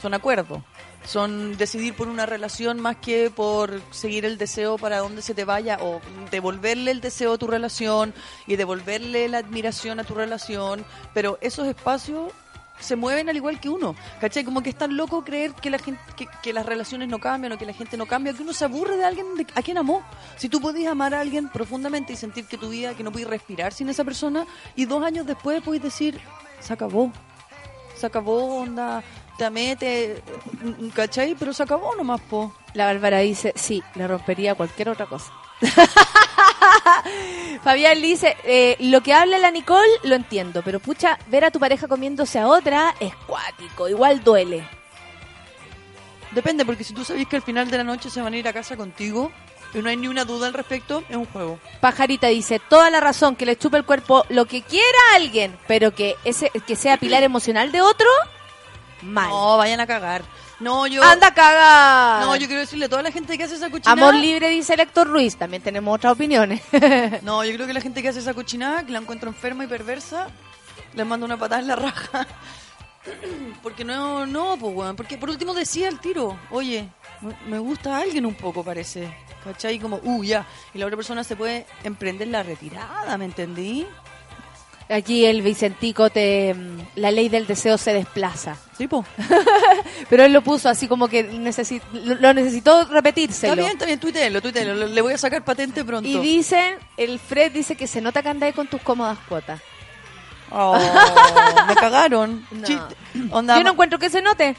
S10: son acuerdos. Son decidir por una relación más que por seguir el deseo para donde se te vaya o devolverle el deseo a tu relación y devolverle la admiración a tu relación. Pero esos espacios se mueven al igual que uno. ¿Cachai? Como que es tan loco creer que, la gente, que, las relaciones no cambian o que la gente no cambia, que uno se aburre de alguien de- a quien amó. Si tú podías amar a alguien profundamente y sentir que tu vida, que no podías respirar sin esa persona, y dos años después podés decir, se acabó. se acabó, onda, te amé, te, ¿cachai? Pero se acabó nomás, po.
S2: La Bárbara dice, sí, le rompería cualquier otra cosa. Fabián dice, eh, lo que habla la Nicole lo entiendo, pero pucha, ver a tu pareja comiéndose a otra es cuático, igual duele.
S10: Depende, porque si tú sabes que al final de la noche se van a ir a casa contigo y no hay ni una duda al respecto, es un juego.
S2: Pajarita dice, toda la razón, que le chupe el cuerpo lo que quiera a alguien, pero que ese que sea pilar emocional de otro, mal.
S10: No, vayan a cagar. No, yo...
S2: ¡Anda a cagar!
S10: No, yo quiero decirle a toda la gente que hace esa cochinada...
S2: Amor libre, dice el Héctor Ruiz. También tenemos otras opiniones.
S10: No, yo creo que la gente que hace esa cochinada, que la encuentro enferma y perversa, le mando una patada en la raja. Porque no, no, pues, weón. Porque por último decía el tiro, oye, me- gusta alguien un poco, parece. ¿Cachai? Como, uh, ya. Y la otra persona se puede emprender la retirada, ¿me entendí?
S2: Aquí el Vicentico te... mm, La ley del deseo se desplaza.
S10: Sí, po.
S2: Pero él lo puso así como que necesi- lo necesitó repetírselo.
S10: Está bien, está bien, tuítelo, tuítelo. lo- Le voy a sacar patente pronto.
S2: Y dicen, el Fred dice que se nota que ahí con tus cómodas cuotas.
S10: Oh, me cagaron.
S2: No.
S10: Onda,
S2: Yo no encuentro que se note.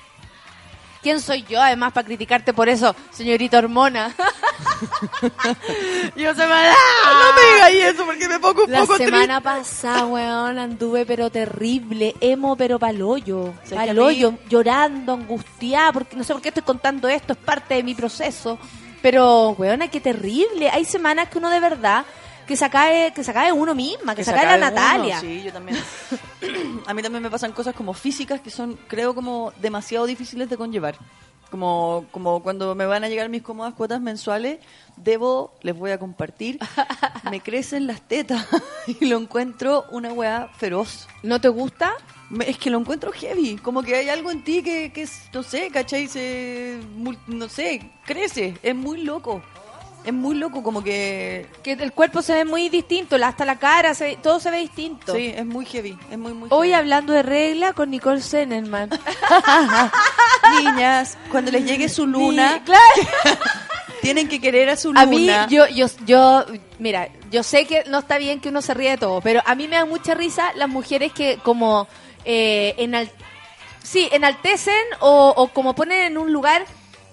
S2: ¿Quién soy yo, además, para criticarte por eso, señorita hormona? yo se me da.
S10: No me digas eso porque me pongo un
S2: La
S10: poco
S2: semana pasada, weón, anduve pero terrible, emo pero paloyo,
S10: ¿Sabes que a
S2: paloyo, llorando, angustiada, porque no sé por qué estoy contando esto, es parte de mi proceso. Pero, weona, qué terrible. Hay semanas que uno de verdad que se cae, que se cae uno misma, que, se cae la
S10: acabe
S2: Natalia.
S10: uno, Sí, yo también. a mí también me pasan cosas como físicas que son, creo, como demasiado difíciles de conllevar. Como, como cuando me van a llegar mis cómodas cuotas mensuales, debo, les voy a compartir, me crecen las tetas y lo encuentro una weá feroz.
S2: ¿No te gusta?
S10: Me- Es que lo encuentro heavy, como que hay algo en ti que, que no sé, ¿cachai? Se, no sé, crece, es muy loco. Es muy loco, como que...
S2: Que el cuerpo se ve muy distinto, hasta la cara, se todo se ve distinto.
S10: Sí, es muy heavy, es muy, muy
S2: Hoy
S10: heavy.
S2: hablando de regla con Nicole Sennerman.
S10: Niñas, cuando les llegue su luna,
S2: Sí, claro.
S10: tienen que querer a su luna.
S2: A mí, yo, yo, yo, mira, yo sé que no está bien que uno se ríe de todo, pero a mí me da mucha risa las mujeres que como eh, enal- sí, enaltecen o, o como ponen en un lugar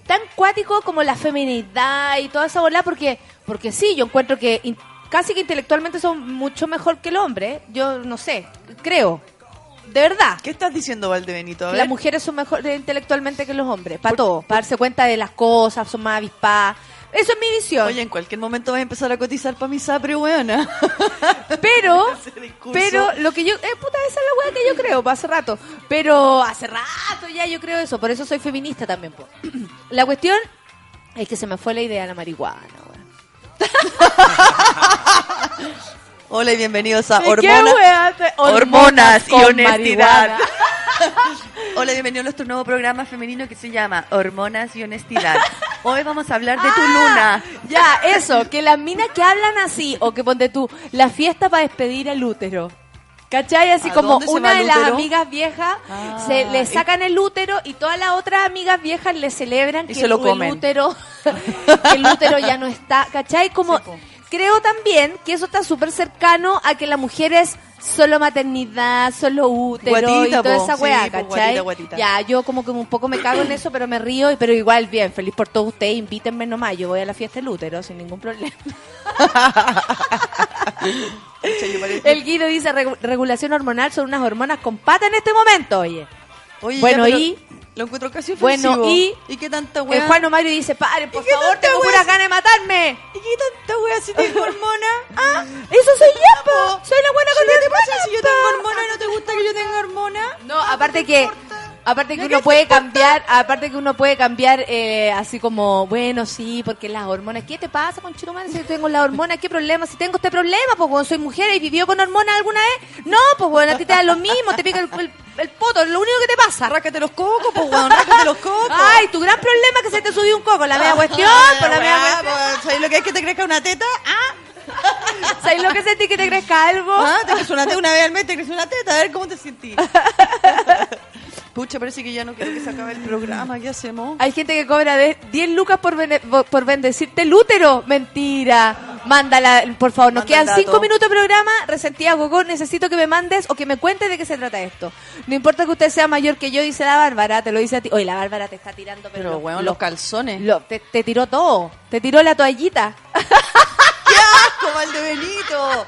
S2: tan cuático como la feminidad y toda esa bola, porque, porque sí, yo encuentro que in- casi que intelectualmente son mucho mejor que el hombre, yo no sé, creo, de verdad.
S10: ¿Qué estás diciendo, Valdebenito? A ver.
S2: Las mujeres son mejores intelectualmente que los hombres, para todo, para darse cuenta de las cosas, son más avispadas. Eso es mi visión.
S10: Oye, en cualquier momento vas a empezar a cotizar para mi sapre, weona.
S2: Pero, pero lo que yo, eh, puta, esa es la weá que yo creo, pa, hace rato. Pero hace rato ya yo creo eso, por eso soy feminista también. po. La cuestión es que se me fue la idea de la marihuana, weón.
S10: Hola y bienvenidos a
S2: ¿Y
S10: Hormonas, y Honestidad. Hola, bienvenido a nuestro nuevo programa femenino que se llama Hormonas y Honestidad. Hoy vamos a hablar de tu
S2: Ah,
S10: luna.
S2: Ya, eso, que las minas que hablan así, o que ponte tú, la fiesta para despedir al útero. ¿Cachai? Así
S10: ¿A
S2: como una
S10: el
S2: de las amigas viejas
S10: Ah,
S2: se le
S10: y-
S2: sacan el útero y todas las otras amigas viejas le celebran
S10: Y
S2: que
S10: se lo
S2: el
S10: comen.
S2: útero que el útero ya no está, ¿cachai? Como
S10: Sí.
S2: Creo también que eso está súper cercano a que la mujer es solo maternidad, solo útero
S10: Guatita,
S2: y toda
S10: po.
S2: esa
S10: Sí,
S2: weá,
S10: po,
S2: ¿cachai?
S10: guatita, guatita.
S2: Ya, yo como que un poco me cago en eso, pero me río, pero igual bien, feliz por todos ustedes, invítenme nomás, yo voy a la fiesta del útero sin ningún problema. El Guido dice "Regu- regulación hormonal son unas hormonas con pata en este momento, oye.
S10: Oye,
S2: Bueno,
S10: ya, pero
S2: y-
S10: Lo encuentro casi
S2: Bueno,
S10: ofensivo.
S2: y-
S10: ¿Y qué tanta
S2: El
S10: weá?
S2: Juan Mario dice, paren, por
S10: ¿Y qué
S2: favor, tengo pura gana de matarme.
S10: ¿Y qué tanta weá si tengo hormona? ¿Ah?
S2: Eso soy yo, po. Soy la buena con
S10: ¿Qué te pasa
S2: hormonas,
S10: si yo tengo hormona? ¿No te gusta que yo tenga hormona?
S2: No, aparte que aparte que uno puede cambiar, aparte que uno puede cambiar eh, así como, bueno, sí, porque las hormonas, ¿qué te pasa con Chirumán si yo tengo las hormonas? ¿Qué problema? Si tengo este problema, pues cuando soy mujer y vivió con hormonas alguna vez, no, pues bueno, a ti te da lo mismo, te pica el, el, el poto, es lo único que te pasa.
S10: Rácate los cocos, pues weón, rácate los cocos.
S2: Ay, tu gran problema es que se te subió un coco, la media cuestión, por la media cuestión.
S10: pues, ¿Sabes lo que es que te crezca una teta? Ah,
S2: ¿Sabes lo que sentí que te crezca algo?
S10: ah te crece una teta una vez al mes, te crece una teta, a ver cómo te sentís. Pucha, parece que ya no quiero que se acabe el programa, ¿qué hacemos?
S2: Hay gente que cobra de 10 lucas por, por bendecirte el útero. Mentira. Mándala, por favor. Nos
S10: Manda
S2: quedan cinco minutos de programa. Resentida Gogo, necesito que me mandes o que me cuentes de qué se trata esto. No importa que usted sea mayor que yo, dice la Bárbara, te lo dice a ti. Oye, la Bárbara te está tirando, pero,
S10: Pero,
S2: los-
S10: weón,
S2: los-
S10: los calzones.
S2: lo- te, te tiró todo. Te tiró la toallita.
S10: ¡Qué asco, Valdebenito!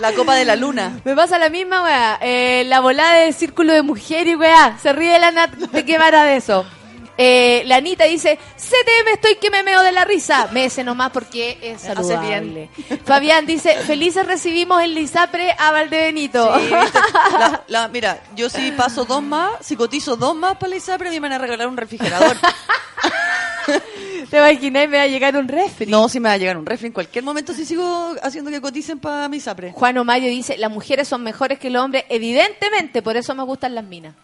S10: La copa de la luna.
S2: Me pasa la misma, weá. Eh, la volada del círculo de mujeres, weá. Se ríe la Nat de qué vara de eso. Eh, la Anita dice, CTM estoy que me meo de la risa. Mese nomás porque es saludable. Fabián dice, felices recibimos en Lisapre a Valdebenito.
S10: Sí. La- la- mira, yo si paso dos más, si cotizo dos más para la ISAPRE, a mí me van a regalar un refrigerador.
S2: ¿Te imaginas? Me va a llegar un refri.
S10: No, si me va a llegar un refri en cualquier momento si sigo haciendo que coticen para mi ISAPRE.
S2: Juan Omayo dice, las mujeres son mejores que los hombres. Evidentemente, por eso me gustan las minas.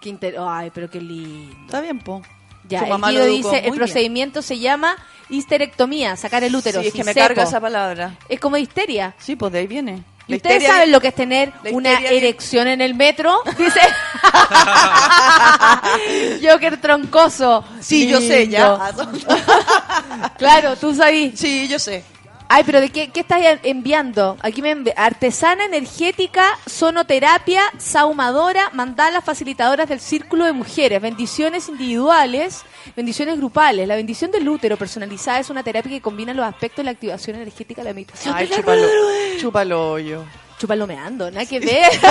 S2: Qué inter- Ay, pero qué lindo.
S10: Está bien, po.
S2: Ya,
S10: Su
S2: el
S10: mamá lo
S2: Guido
S10: educó
S2: dice, el
S10: bien.
S2: procedimiento se llama histerectomía, sacar el útero.
S10: Sí, es que me carga esa palabra.
S2: Es como histeria.
S10: Sí, pues de ahí viene.
S2: ¿Y
S10: La
S2: ustedes
S10: histeria-
S2: saben lo que es tener
S10: la
S2: una
S10: histeria
S2: erección en el metro? Dice. Joker troncoso.
S10: Sí, yo sé,
S2: Lindo.
S10: ya.
S2: Claro, tú sabes.
S10: Sí, yo sé.
S2: Ay, pero ¿de qué, qué estás enviando? Aquí me envi- artesana energética, sonoterapia, saumadora, mandalas facilitadoras del círculo de mujeres, bendiciones individuales, bendiciones grupales. La bendición del útero personalizada es una terapia que combina los aspectos de la activación energética de la meditación.
S10: Ay, chúpalo, chúpalo yo.
S2: Chúpalo meando, nada que ver.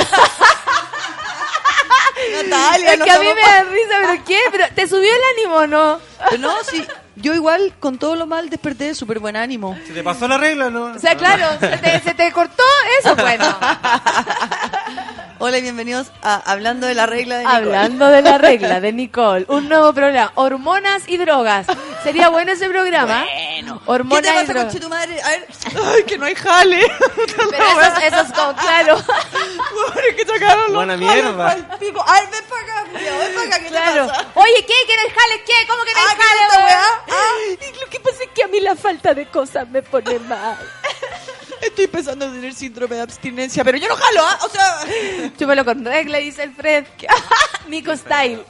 S10: Natalia,
S2: es
S10: no
S2: que a mí me da risa, pero ¿qué? ¿Pero ¿Te subió el ánimo no?
S10: No, sí. Yo igual, con todo lo mal, desperté de súper buen ánimo.
S3: ¿Se te pasó la regla no?
S2: O sea, claro, se te, se te cortó eso, bueno.
S10: Hola y bienvenidos a Hablando de la regla de Nicole.
S2: Hablando de la regla de Nicole, un nuevo programa, hormonas y drogas. Sería bueno ese programa.
S10: Bueno. ¿Qué
S2: hormonas
S10: te
S2: y
S10: pasa,
S2: drogas.
S10: conche tu madre? A ver. Ay, que no hay jale.
S2: Pero eso, es- eso es como, claro.
S10: Pobre que sacaron los
S3: Buena mierda.
S10: pa'l pico. Ay, ven para acá, culiao, ven para acá, ¿qué
S2: Claro.
S10: te pasa?
S2: Oye, ¿qué? ¿Que no hay jale? ¿Qué? ¿Cómo que no hay
S10: Ah, ¿qué
S2: jale? Y lo que pasa es que a mí la falta de cosas me pone mal.
S10: Estoy empezando a tener síndrome de abstinencia, pero yo no jalo, ¿ah? O sea,
S2: Chúpalo con regla, dice el Fred. Nico Style.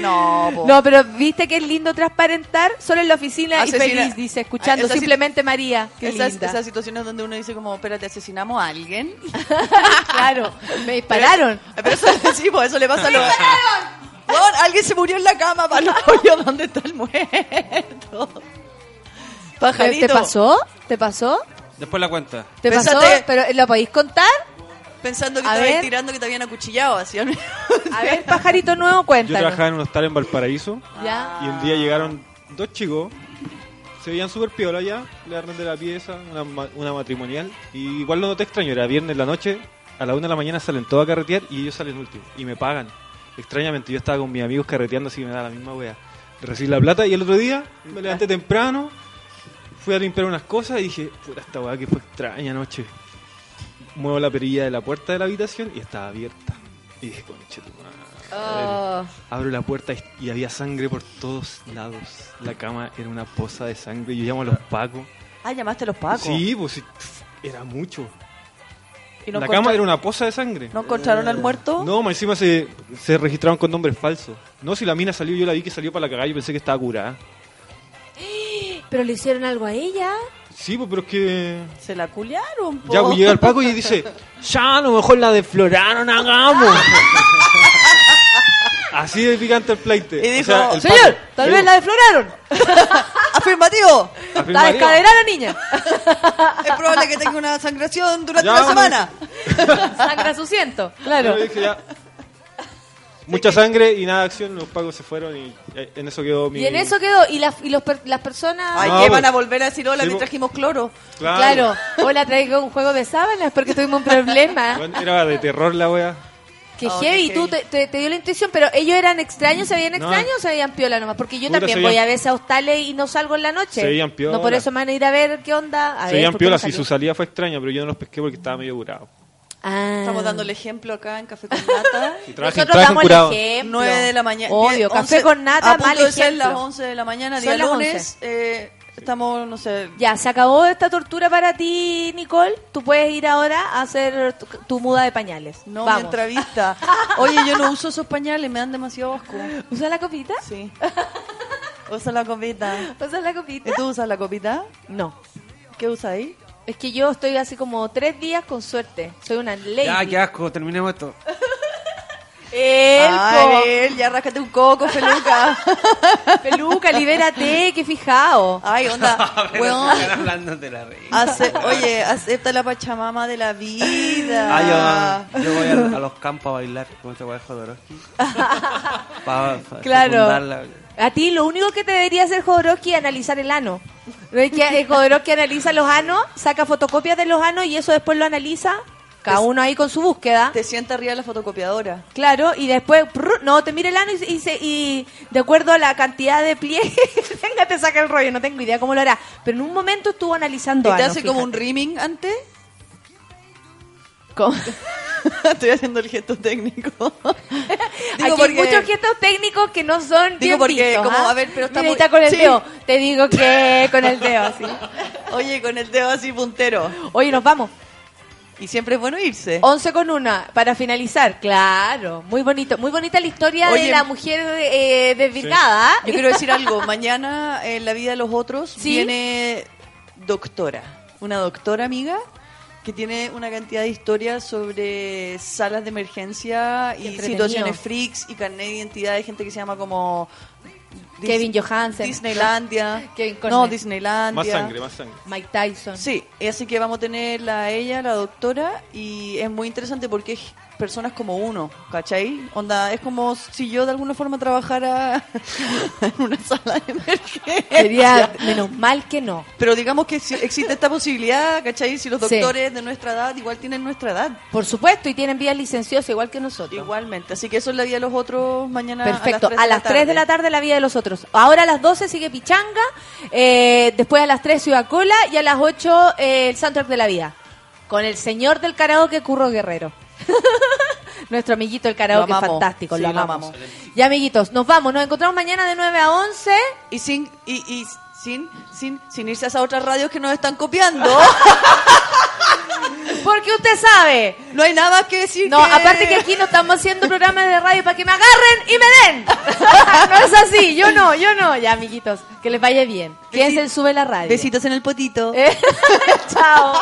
S10: no, po.
S2: No, pero viste que es lindo transparentar solo en la oficina y feliz, dice, escuchando
S10: Esa sí-
S2: simplemente María. Qué
S10: esas,
S2: linda.
S10: esas situaciones donde uno dice como, espérate, asesinamos a alguien.
S2: claro, me dispararon.
S10: Pero eso, sí, pues eso le pasa a los... Weón, alguien se murió en la cama, para pollo, ¿dónde está el muerto?
S2: ¿Te,
S10: Pajarito.
S2: te pasó? ¿Te pasó?
S3: Después la cuenta.
S2: ¿Te pasó?
S10: Pésate.
S2: ¿Pero lo podéis contar?
S10: Pensando que
S2: A
S10: te
S2: ver.
S10: tirando que te habían acuchillado, así.
S2: A ver, pajarito nuevo,
S11: Yo
S2: cuéntanos.
S11: trabajaba en un hostal en Valparaíso
S2: ¿Ya?
S11: y un día llegaron dos chicos, se veían súper piola ya, le arrendé la pieza, una, ma- una matrimonial, y igual lo noté extraño, era viernes en la noche, a la una de la mañana salen todos a carretear y ellos salen últimos, y me pagan. Extrañamente, yo estaba con mis amigos carreteando, así que me da la misma wea. Recibí la plata y el otro día me levanté temprano, fui a limpiar unas cosas y dije, puta, esta weá que fue extraña anoche. Muevo la perilla de la puerta de la habitación y estaba abierta. Y dije, conche tu madre.
S2: Oh,
S11: Abro la puerta y, y había sangre por todos lados. La cama era una poza de sangre. Yo llamo a los pacos.
S10: Ah, llamaste a los pacos.
S11: Sí, pues sí, era mucho.
S10: ¿Y no
S11: la cama era una poza de sangre.
S10: ¿No encontraron al muerto?
S11: No, más encima se, se registraron con nombres falsos. No, si la mina salió, yo la vi que salió para la cagada y pensé que estaba curada.
S2: ¿Pero le hicieron algo a ella?
S11: Sí, pues, pero es que...
S10: Se la culiaron, po.
S11: Ya, pues llega el Paco y dice, ya, a lo mejor la desfloraron, hagamos. Así de picante el pleite.
S10: Y dijo,
S11: el
S2: Señor,
S11: Paco-
S2: tal vez la desfloraron.
S10: ¡Afirmativo!
S11: Afirmativo.
S2: la niña.
S10: Es probable que tenga una sangración durante
S11: Ya,
S10: una semana.
S2: Sangra su ciento. Claro.
S11: Yo dije, ya. Mucha sangre y nada de acción, los pagos se fueron y eh, en eso quedó mi...
S2: Y en eso quedó. ¿Y, las y los per- las personas?
S10: Ay,
S11: No,
S10: que
S11: pues.
S10: van a volver a decir hola,
S11: Sí,
S10: que
S11: pues.
S10: trajimos cloro.
S2: Claro. Hola, traigo un juego de sábanas porque tuvimos un problema.
S11: Bueno, era de terror la wea.
S2: Que
S10: Oh,
S2: heavy,
S10: qué
S2: tú
S10: heavy.
S2: te, te- te dio la intuición, pero ellos eran extraños, se veían
S11: No.
S2: extraños o se veían piola nomás, porque yo
S11: Puta,
S2: también voy a veces a hostales y no salgo en la noche.
S11: Se veían piola.
S2: No por eso me van a ir a ver qué onda. A
S11: Se veían
S2: ¿por qué no
S11: piolas y
S2: salió?
S11: su salida fue extraña, pero yo no los pesqué porque estaba medio curado.
S2: Ah.
S10: Estamos dando el ejemplo acá en Café con Nata.
S11: Y
S2: Nosotros damos el ejemplo.
S10: 9 de la mañana.
S2: Obvio,
S10: 10,
S2: café
S10: 11,
S2: con nata,
S10: a punto
S2: mal
S10: de ser
S2: ejemplo.
S10: las 11 de la mañana,
S2: Son
S10: día
S2: las
S10: lunes. eh, estamos, no sé.
S2: Ya, se acabó esta tortura para ti, Nicole. Tú puedes ir ahora a hacer tu, tu muda de pañales.
S10: No,
S2: Vamos.
S10: mi entrevista. Oye, yo no uso esos pañales, me dan demasiado asco.
S2: ¿Usa la copita?
S10: Sí. Usa la copita.
S2: ¿Usas la copita?
S10: ¿Y tú usas la copita?
S2: No.
S10: ¿Qué usas ahí?
S2: Es que yo estoy así como tres días con suerte. Soy una lady.
S3: Ya, qué asco, terminemos esto.
S2: El
S10: Ay, él, ya rascate un coco, peluca.
S2: Peluca, libérate, qué fijado.
S10: Ay, onda,
S3: Pero
S10: weón.
S3: están hablando de la reina.
S10: Ace- oye, acepta la pachamama de la vida.
S3: Ah, yo, yo voy a, a los campos a bailar con ese guay Jodorowsky. Pa- pa-
S2: Claro.
S3: fecundarla.
S2: A ti lo único que te debería hacer Jodorowsky es analizar el ano. ¿No es que eh, Jodorowsky analiza los anos, saca fotocopias de los anos y eso después lo analiza, cada uno ahí con su búsqueda.
S10: Te sienta arriba de la fotocopiadora.
S2: Claro, y después, prr, no, te mira el ano y, y se- y de acuerdo a la cantidad de pliegues, venga, te saca el rollo, no tengo idea cómo lo hará. Pero en un momento estuvo analizando
S10: ¿Y te hace como un rimming antes?
S2: ¿Cómo?
S10: Estoy haciendo el gesto técnico.
S2: Aquí hay muchos gestos técnicos que no son
S10: Digo porque,
S2: vistos,
S10: como,
S2: ¿ah?
S10: a ver, pero está
S2: Mira,
S10: muy-
S2: está con el
S10: Sí.
S2: dedo. Te digo que con el dedo, así.
S10: Oye, con el dedo así puntero.
S2: Oye, nos vamos.
S10: Y siempre es bueno irse.
S2: 11 con una, para finalizar. Claro, muy bonito. Muy bonita la historia de
S10: Oye,
S2: la mujer eh, desvirgada.
S10: Yo quiero decir algo. Mañana en la vida de los otros
S2: ¿Sí?
S10: viene doctora. Una doctora amiga que tiene una cantidad de historias sobre salas de emergencia y situaciones freaks y carnet de identidad de gente que se llama como Dis-
S2: Kevin Johansen.
S10: Disneylandia.
S2: Kevin
S10: no, Disneylandia.
S11: Más sangre, más sangre.
S2: Mike Tyson.
S10: Sí, así que vamos a tenerla a ella, la doctora, y es muy interesante porque es personas como uno, ¿cachai? Onda, es como si yo de alguna forma trabajara en una sala de emergencia.
S2: Sería menos mal que no.
S10: Pero digamos que si- existe esta posibilidad, ¿cachai? Si los
S2: Sí.
S10: doctores de nuestra edad igual tienen nuestra edad.
S2: Por supuesto, y tienen vías licenciosas igual que nosotros.
S10: Igualmente, así que eso es la vida de los otros mañana
S2: Perfecto,
S10: a las 3 de la tarde.
S2: la vida de los otros. Ahora a las 12 sigue Pichanga, eh, después a las 3 Ciudad Cola y a las 8 eh, el soundtrack de la vida. Con el señor del karaoke Curro Guerrero. Nuestro amiguito el karaoke
S10: amamos.
S2: fantástico,
S10: Sí,
S2: lo
S10: lo
S2: amamos. Ya amiguitos, nos vamos, nos encontramos mañana de 9 a 11.
S10: Y sin, y, y sin, sin, sin irse a esas otras radios que nos están copiando.
S2: Porque usted sabe.
S10: No hay nada que decir.
S2: No,
S10: que-
S2: aparte que aquí no estamos haciendo programas de radio para que me agarren y me den. no es así, yo no, yo no. Ya, amiguitos, que les vaya bien. Quédense en Sube la Radio.
S10: Besitos en el potito.
S2: Eh, Chao.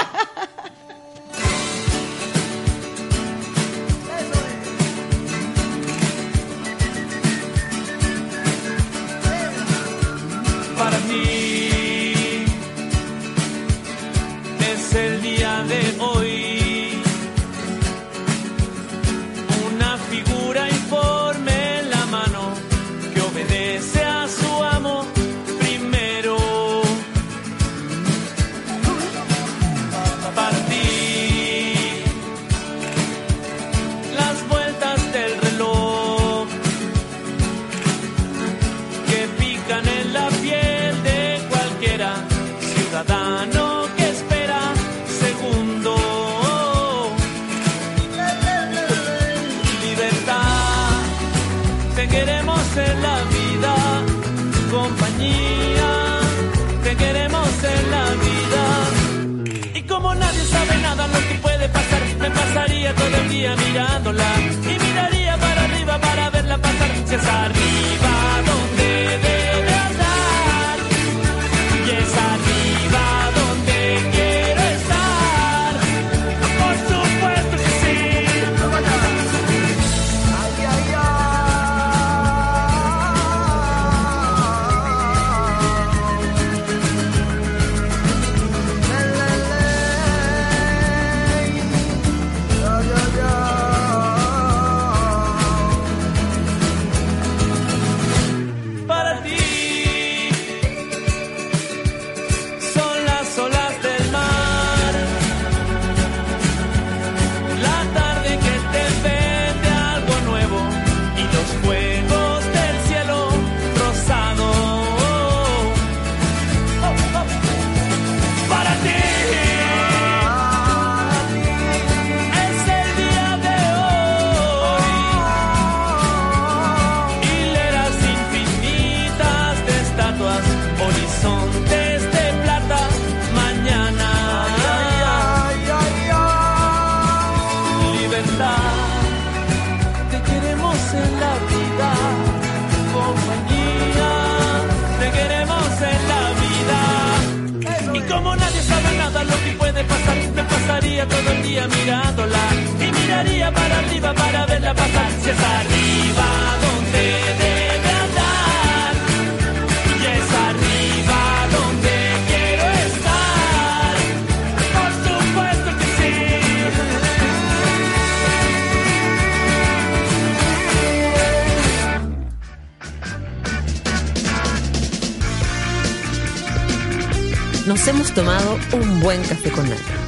S5: Todo el día mirándola y miraría para arriba para verla pasar. Si es
S12: pasaría todo el día mirándola y miraría para arriba para verla pasar. Si es arriba donde debe andar y es arriba donde quiero estar. Por supuesto que sí.
S6: Nos hemos tomado un buen café con nata.